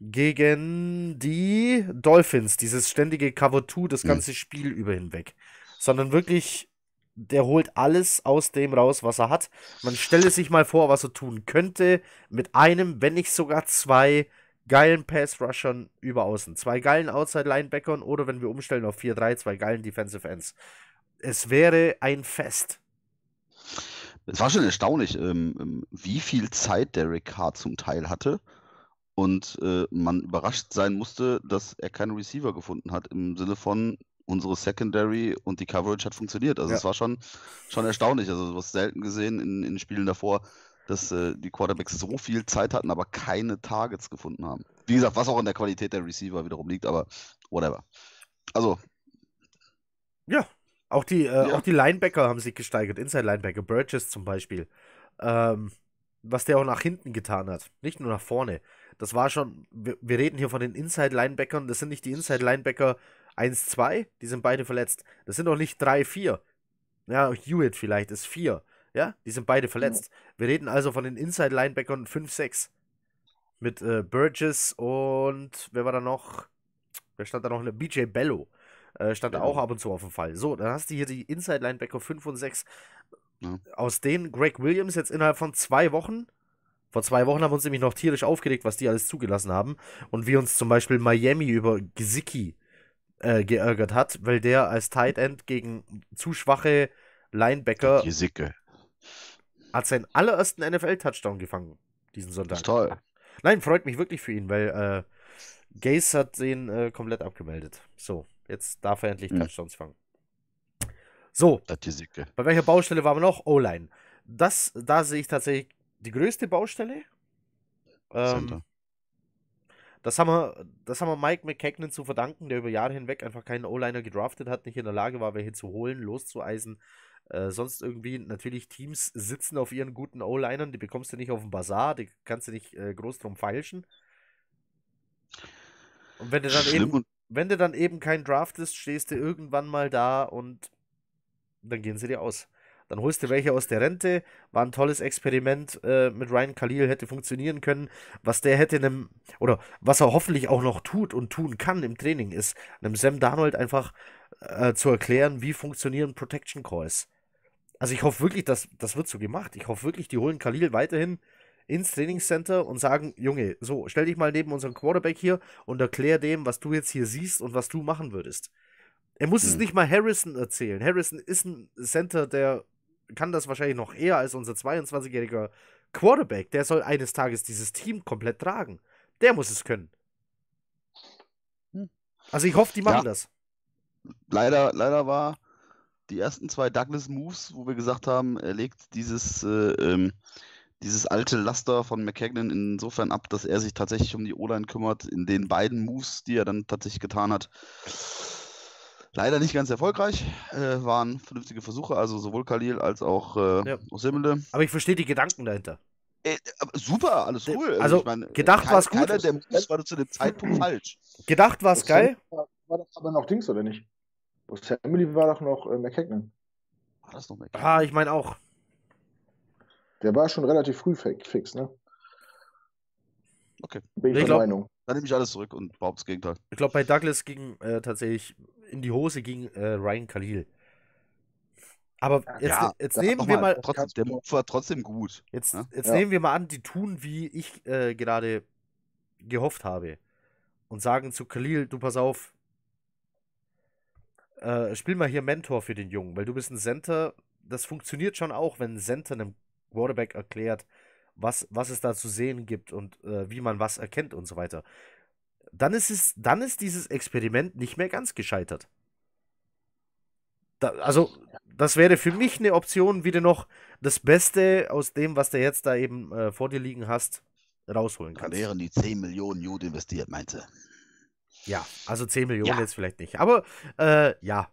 gegen die Dolphins. Dieses ständige Cover 2 das hm. ganze mhm. Spiel über hinweg. Sondern wirklich der holt alles aus dem raus, was er hat. Man stelle sich mal vor, was er tun könnte mit einem, wenn nicht sogar zwei geilen Pass-Rushern über außen. Zwei geilen Outside-Linebackern oder wenn wir umstellen auf 4-3, zwei geilen Defensive Ends. Es wäre ein Fest. Es war schon erstaunlich, ähm, ähm, wie viel Zeit Derek Carr zum Teil hatte und äh, man überrascht sein musste, dass er keinen Receiver gefunden hat im Sinne von unsere Secondary und die Coverage hat funktioniert. Also es Ja. war schon, schon erstaunlich. Also was selten gesehen in, in Spielen davor, dass äh, die Quarterbacks so viel Zeit hatten, aber keine Targets gefunden haben. Wie gesagt, was auch in der Qualität der Receiver wiederum liegt, aber whatever. Also, Ja, auch die, äh, Ja. auch die Linebacker haben sich gesteigert. Inside-Linebacker, Burgess zum Beispiel. Ähm, was der auch nach hinten getan hat, nicht nur nach vorne. Das war schon, wir, wir reden hier von den Inside-Linebackern, das sind nicht die Inside-Linebacker 1, 2, die sind beide verletzt. Das sind auch nicht 3, 4. Ja, Hewitt vielleicht ist 4. Ja, die sind beide verletzt. Wir reden also von den Inside-Linebackern 5, 6. Mit äh, Burgess und wer war da noch? Wer stand da noch? BJ Bello. Äh, stand Bello. auch ab und zu auf dem Fall. So, dann hast du hier die Inside-Linebacker 5 und 6. Ja. Aus denen Greg Williams jetzt innerhalb von zwei Wochen. Vor zwei Wochen haben wir uns nämlich noch tierisch aufgeregt, was die alles zugelassen haben. Und wie uns zum Beispiel Miami über Gesicki äh, geärgert hat, weil der als Tight End gegen zu schwache Linebacker die Sicke. hat seinen allerersten NFL-Touchdown gefangen diesen Das Sonntag. ist toll. Nein, freut mich wirklich für ihn, weil äh, Gaze hat den äh, komplett abgemeldet. So, jetzt darf er endlich Mhm. Touchdowns fangen. So, Das bei welcher Baustelle waren wir noch? O-Line. Das, da sehe ich tatsächlich die größte Baustelle. Ähm, Center. Das haben, wir, das haben wir Mike McKagan zu verdanken, der über Jahre hinweg einfach keinen O-Liner gedraftet hat, nicht in der Lage war, welche zu holen, loszueisen. Äh, sonst irgendwie, natürlich, Teams sitzen auf ihren guten O-Linern, die bekommst du nicht auf dem Bazar, die kannst du nicht äh, groß drum feilschen. Und wenn du dann Schlimm eben, und wenn du dann eben keinen draftest, stehst du irgendwann mal da und dann gehen sie dir aus. Dann holst du welche aus der Rente. War ein tolles Experiment äh, mit Ryan Khalil, hätte funktionieren können. Was der hätte einem, oder was er hoffentlich auch noch tut und tun kann im Training, ist, einem Sam Darnold einfach äh, zu erklären, wie funktionieren Protection Calls. Also ich hoffe wirklich, dass das wird so gemacht. Ich hoffe wirklich, die holen Khalil weiterhin ins Trainingscenter und sagen, Junge, so, stell dich mal neben unseren Quarterback hier und erklär dem, was du jetzt hier siehst und was du machen würdest. Er muss es Hm. nicht mal Harrison erzählen. Harrison ist ein Center, der kann das wahrscheinlich noch eher als unser 22-jähriger Quarterback. Der soll eines Tages dieses Team komplett tragen. Der muss es können. Hm. Also ich hoffe, die machen Ja. das. leider, leider war die ersten zwei Douglas Moves, wo wir gesagt haben, er legt dieses, äh, ähm, dieses alte Laster von McKagan insofern ab, dass er sich tatsächlich um die O-Line kümmert, in den beiden Moves, die er dann tatsächlich getan hat. Leider nicht ganz erfolgreich, äh, waren vernünftige Versuche, also sowohl Khalil als auch äh, Ja. Osemele. Aber ich verstehe die Gedanken dahinter. Äh, super, alles cool. also, ich meine, gedacht kein- war's gut. Keiner der Moves war zu dem Zeitpunkt falsch. Gedacht war es geil. War, war das aber noch Dings oder nicht? Family war doch noch äh, McKagan. War das noch McKagan? Ah, ich meine auch. Der war schon relativ früh fix, ne? Okay. Bin ich Ich der glaub- Meinung. Dann nehme ich alles zurück und behaupte das Gegenteil. Ich glaube, bei Douglas ging äh, tatsächlich in die Hose ging äh, Ryan Khalil. Aber jetzt, Ja, jetzt nehmen wir mal, trotzdem, der Move war trotzdem gut. jetzt, Ja? jetzt Ja. nehmen wir mal an, die tun, wie ich äh, gerade gehofft habe. Und sagen zu Khalil, du pass auf, äh, spiel mal hier Mentor für den Jungen, weil du bist ein Center. Das funktioniert schon auch, wenn ein Center einem Quarterback erklärt, was, was es da zu sehen gibt und äh, wie man was erkennt und so weiter. Dann ist es, dann ist dieses Experiment nicht mehr ganz gescheitert. Da, also, das wäre für mich eine Option, wie du noch das Beste aus dem, was du jetzt da eben äh, vor dir liegen hast, rausholen Da kannst. wären die 10 Millionen Jude investiert, meinte. Ja, also 10 Millionen Ja. jetzt vielleicht nicht. Aber äh, ja,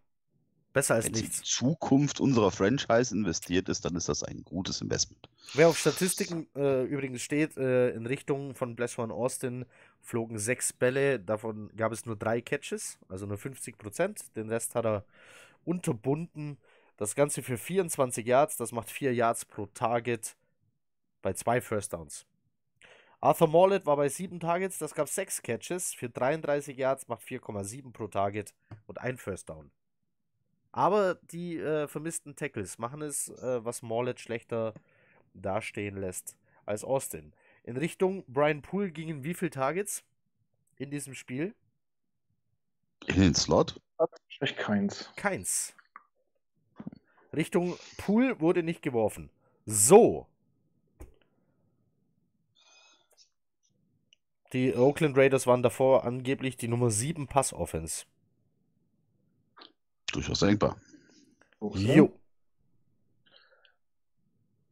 besser als Wenn sie in nichts. die Zukunft unserer Franchise investiert ist, dann ist das ein gutes Investment. Wer auf Statistiken äh, übrigens steht, äh, in Richtung von Bless One Austin flogen sechs Bälle, davon gab es nur drei Catches, also nur 50 Prozent. Den Rest hat er unterbunden. Das Ganze für 24 Yards, das macht 4 Yards pro Target bei zwei First Downs. Arthur Morlett war bei 7 Targets, das gab 6 Catches für 33 Yards, macht 4,7 pro Target und ein First Down. Aber die äh, vermissten Tackles machen es, äh, was Morlett schlechter dastehen lässt als Austin. In Richtung Brian Poole gingen wie viele Targets in diesem Spiel? In den Slot? Vielleicht keins. Keins. Richtung Pool wurde nicht geworfen. So. Die Oakland Raiders waren davor angeblich die Nummer 7 Pass-Offense. Durchaus denkbar. So. Jo.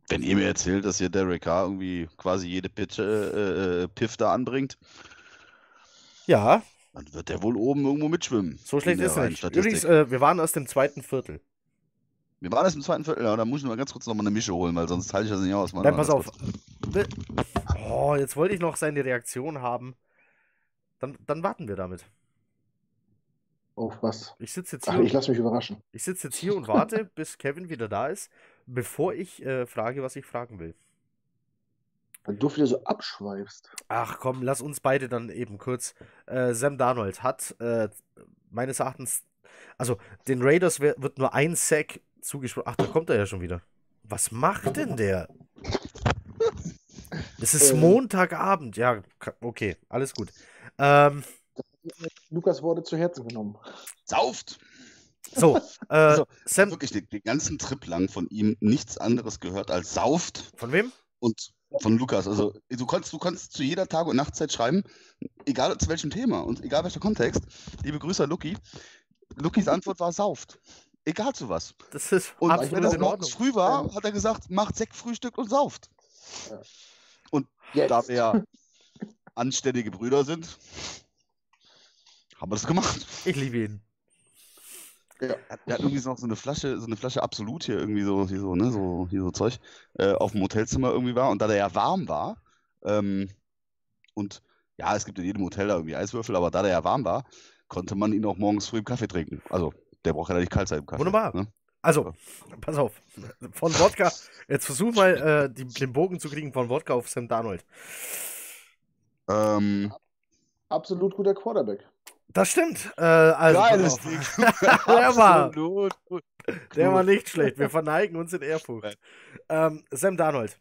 Wenn ihr mir erzählt, dass hier Derek Carr irgendwie quasi jede Pitch, äh, äh, Piff da anbringt, Ja, dann wird der wohl oben irgendwo mitschwimmen. so schlecht ist er nicht. Statistik. Übrigens, äh, wir waren erst im zweiten Viertel. Wir waren erst im zweiten Viertel, ja, da muss ich mal ganz kurz noch mal eine Mische holen, weil sonst halte ich das nicht aus. Mann. Nein, pass auf. kurz. Will- Oh, jetzt wollte ich noch seine Reaktion haben. Dann, dann warten wir damit. Auf was? Ich sitze jetzt Ach, hier. ich lasse mich überraschen. Ich sitze jetzt hier und warte, bis Kevin wieder da ist, bevor ich äh, frage, was ich fragen will. Weil du wieder so abschweifst. Ach komm, lass uns beide dann eben kurz. Äh, Sam Darnold hat äh, meines Erachtens, also den Raiders wird nur ein Sack zugesprochen. Ach, da kommt er ja schon wieder. Was macht denn der? Es ist Ähm. Montagabend. Ja, ka- okay, alles gut. Ähm, Lukas Worte zu Herzen genommen. Sauft! so, äh, Also, Sam, Wirklich den, den ganzen Trip lang von ihm nichts anderes gehört als Sauft von wem? und von Lukas. Also du konntest, du konntest zu jeder Tag- und Nachtzeit schreiben, egal zu welchem Thema und egal welcher Kontext. Liebe Grüße an Luki. Lukis Antwort war Sauft. Egal zu was. Das ist Und wenn es morgens früh war, Ja. hat er gesagt, macht Sektfrühstück und sauft. Jetzt. Da wir ja anständige Brüder sind, haben wir das gemacht. Ich liebe ihn. Ja. Er hat irgendwie so noch so eine Flasche, so eine Flasche Absolut hier irgendwie so, hier so, ne, so, hier so Zeug, äh, auf dem Hotelzimmer irgendwie war. Und da der ja warm war, ähm, und ja, es gibt in jedem Hotel da irgendwie Eiswürfel, aber da der ja warm war, konnte man ihn auch morgens früh im Kaffee trinken. Also, der braucht ja nicht kalt sein im Kaffee. Wunderbar. Ne? Also, pass auf. Von Wodka, jetzt versuch mal äh, die, den Bogen zu kriegen von Wodka auf Sam Darnold. Ähm, Absolut guter Quarterback. Das stimmt. Äh, also, Geiles Ding. der, war, der war nicht schlecht. Wir verneigen uns in Ehrfurcht. Ähm, Sam Darnold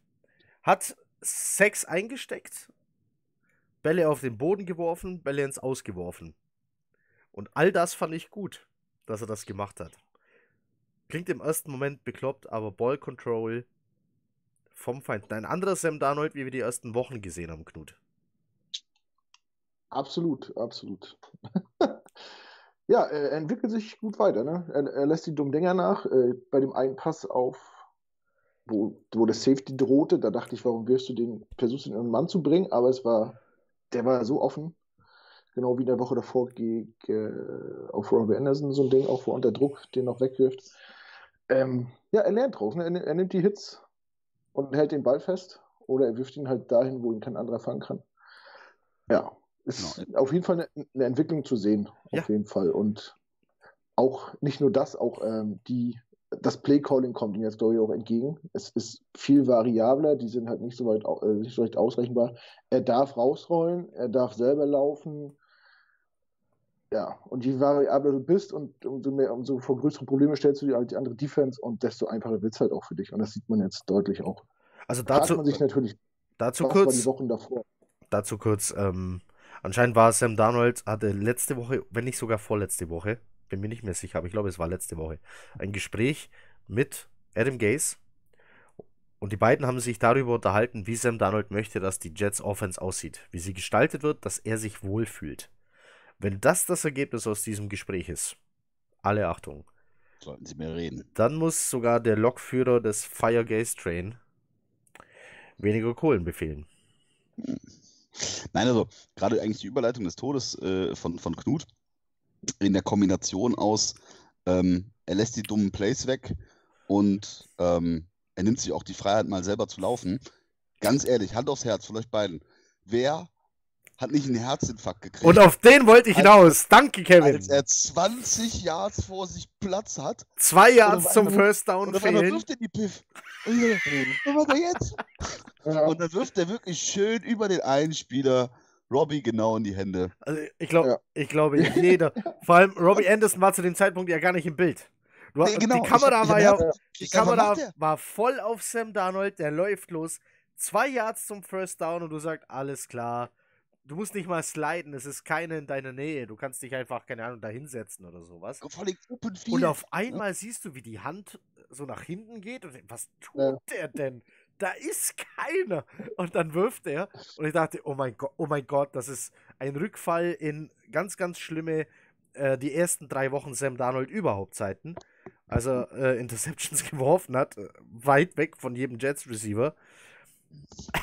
hat sechs eingesteckt, Bälle auf den Boden geworfen, Bälle ins Ausgeworfen. Und all das fand ich gut, dass er das gemacht hat. Klingt im ersten Moment bekloppt, aber Ball Control vom Feind. Ein anderer Sam Darnold, wie wir die ersten Wochen gesehen haben, Knut. Absolut, absolut. ja, er entwickelt sich gut weiter. Ne? Er, er lässt die dummen Dinger nach. Äh, bei dem einen Pass auf, wo, wo der Safety drohte, da dachte ich, warum wirst du den, versuchst den einen Mann zu bringen, aber es war, der war so offen. Genau wie in der Woche davor gegen äh, auf Robbie Anderson, so ein Ding, auch wo er unter Druck den noch wegwirft. Ähm, ja, er lernt draus. Ne? Er, er nimmt die Hits und hält den Ball fest. Oder er wirft ihn halt dahin, wo ihn kein anderer fangen kann. Ja, ist auf jeden Fall eine, eine Entwicklung zu sehen. Ja. Auf jeden Fall. Und auch nicht nur das, auch ähm, die, das Play-Calling kommt ihm jetzt, glaube ich, auch entgegen. Es ist viel variabler, die sind halt nicht so weit, äh, nicht so recht ausrechenbar. Er darf rausrollen, er darf selber laufen. Ja, und je variabler du bist und umso mehr, umso vor größere Probleme stellst du dir halt die andere Defense und desto einfacher wird es halt auch für dich. Und das sieht man jetzt deutlich auch. Also Fragt dazu, man sich natürlich, dazu kurz. die Wochen davor? dazu kurz, ähm, anscheinend war Sam Darnold, hatte letzte Woche, wenn nicht sogar vorletzte Woche, bin mir nicht mehr sicher, aber ich glaube, es war letzte Woche, ein Gespräch mit Adam Gase. Und die beiden haben sich darüber unterhalten, wie Sam Darnold möchte, dass die Jets Offense aussieht, wie sie gestaltet wird, dass er sich wohlfühlt. Wenn das das Ergebnis aus diesem Gespräch ist, alle Achtung, Sollten Sie mir reden. dann muss sogar der Lokführer des Fire Gase Train weniger Kohlen befehlen. Nein, also gerade eigentlich die Überleitung des Todes äh, von, von Knut in der Kombination aus, ähm, er lässt die dummen Plays weg und ähm, er nimmt sich auch die Freiheit, mal selber zu laufen. Ganz ehrlich, Hand aufs Herz euch beiden. Wer hat nicht einen Herzinfarkt gekriegt, Und auf den wollte ich Als- hinaus. Danke, Kevin. als er 20 Yards vor sich Platz hat Zwei Yards zum einmal- First Down und auf einmal fehlen. wirft er die Piff. Und was macht er jetzt? Ja, Und dann wirft er wirklich schön über den einen Spieler Robbie genau in die Hände. Also ich glaube, Ja. ich glaube, jeder. Vor allem Robbie Anderson war zu dem Zeitpunkt ja gar nicht im Bild. Du, Nee, genau. Die Kamera Ich- war ich ja, hab- die Kamera war voll auf Sam Darnold, der läuft los, zwei Yards zum First Down und du sagst, alles klar. Du musst nicht mal sliden, es ist keine in deiner Nähe. Du kannst dich einfach, keine Ahnung, da hinsetzen oder sowas. Und auf einmal siehst du, wie die Hand so nach hinten geht und was tut Ja. der denn? Da ist keiner. Und dann wirft er. Und ich dachte, oh mein Gott, oh mein Gott, das ist ein Rückfall in ganz, ganz schlimme, äh, die ersten drei Wochen Sam Darnold überhaupt Zeiten. Also äh, Interceptions geworfen hat, äh, weit weg von jedem Jets Receiver.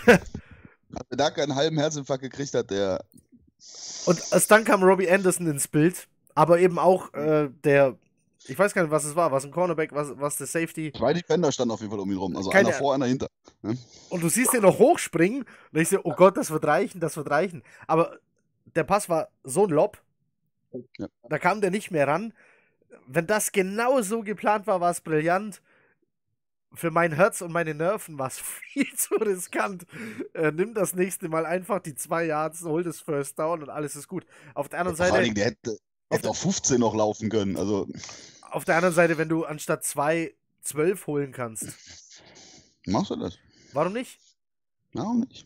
Hat er da keinen halben Herzinfarkt gekriegt hat, der. Und erst dann kam Robbie Anderson ins Bild, aber eben auch äh, der, ich weiß gar nicht, was es war, was ein Cornerback, was, was der Safety. Zwei Defender standen auf jeden Fall um ihn rum. Also Keine- einer vor, einer hinter. Und du siehst ihn noch hochspringen. Und ich so, oh Gott, das wird reichen, das wird reichen. Aber der Pass war so ein Lob. Ja. Da kam der nicht mehr ran. Wenn das genau so geplant war, war es brillant. Für mein Herz und meine Nerven war es viel zu riskant. Äh, nimm das nächste Mal einfach die zwei Yards, hol das First Down und alles ist gut. Auf der anderen Vor allen Seite, Dingen, der hätte, hätte auch 15 noch laufen können. Also, auf der anderen Seite, wenn du anstatt zwei zwölf holen kannst, machst du das? warum nicht? Warum nicht?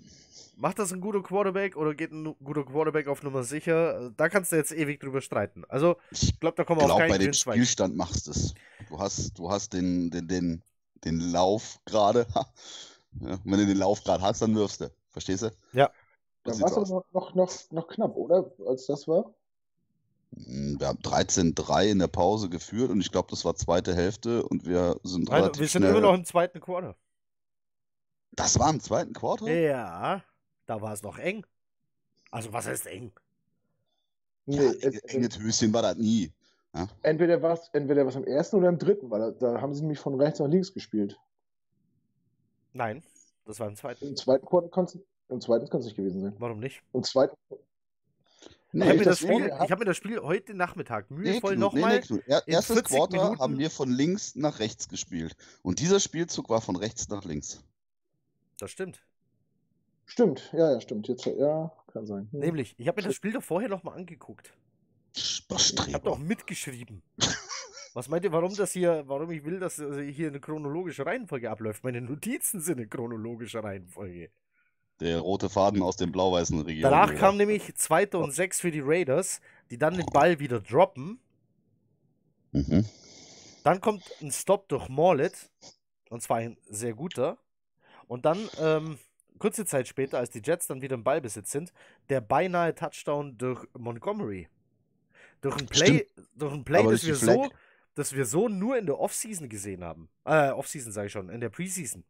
Macht das ein guter Quarterback oder geht ein guter Quarterback auf Nummer sicher? Da kannst du jetzt ewig drüber streiten. Also, Ich glaube, da kommen wir glaube, keinen bei dem. Spielstand machst du es. Du hast, du hast den, den, den, den Lauf gerade. Ja, wenn du den Lauf gerade hast, dann wirfst du. Verstehst du? Ja. So Da war es noch, noch, noch, knapp, oder? Als das war? Mm, Wir haben 13-3 in der Pause geführt und ich glaube, das war zweite Hälfte und wir sind Nein, relativ wir sind schnell. immer noch im zweiten Quarter. Das war im zweiten Quarter? Ja, da war es noch eng. Also, was heißt eng? Nee, Ja, es, enge, enge Höschen war das nie. Entweder war es entweder im ersten oder im dritten, weil da, da haben sie nämlich von rechts nach links gespielt. Nein, das war im zweiten. Im zweiten Quarter kann's, im zweiten kann es nicht gewesen sein. Warum nicht? Im zweiten, Ich Nee, habe mir, das Spiel- ich hab mir das Spiel heute Nachmittag nee, mühevoll nee, nochmal. nee. Er, in erstes 40 Quarter Minuten- haben wir von links nach rechts gespielt. Und dieser Spielzug war von rechts nach links. Das stimmt. stimmt, ja, ja, stimmt. Jetzt, ja, kann sein. Hm. Nämlich, ich habe mir das Spiel doch vorher nochmal angeguckt. Ich habe doch mitgeschrieben. Was meint ihr, warum das hier, warum ich will, dass äh, hier eine chronologische Reihenfolge abläuft? Meine Notizen sind eine chronologische Reihenfolge. Der rote Faden aus dem blau-weißen Region. Danach kam nämlich zweite und sechs für die Raiders, die dann den Ball wieder droppen. Mhm. Dann kommt ein Stop durch Morlet. Und zwar ein sehr guter. Und dann, ähm, kurze Zeit später, als die Jets dann wieder im Ballbesitz sind, der beinahe Touchdown durch Montgomery. Durch ein Play, durch ein Play das wir, so, Flag. das wir so nur in der Offseason gesehen haben. Äh, Offseason sage ich schon, in der Preseason.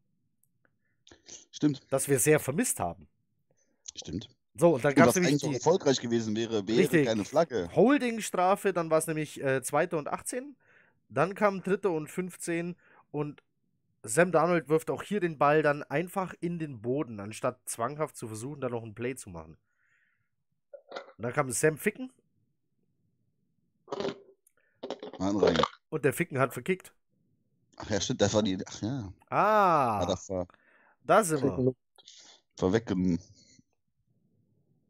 Stimmt, Das wir sehr vermisst haben. stimmt. So, und dann gab es nämlich eigentlich auch die erfolgreich gewesen wäre, wäre Richtig. keine Flagge. Holding-Strafe, dann war es nämlich äh, zweite und 18. Dann kam dritte und 15 und Sam Darnold wirft auch hier den Ball dann einfach in den Boden, anstatt zwanghaft zu versuchen, da noch ein Play zu machen. Und dann kam Sam Ficken Mann, rein. und der Ficken hat verkickt. Ach ja, stimmt, das war die. Ach ja, Ah, das war, da sind wir. war.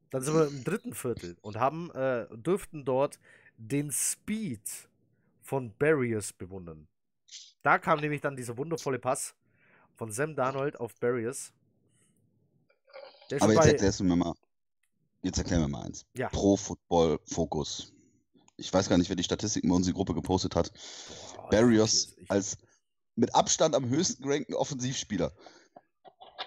Dann sind wir im dritten Viertel und haben, äh, dürften dort den Speed von Barriers bewundern. Da kam nämlich dann dieser wundervolle Pass von Sam Darnold auf Barriers. Der Aber jetzt erklärst du mir mal. Jetzt erklär mir mal eins. Ja. Pro Football Focus. Ich weiß gar nicht, wer die Statistiken bei uns in die Gruppe gepostet hat. Boah, Barrios ich- ich- als mit Abstand am höchsten gerankten Offensivspieler.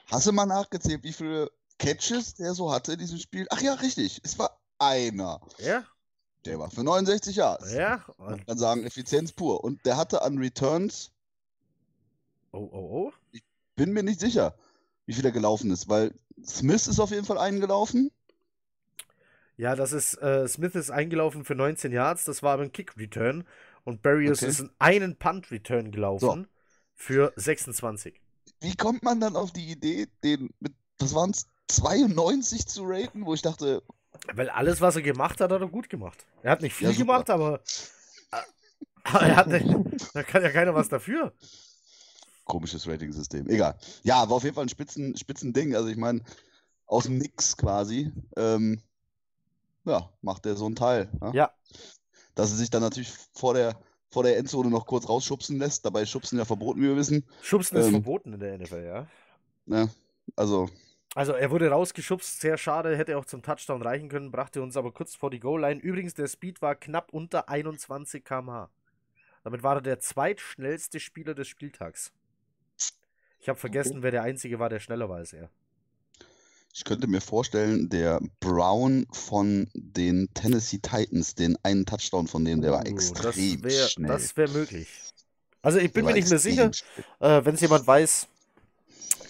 Hast du mal nachgezählt, wie viele Catches der so hatte in diesem Spiel? Ach ja, richtig. Es war einer. Ja, Der war für 69 Yards. ja. Man kann sagen, Effizienz pur. Und der hatte an Returns, oh, oh, oh. bin mir nicht sicher, wie viel er gelaufen ist, weil Smith ist auf jeden Fall eingelaufen. Ja, das ist, äh, Smith ist eingelaufen für 19 Yards, das war aber ein Kick-Return. Und Barrios Okay. ist in einen Punt-Return gelaufen für 26. Wie kommt man dann auf die Idee, den mit, das waren 92 zu raten, wo ich dachte, Weil alles, was er gemacht hat, hat er gut gemacht. Er hat nicht viel Ja, gemacht, aber, aber er hat, da kann ja keiner was dafür. komisches Rating-System. Egal. Ja, war auf jeden Fall ein Spitzen, Spitzending. Also ich meine, aus dem Nix quasi, ähm, ja, macht der so ein Teil. ne? Ja. Dass er sich dann natürlich vor der vor der Endzone noch kurz rausschubsen lässt. Dabei Schubsen ja verboten, wie wir wissen. Schubsen ist Ähm. verboten in der NFL, ja. Ne? Also, Also er wurde rausgeschubst, sehr schade, hätte auch zum Touchdown reichen können, brachte uns aber kurz vor die Goal-Line. Übrigens, der Speed war knapp unter 21 km/h. Damit war er der zweitschnellste Spieler des Spieltags. Ich habe vergessen, wer der Einzige war, der schneller war als er. Ich könnte mir vorstellen, der Brown von den Tennessee Titans, den einen Touchdown von dem, der war Uh, extrem das wäre schnell. das wär möglich. Also ich bin mir nicht mehr sicher. Äh, Wenn es jemand weiß,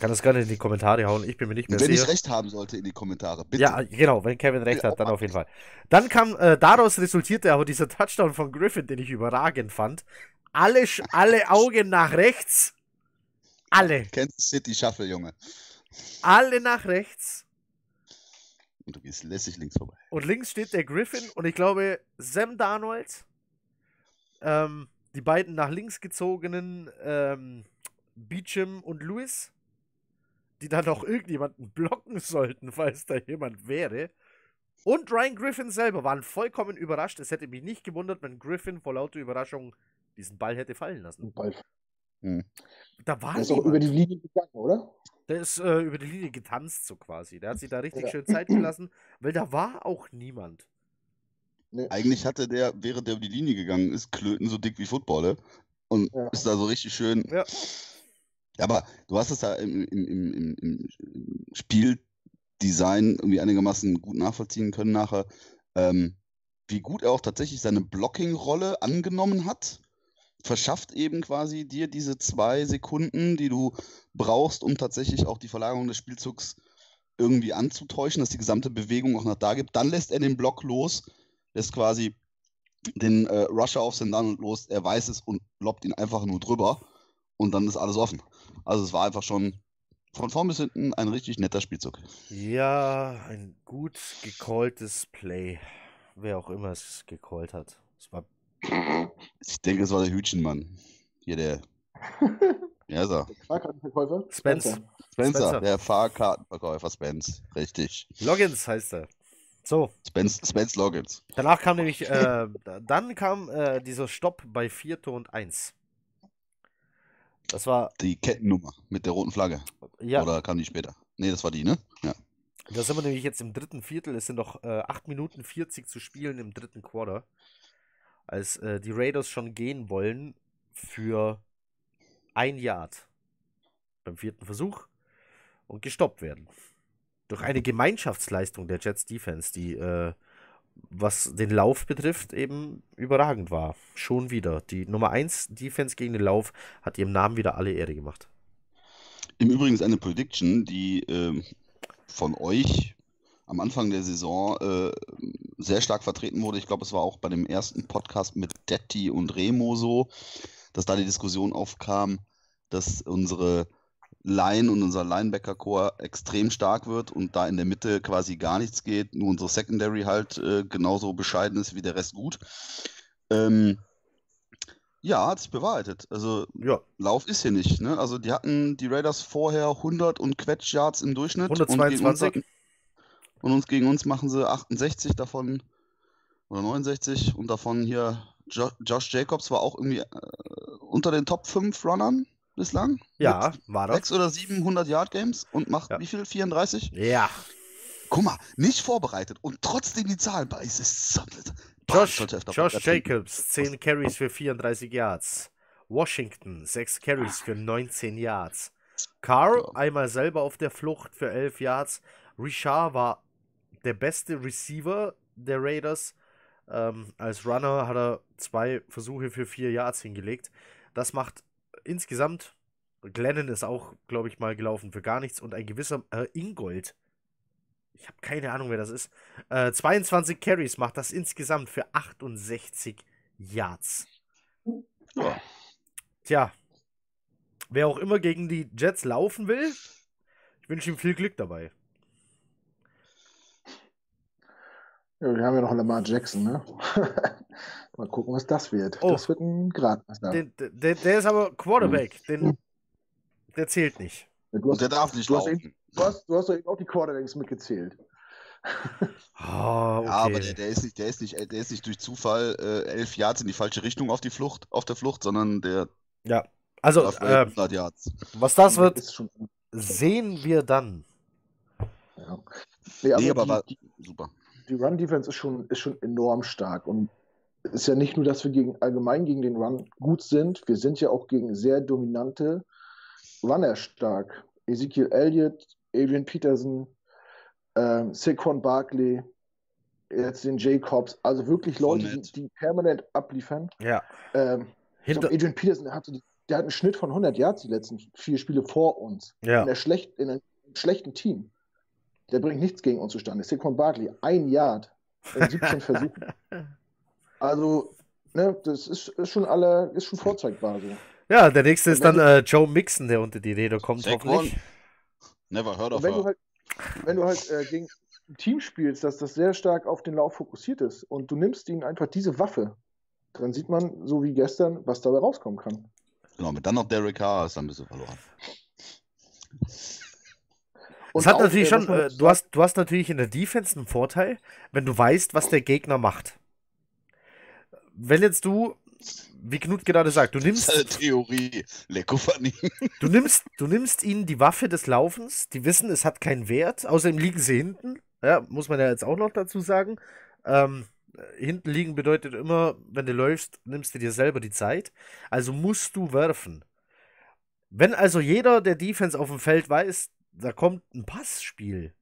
kann es gerne in die Kommentare hauen. Ich bin mir nicht mehr Und wenn ich sicher. recht haben sollte, in die Kommentare, bitte. Ja, genau, wenn Kevin recht hat, dann auch auf jeden Fall. Dann kam, äh, daraus resultierte aber dieser Touchdown von Griffin, den ich überragend fand. Alle, alle Augen nach rechts. Alle. Kansas City Shuffle, Junge. Alle nach rechts. Und du gehst lässig links vorbei. Und links steht der Griffin und ich glaube, Sam Darnold, ähm, die beiden nach links gezogenen ähm, Beecham und Lewis, die dann noch irgendjemanden blocken sollten, falls da jemand wäre. Und Ryan Griffin selber waren vollkommen überrascht. Es hätte mich nicht gewundert, wenn Griffin vor lauter Überraschung diesen Ball hätte fallen lassen. Und Ball. Da war Der ist auch über die. Linie gegangen, oder? Der ist äh, über die Linie getanzt, so quasi. Der hat sich da richtig Ja. schön Zeit gelassen, weil da war auch niemand. Nee. Eigentlich hatte der, während der über die Linie gegangen ist, Klöten so dick wie Footballer. Und Ja. ist da so richtig schön. Ja. Aber du hast es ja im, im, im, im, im Spieldesign irgendwie einigermaßen gut nachvollziehen können nachher, ähm, wie gut er auch tatsächlich seine Blocking-Rolle angenommen hat. Verschafft eben quasi dir diese zwei Sekunden, die du brauchst, um tatsächlich auch die Verlagerung des Spielzugs irgendwie anzutäuschen, dass die gesamte Bewegung auch nach da gibt. Dann lässt er den Block los, lässt quasi den äh, Rusher auf St. Donald los, er weiß es und lobt ihn einfach nur drüber und dann ist alles offen. Also es war einfach schon von vorn bis hinten ein richtig netter Spielzug. Ja, ein gut gecalltes Play. Wer auch immer es gecallt hat. Es war Ich denke, es war der Hütchenmann. Hier der. Ja, er. Fahrkartenverkäufer? Spence. Spencer, Spencer. der Fahrkartenverkäufer Spence. Richtig. Loggins heißt er. So, Spence, Spence Loggins. danach kam nämlich, äh, dann kam äh, dieser Stopp bei 4. und 1. Das war, Die Kettennummer mit der roten Flagge. ja, Oder kam die später? Nee, das war die, ne? Ja. da sind wir nämlich jetzt im dritten Viertel. Es sind noch äh, 8 Minuten 40 zu spielen im dritten Quarter. Als äh, die Raiders schon gehen wollen für ein Yard beim vierten Versuch und gestoppt werden. Durch eine Gemeinschaftsleistung der Jets Defense, die, äh, was den Lauf betrifft, eben überragend war. Schon wieder. Die Nummer 1 Defense gegen den Lauf hat ihrem Namen wieder alle Ehre gemacht. Im Übrigen ist eine Prediction, die ähm, von euch am Anfang der Saison äh, sehr stark vertreten wurde. Ich glaube, es war auch bei dem ersten Podcast mit Detti und Remo so, dass da die Diskussion aufkam, dass unsere Line und unser Linebacker-Core extrem stark wird und da in der Mitte quasi gar nichts geht, nur unsere Secondary halt äh, genauso bescheiden ist wie der Rest gut. Ähm, ja, hat sich bewahrheitet. Also Ja, Lauf ist hier nicht, ne? Also die hatten die Raiders vorher 100 und Quetsch Yards im Durchschnitt und gegen uns, 122. hatten- und uns gegen uns machen sie 68 davon oder 69 und davon hier jo Josh Jacobs war auch irgendwie äh, unter den Top 5 Runnern bislang. ja, war das. 6 oder 700 Yard Games und macht Ja. wie viel? 34? Ja, Guck mal, nicht vorbereitet und trotzdem die Zahlen bei. Es ist so, Josh, Josh. Jacobs, 10 Carries für 34 Yards. Washington, 6 Carries für 19 Yards. Carr, einmal selber auf der Flucht für 11 Yards. Richard war der beste Receiver der Raiders. Ähm, als Runner hat er zwei Versuche für 4 Yards hingelegt. Das macht insgesamt, Glennon ist auch, glaube ich, mal gelaufen für gar nichts. Und ein gewisser äh, Ingold, ich habe keine Ahnung, wer das ist, äh, 22 Carries macht das insgesamt für 68 Yards. Ja. Tja, wer auch immer gegen die Jets laufen will, ich wünsche ihm viel Glück dabei. Ja, wir haben ja noch Lamar Jackson, ne? Mal gucken, was das wird. Oh. Das wird ein Gradmesser. Den, der, der ist aber Quarterback, den, der zählt nicht. Hast, der darf nicht du hast laufen. du hast, du hast doch eben auch die Quarterbacks mitgezählt. Ah, okay. Ja, aber der, der, ist nicht, der, ist nicht, der ist nicht durch Zufall äh, elf Yards in die falsche Richtung auf die Flucht, auf der Flucht, sondern der ja. Also, äh, 100 Yards. was das wird, sehen wir dann. ja. Nee, aber Nee, aber die, war super. Die Run-Defense ist schon, ist schon enorm stark. Und es ist ja nicht nur, dass wir gegen, allgemein gegen den Run gut sind, wir sind ja auch gegen sehr dominante Runner stark. Ezekiel Elliott, Adrian Peterson, ähm, Saquon Barkley, jetzt den Jacobs, also wirklich Leute, die, die permanent abliefern. Ja. Ähm, Hinter, glaub, Adrian Peterson hatte, der hat einen Schnitt von 100 Yards die letzten vier Spiele vor uns. ja. In, der schlecht, in einem schlechten Team. Der bringt nichts gegen uns zustande. Saquon Barkley, ein Yard in 17 Versuchen. Also, ne, das ist, ist schon alle, ist schon vorzeigbar so. ja, der nächste ist wenn dann äh, Joe Mixon, der unter die Räder kommt, Saquon. hoffentlich. Never heard of wenn du her. halt, wenn du halt äh, gegen ein Team spielst, das das sehr stark auf den Lauf fokussiert ist und du nimmst ihnen einfach diese Waffe, dann sieht man, so wie gestern, was dabei rauskommen kann. Genau, mit dann noch Derek Carr ist dann ein bisschen verloren. Es hat auch, natürlich äh, schon, äh, du, hast, du hast natürlich in der Defense einen Vorteil, wenn du weißt, was der Gegner macht. Wenn jetzt du, wie Knut gerade sagt, du Das ist eine nimmst, Theorie. Lecko funny. du nimmst, du nimmst ihnen die Waffe des Laufens, die wissen, es hat keinen Wert, außerdem liegen sie hinten. Ja, muss man ja jetzt auch noch dazu sagen. Ähm, hinten liegen bedeutet immer, wenn du läufst, nimmst du dir selber die Zeit. Also musst du werfen. Wenn also jeder der Defense auf dem Feld weiß, da kommt ein Passspiel,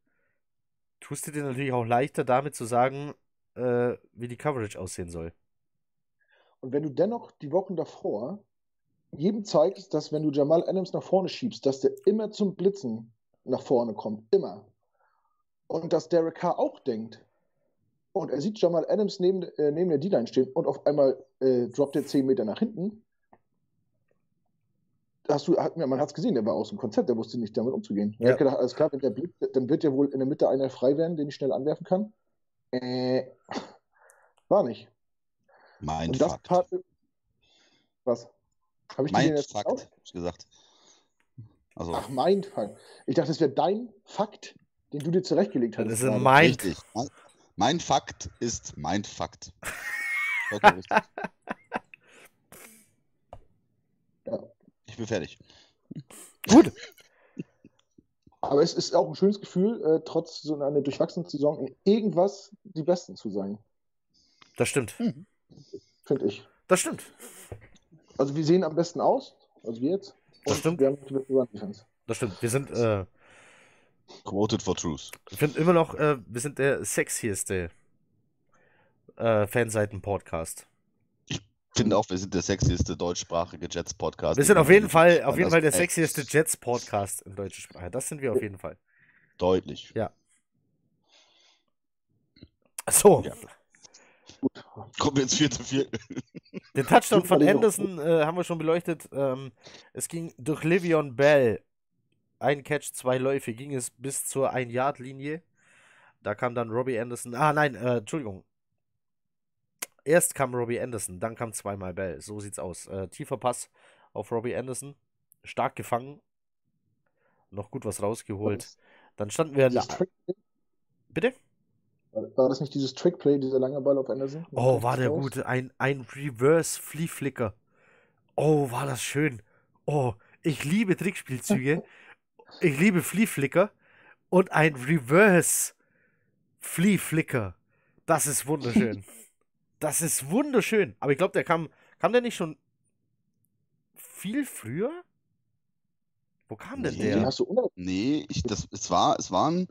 tust du dir natürlich auch leichter damit zu sagen, äh, wie die Coverage aussehen soll. Und wenn du dennoch die Wochen davor jedem zeigst, dass wenn du Jamal Adams nach vorne schiebst, dass der immer zum Blitzen nach vorne kommt, immer. Und dass Derek Carr auch denkt. Und er sieht Jamal Adams neben, äh, neben der D-Line stehen und auf einmal äh, droppt er 10 Meter nach hinten. Hast du, hat, man hat es gesehen, der war aus dem Konzept, der wusste nicht damit umzugehen. Er Ja. hat gedacht, alles klar, wenn der blitzt, dann wird ja wohl in der Mitte einer frei werden, den ich schnell anwerfen kann. Äh, war nicht. Mein Und das Fakt. Part, was? Habe ich Mein jetzt Fakt, hab ich gesagt. Also, Ach, mein Fakt. Ich dachte, das wäre dein Fakt, den du dir zurechtgelegt Das hattest. ist ein gerade. Mind. richtig. Mein, mein Fakt ist mein Fakt. Vollkommen richtig. Ja. Ich bin fertig. Gut. Aber es ist auch ein schönes Gefühl, äh, trotz so einer durchwachsenen Saison in irgendwas die Besten zu sein, Das stimmt. finde ich. Das stimmt. Also wir sehen am besten aus, also wir jetzt. Das Und stimmt. wir haben die beste Run-Defense. Das stimmt. Wir sind, äh, Quoted for truth. ich finde immer noch, äh, wir sind der sexieste äh, Fanseiten-Podcast. Finde auch, wir sind der sexieste deutschsprachige Jets-Podcast. Wir sind auf jeden Fall, auf jeden Fall der sexieste Jets-Podcast in deutscher Sprache. Das sind wir auf jeden Fall. Deutlich. So, Ja. Kommen wir ins vierte Viertel. den Touchdown von Anderson äh, haben wir schon beleuchtet. Ähm, es ging durch Livion Bell. Ein Catch, zwei Läufe, ging es bis zur 1-Yard-Linie. Da kam dann Robbie Anderson. Ah, nein, äh, Entschuldigung. Erst kam Robbie Anderson, dann kam zweimal Bell. So sieht's aus. Äh, tiefer Pass auf Robbie Anderson. Stark gefangen. Noch gut was rausgeholt. Dann standen wir. Trickplay, bitte? war das nicht dieses Trickplay, dieser lange Ball auf Anderson? Oh, war der Raus? gut. Ein, ein Reverse Flea Flicker. Oh, war das schön. Oh, ich liebe Trickspielzüge. ich liebe Flea Flicker. Und ein Reverse Flea Flicker. Das ist wunderschön. das ist wunderschön. Aber ich glaube, der kam. Kam der nicht schon viel früher? Wo kam denn Nee. Den der? hast du Nee, ich, das, es, war, es war ein,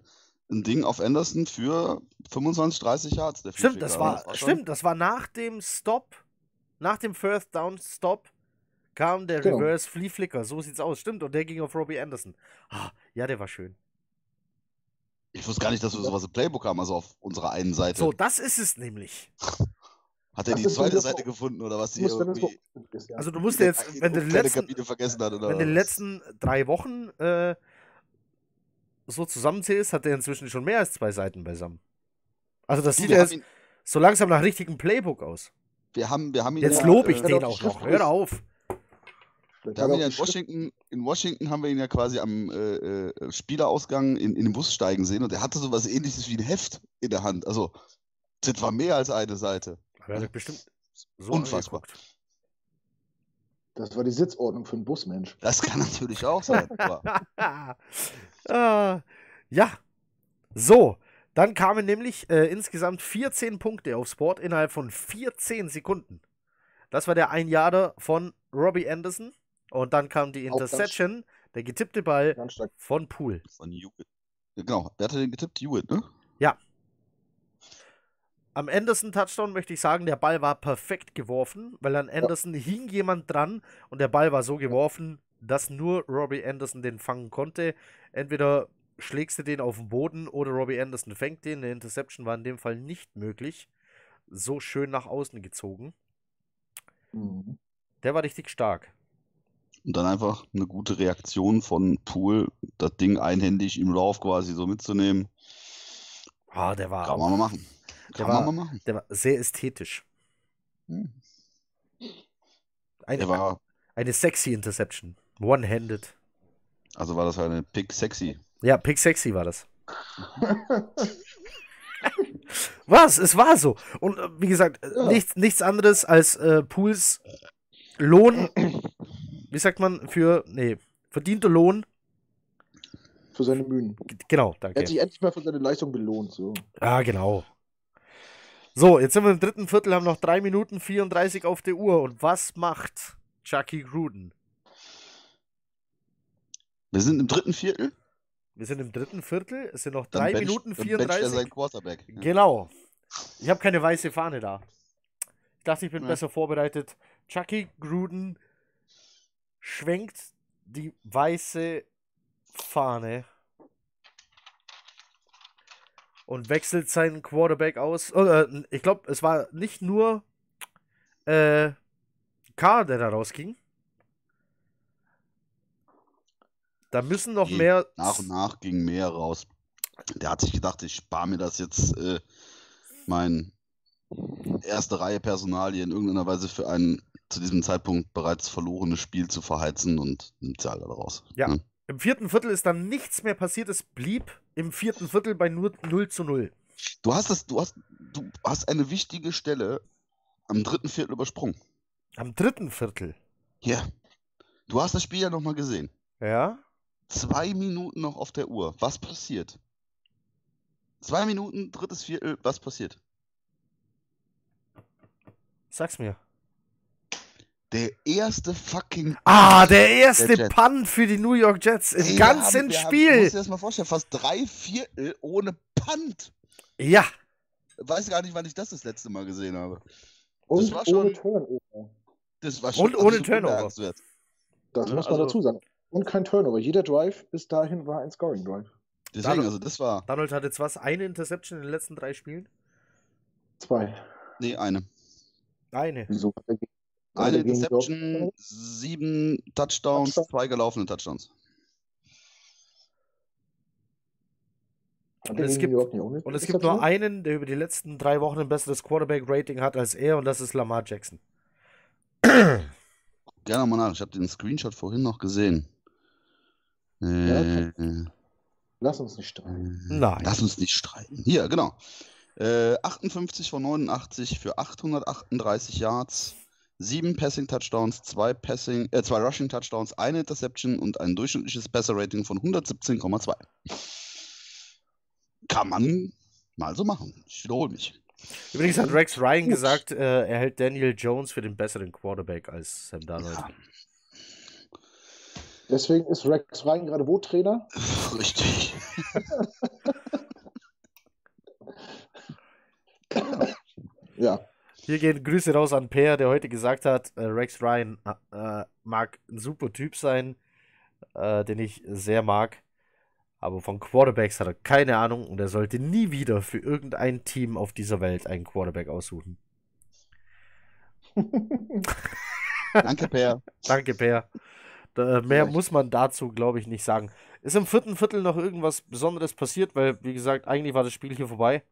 ein Ding auf Anderson für 25, 30 Yards. Der Stimmt, das war, schon- stimmt, das war nach dem Stop, nach dem First Down Stop kam der Genau. Reverse Flea Flicker. So sieht's aus. Stimmt, und der ging auf Robbie Anderson. Ah, ja, der war schön. Ich wusste gar nicht, dass wir sowas im Playbook haben, also auf unserer einen Seite. So, das ist es nämlich. Hat er die zweite Seite so- gefunden oder was? Du musst, irgendwie so ist, ja. Also du musst in jetzt, wenn du die letzten, hat oder wenn du die was? letzten drei Wochen äh, so zusammenzählst, hat er inzwischen schon mehr als zwei Seiten beisammen. Also das Du, sieht jetzt ihn, so langsam nach richtigem Playbook aus. wir, haben, wir haben ihn Jetzt ja, lobe ich äh, den auch noch. Hör auf. Da haben wir in Washington, in Washington haben wir ihn ja quasi am äh, äh, Spielerausgang in, in den Bus steigen sehen und er hatte sowas ähnliches wie ein Heft in der Hand. Also, das war mehr als eine Seite. Aber er hat bestimmt so Unfassbar. angeguckt. Das war die Sitzordnung für einen Busmensch. Das kann natürlich auch sein. äh, ja. So, dann kamen nämlich äh, insgesamt 14 Punkte auf Sport innerhalb von 14 Sekunden. Das war der Einjader von Robbie Anderson. Und dann kam die Interception, der getippte Ball von Poole. von Hewitt. Genau, wer hatte den getippt? Hewitt, ne? Am Anderson-Touchdown möchte ich sagen, der Ball war perfekt geworfen, weil an Anderson hing jemand dran und der Ball war so geworfen, dass nur Robbie Anderson den fangen konnte. Entweder schlägst du den auf den Boden oder Robbie Anderson fängt den. Eine Interception war in dem Fall nicht möglich. So schön nach außen gezogen. Mhm. Der war richtig stark. Und dann einfach eine gute Reaktion von Poole, das Ding einhändig im Lauf quasi so mitzunehmen. Ah, der war, Kann man mal machen. Der Kann man war- mal machen. der war sehr ästhetisch. Hm. Eine, Der war, eine sexy Interception. One-handed. also war das eine Pick sexy. Ja, Pick Sexy war das. Was? Es war so. Und äh, wie gesagt, äh, Ja. nichts, nichts anderes als äh, Pools Lohn. Wie sagt man? Für. Nee, verdienter Lohn. Für seine Mühen. Genau, Er hat danke. sich endlich mal für seine Leistung belohnt. So. Ah, genau. So, jetzt sind wir im dritten Viertel, haben noch 3 Minuten 34 auf der Uhr. Und was macht Chucky Gruden? Wir sind im dritten Viertel. Wir sind im dritten Viertel, es sind noch Dann 3 bencht- Minuten dann bencht er 34. seinen Quarterback. Ja. Genau. Ich habe keine weiße Fahne da. Ich dachte, ich bin Ja. besser vorbereitet. Chucky Gruden schwenkt die weiße Fahne und wechselt seinen Quarterback aus. Oder, ich glaube, es war nicht nur äh, Carr, der da rausging. Da müssen noch Nee, mehr. Nach und nach ging mehr raus. Der hat sich gedacht, ich spare mir das jetzt, äh, mein erste Reihe Personalie in irgendeiner Weise für ein zu diesem Zeitpunkt bereits verlorenes Spiel zu verheizen und nimmt sie alle raus. Ja. Ne? Im vierten Viertel ist dann nichts mehr passiert. Es blieb im vierten Viertel bei nur 0 zu 0. Du hast das, du hast, du hast eine wichtige Stelle am dritten Viertel übersprungen. Am dritten Viertel. Ja. Du hast das Spiel ja nochmal gesehen. Ja. Zwei Minuten noch auf der Uhr. Was passiert? Zwei Minuten, drittes Viertel, was passiert? Sag's mir. Der erste fucking Ah, der erste Jets. Punt für die New York Jets im wir ganzen wir haben- Spiel. Du musst dir das mal vorstellen, fast drei Viertel ohne Punt. ja. Weiß gar nicht, wann ich das das letzte Mal gesehen habe. Und war ohne schon- Turnover. Das war schon Und ohne Turnover. Das Ja, muss man also- dazu sagen. Und kein Turnover. Jeder Drive bis dahin war ein Scoring Drive. Deswegen, Dadurch- also das war. Donald hat jetzt was? Eine Interception in den letzten drei Spielen? Zwei. Nee, eine. Eine. Wieso? Hat Eine York- sieben Touchdowns, Touchdown. zwei gelaufene Touchdowns. Und es gibt- Und es gibt nur einen, der über die letzten drei Wochen ein besseres Quarterback-Rating hat als er, und das ist Lamar Jackson. Gerne mal nach. Ich habe den Screenshot vorhin noch gesehen. Äh, äh, Lass uns nicht streiten. Nein. Lass uns nicht streiten. Hier, genau. Äh, 58 von 89 für 838 Yards, sieben Passing Touchdowns, zwei Passing, äh, zwei Rushing Touchdowns, eine Interception und ein durchschnittliches Passer Rating von 117,2. Kann man mal so machen. Ich wiederhole mich. Übrigens hat Rex Ryan Gut. gesagt, äh, er hält Daniel Jones für den besseren Quarterback als Sam Darnold. Ja, Deswegen ist Rex Ryan gerade wo Trainer? richtig. Ja. Hier gehen Grüße raus an Per, der heute gesagt hat, äh, Rex Ryan äh, mag ein super Typ sein, äh, den ich sehr mag. Aber von Quarterbacks hat er keine Ahnung und er sollte nie wieder für irgendein Team auf dieser Welt einen Quarterback aussuchen. Danke, Per. Danke, Per. Da, mehr Vielleicht. muss man dazu, glaube ich, nicht sagen. Ist im vierten Viertel noch irgendwas Besonderes passiert? Weil, wie gesagt, eigentlich war das Spiel hier vorbei.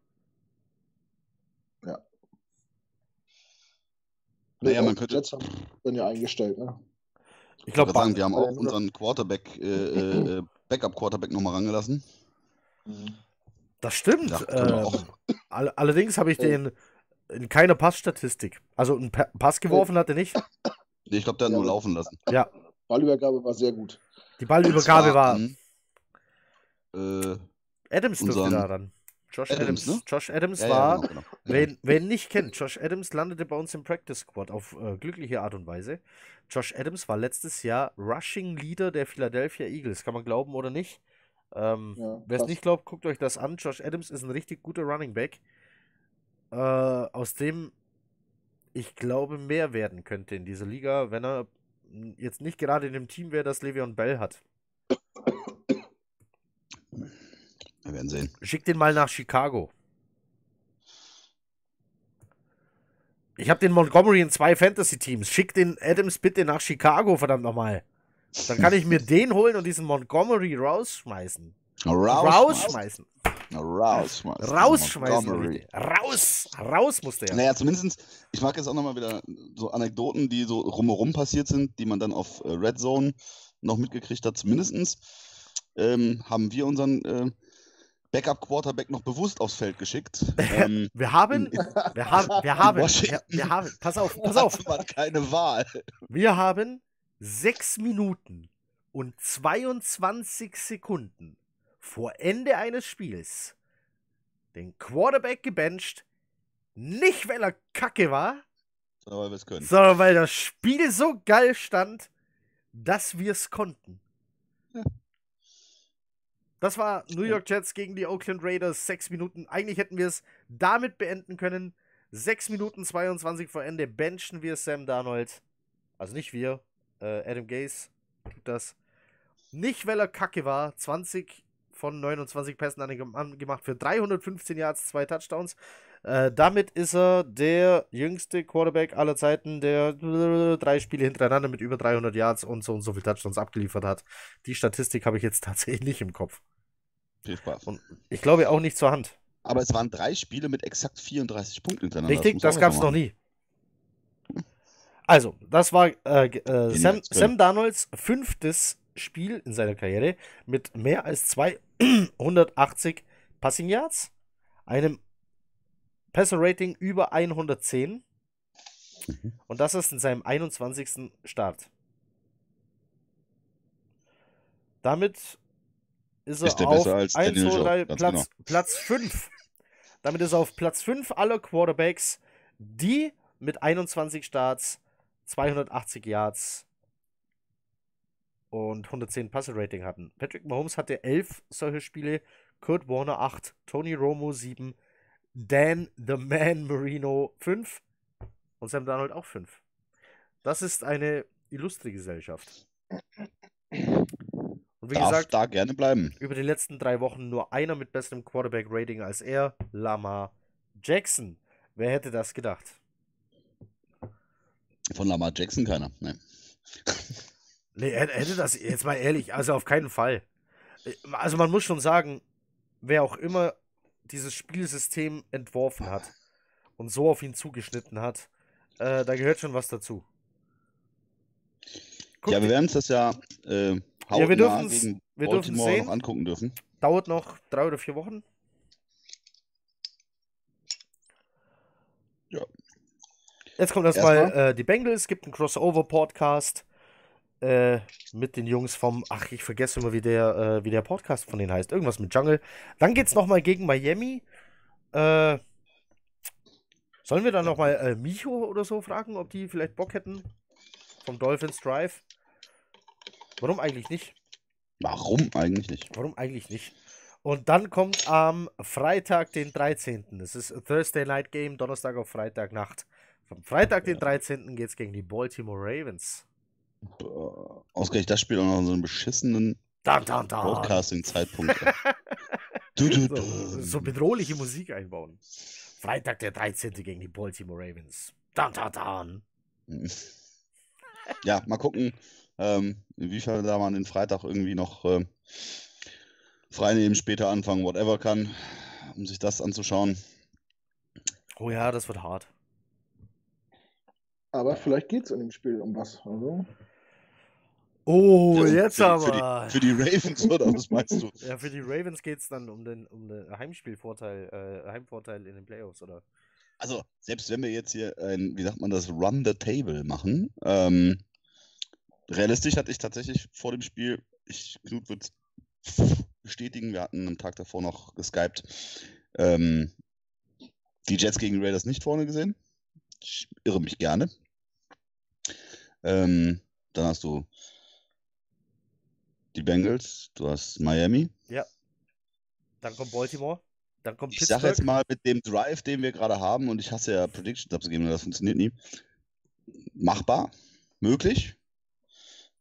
Naja, man könnte- Jets haben dann ja eingestellt, ne? Ich glaube, wir haben äh, auch unseren Quarterback, äh, äh, äh, Backup-Quarterback nochmal rangelassen. Mhm. Das stimmt. Ja, all, allerdings habe ich den in keiner Passstatistik. Also einen Pa- Pass geworfen hat er nicht. Nee, ich glaube, der hat Ja, nur laufen lassen. Ja, Ballübergabe war sehr gut. die Ballübergabe war. Äh, Adams dürfte unseren- da ran. Josh Adams. Adams, ne? Josh Adams ja, war. ja, genau, genau. Wen, wer ihn nicht kennt, Josh Adams landete bei uns im Practice Squad auf äh, glückliche Art und Weise. Josh Adams war letztes Jahr Rushing Leader der Philadelphia Eagles. Kann man glauben oder nicht? Ähm, Ja, Wer es nicht glaubt, guckt euch das an. Josh Adams ist ein richtig guter Running Back, äh, aus dem ich glaube mehr werden könnte in dieser Liga, wenn er jetzt nicht gerade in dem Team wäre, das Le'Veon Bell hat. Wir werden sehen. Schick den mal nach Chicago. Ich habe den Montgomery in zwei Fantasy-Teams. Schick den Adams bitte nach Chicago, verdammt nochmal. Dann kann ich mir den holen und diesen Montgomery rausschmeißen. Rausschmeißen. Rausschmeißen. Rausschmeißen. Raus. Raus musste er. Naja, zumindest, ich mag jetzt auch nochmal wieder so Anekdoten, die so rumherum passiert sind, die man dann auf äh, Red Zone noch mitgekriegt hat. Zumindest ähm, haben wir unseren äh, Backup-Quarterback noch bewusst aufs Feld geschickt. Ähm, Wir haben, wir haben, wir haben, wir, wir haben, pass auf, pass auf. man keine Wahl. Wir haben sechs Minuten und 22 Sekunden vor Ende eines Spiels den Quarterback gebencht. Nicht, weil er kacke war, Aber weil sondern weil das Spiel so geil stand, dass wir es konnten. Ja. Das war New York Jets gegen die Oakland Raiders. Sechs Minuten. Eigentlich hätten wir es damit beenden können. Sechs Minuten 22 vor Ende benchen wir Sam Darnold. Also nicht wir. Äh, Adam Gase tut das. Nicht, weil er kacke war. 20 von 29 Pässen an den Mann gemacht für 315 Yards, zwei Touchdowns. Äh, damit ist er der jüngste Quarterback aller Zeiten, der drei Spiele hintereinander mit über 300 Yards und so und so viel Touchdowns abgeliefert hat. Die Statistik habe ich jetzt tatsächlich nicht im Kopf. Viel Spaß. Und ich glaube auch nicht zur Hand. Aber es waren drei Spiele mit exakt 34 Punkten hintereinander. Richtig, das auch gab es noch nie. Also, das war äh, äh, Sam. Sam Darnolds fünftes Spiel in seiner Karriere mit mehr als 280 Passing Yards, einem Passer Rating über 110 Mhm. und das ist in seinem 21. Start. Damit ist er Ist auf besser als 1, Daniel 2, Jones, 3, ganz Platz, genau. Platz 5. Damit ist er auf Platz 5 aller Quarterbacks, die mit 21 Starts, 280 Yards und 110 Passer-Rating hatten. Patrick Mahomes hatte 11 solche Spiele, Kurt Warner 8, Tony Romo 7, Dan the Man Marino 5 und Sam Darnold auch 5. Das ist eine illustre Gesellschaft. Und wie Darf gesagt, da gerne bleiben. über die letzten drei Wochen nur einer mit besserem Quarterback-Rating als er, Lamar Jackson. Wer hätte das gedacht? Von Lamar Jackson keiner. Nee. Nee, er hätte das, jetzt mal ehrlich, also auf keinen Fall. Also man muss schon sagen, wer auch immer dieses Spielsystem entworfen hat und so auf ihn zugeschnitten hat, äh, da gehört schon was dazu. Guck ja, wir werden uns das ja äh, Ja, wir gegen wir Baltimore sehen. noch angucken dürfen. dauert noch drei oder vier Wochen. Ja. Jetzt kommt erstmal Erstmal? äh, die Bengals, gibt einen Crossover-Podcast äh, mit den Jungs vom, ach, ich vergesse immer, wie der, äh, wie der Podcast von denen heißt. Irgendwas mit Jungle. Dann geht es nochmal gegen Miami. Äh, sollen wir dann nochmal äh, Micho oder so fragen, ob die vielleicht Bock hätten? Vom Dolphins Drive. Warum eigentlich nicht? Warum eigentlich nicht? Warum eigentlich nicht? Und dann kommt am Freitag, den 13. Es ist Thursday Night Game, Donnerstag auf Freitag Nacht. Am Freitag, den 13. geht es gegen die Baltimore Ravens. Boah, Ausgerechnet das Spiel auch noch an so einem beschissenen. Broadcasting-Zeitpunkt. So, so bedrohliche Musik einbauen. Freitag, der 13. gegen die Baltimore Ravens. Dun, dun, dun. Ja, mal gucken, ähm, inwiefern da man den Freitag irgendwie noch ähm, frei nehmen, später anfangen, whatever kann, um sich das anzuschauen. Oh ja, das wird hart. Aber vielleicht geht es in dem Spiel um was. Also, Oh, Ja, jetzt für, aber. Für die, für die Ravens, oder was meinst du? ja, für die Ravens geht es dann um den, um den Heimspielvorteil, äh, Heimvorteil in den Playoffs, oder? Also, selbst wenn wir jetzt hier ein, wie sagt man das, Run the Table machen, ähm, realistisch hatte ich tatsächlich vor dem Spiel, ich, Knut wird bestätigen, wir hatten am Tag davor noch geskypt, ähm, die Jets gegen die Raiders nicht vorne gesehen. Ich irre mich gerne. Ähm, dann hast du die Bengals, du hast Miami. Dann kommt Baltimore, dann kommt Ich Pittsburgh. sage jetzt mal, mit dem Drive, den wir gerade haben, und ich hasse ja Predictions abzugeben, das funktioniert nie. Machbar, möglich.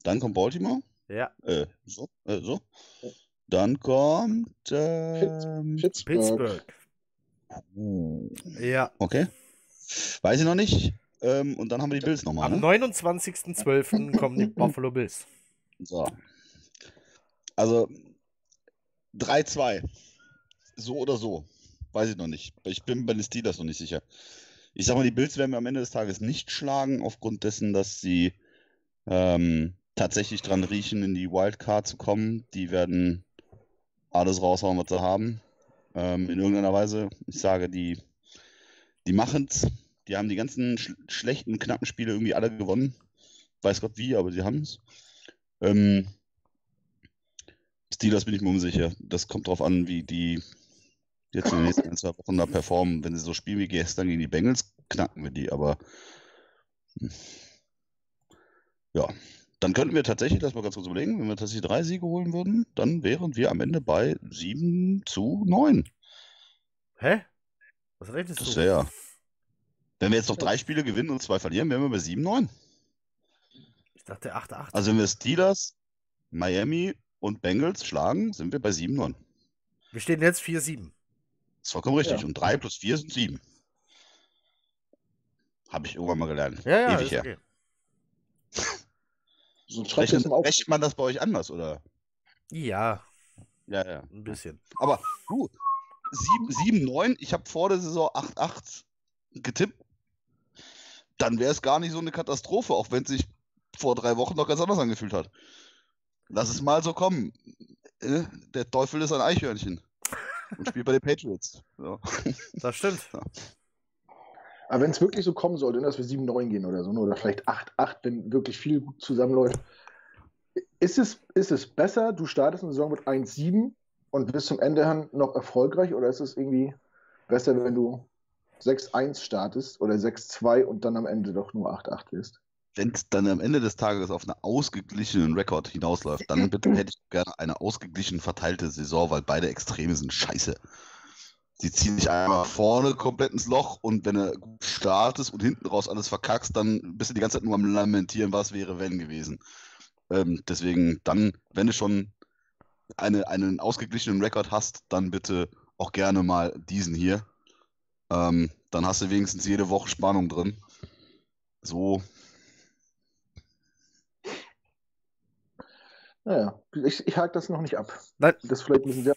Dann kommt Baltimore. Ja, Äh, so, äh, so. Dann kommt. Ähm, Pittsburgh. Pittsburgh. uh, Ja. okay. Weiß ich noch nicht. Ähm, und dann haben wir die Bills nochmal. Am Ne? 29.12. kommen die Buffalo Bills. So. Also 3-2. So oder so. Weiß ich noch nicht. Ich bin bei den Steelers noch nicht sicher. Ich sag mal, die Bills werden wir am Ende des Tages nicht schlagen, aufgrund dessen, dass sie ähm, tatsächlich dran riechen, in die Wildcard zu kommen. Die werden alles raushauen, was sie haben. Ähm, in irgendeiner Weise. Ich sage, die, die machen's. Die haben die ganzen sch schlechten, knappen Spiele irgendwie alle gewonnen. Weiß Gott wie, aber sie haben's. Ähm, Steelers bin ich mir unsicher. Das kommt drauf an, wie die jetzt in den nächsten ein, zwei Wochen da performen. Wenn sie so spielen wie gestern gegen die Bengals, knacken wir die, aber hm. ja. Dann könnten wir tatsächlich, lass mal ganz kurz überlegen, wenn wir tatsächlich drei Siege holen würden, dann wären wir am Ende bei 7 zu 9. Hä? Was redest Das du? wäre. Wenn wir jetzt noch drei Spiele gewinnen und zwei verlieren, wären wir bei 7 9. Ich dachte 8-8. Also wenn wir Steelers, Miami und Bengals schlagen, sind wir bei 7 9. Wir stehen jetzt 4-7. Das ist vollkommen richtig. Ja. Und 3 plus 4 sind 7. Habe ich irgendwann mal gelernt. Ja, ja, Ewig ist her. okay. So Rechnet, rechnet man das bei euch anders, oder? Ja, Ja, ja. ein bisschen. Aber du, 7, 7 9, ich habe vor der Saison 8, 8 getippt. Dann wäre es gar nicht so eine Katastrophe, auch wenn es sich vor drei Wochen noch ganz anders angefühlt hat. Lass es mal so kommen. Äh, Der Teufel ist ein Eichhörnchen. Und spielt bei den Patriots. So. Das stimmt. Aber wenn es wirklich so kommen sollte, dass wir 7-9 gehen oder so, ne, oder vielleicht 8-8, wenn wirklich viel gut zusammenläuft, ist es, ist es besser, du startest eine Saison mit 1-7 und bist zum Ende hin noch erfolgreich, oder ist es irgendwie besser, wenn du 6-1 startest oder 6-2 und dann am Ende doch nur 8-8 wirst? Wenn es dann am Ende des Tages auf einen ausgeglichenen Rekord hinausläuft, dann bitte hätte ich gerne eine ausgeglichen verteilte Saison, weil beide Extreme sind scheiße. Sie ziehen dich einmal vorne komplett ins Loch und wenn du gut startest und hinten raus alles verkackst, dann bist du die ganze Zeit nur am Lamentieren, was wäre, wenn gewesen. Ähm, deswegen, dann, wenn du schon eine, einen ausgeglichenen Rekord hast, dann bitte auch gerne mal diesen hier. Ähm, dann hast du wenigstens jede Woche Spannung drin. So, Naja, ich, ich hake das noch nicht ab. Nein. Das ist vielleicht ein bisschen sehr.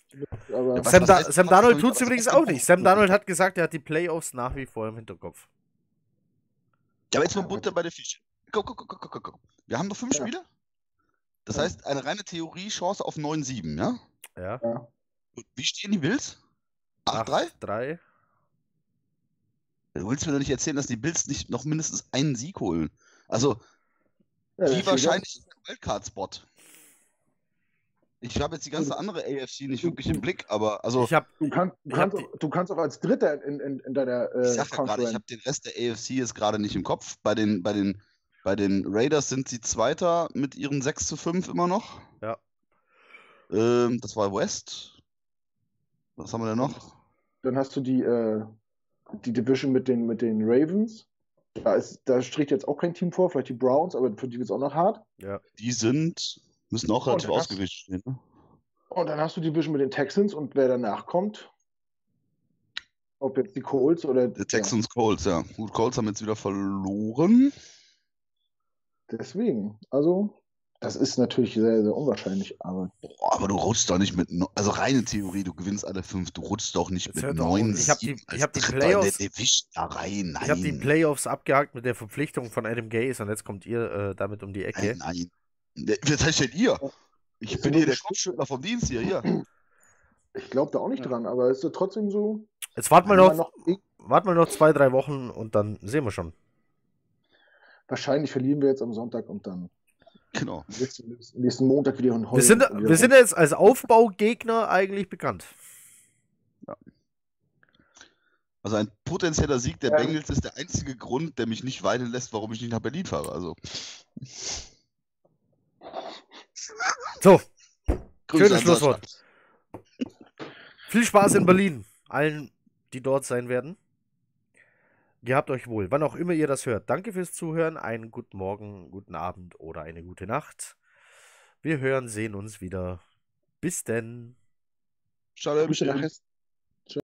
Aber Sam, da Sam Darnold tut es übrigens auch nicht. Sam Darnold hat gesagt, er hat die Playoffs nach wie vor im Hinterkopf. Ja, aber jetzt mal Butter bei der Fische. Guck, guck, guck, guck, guck, guck. Wir haben noch fünf Ja. Spiele. Das Ja. heißt, eine reine Theorie-Chance auf 9-7, ja? Ja. ja. Und Wie stehen die Bills? 8-3? 3. Du willst mir doch nicht erzählen, dass die Bills nicht noch mindestens einen Sieg holen. Also, Ja, wie wahrscheinlich ist der Wildcard-Spot? Ich habe jetzt die ganze andere AFC nicht wirklich im Blick, aber also, Ich habe ja- Du, kannst, du, Ich hab kannst auch, du kannst auch als Dritter in, in, in deiner ich äh, sag ja gerade, ich habe den Rest der AFC jetzt gerade nicht im Kopf. Bei den, bei den, bei den Raiders sind sie Zweiter mit ihren 6 zu 5 immer noch. Ja. Ähm, das war West. Was haben wir denn noch? Dann hast du die, äh, die Division mit den, mit den Ravens. Da, ist, da stricht jetzt auch kein Team vor, vielleicht die Browns, aber für die wird es auch noch hart. ja. Die sind, müssen auch Oh, relativ das- ausgeglichen stehen. Ne? Und dann hast du die Division mit den Texans und wer danach kommt, ob jetzt die Colts oder Die Texans Colts, ja. Gut, Colts haben jetzt wieder verloren. Ja, deswegen. Also, das ist natürlich sehr, sehr unwahrscheinlich, aber Boah, aber du rutschst doch nicht mit, no also reine Theorie, du gewinnst alle fünf, du rutschst doch nicht Jetzt mit neun Ich hab die- ich hab die Playoffs- da rein. Nein, Ich habe die Playoffs abgehakt mit der Verpflichtung von Adam Gaze und jetzt kommt ihr äh, damit um die Ecke. nein, nein, Ne, Wer seid denn ihr? Ich bin hier der Kopfschüttler vom Dienst hier, hier. Ich glaube da auch nicht dran, aber es ist trotzdem so. Jetzt warten wir noch, noch warten wir noch zwei, drei Wochen und dann sehen wir schon. wahrscheinlich verlieren wir jetzt am Sonntag und dann Genau. nächsten, nächsten Montag wieder und Wir heulen sind, wir sind jetzt als Aufbaugegner eigentlich bekannt. Also ein potenzieller Sieg der Ja. Bengals ist der einzige Grund, der mich nicht weinen lässt, warum ich nicht nach Berlin fahre. Also So, Grüße Schönes Schlusswort. Viel Spaß in Berlin. Allen, die dort sein werden. Gehabt euch wohl, wann auch immer ihr das hört. Danke fürs Zuhören. Einen guten Morgen, guten Abend oder eine gute Nacht. Wir hören, sehen uns wieder. Bis denn. Shalom. Hessen.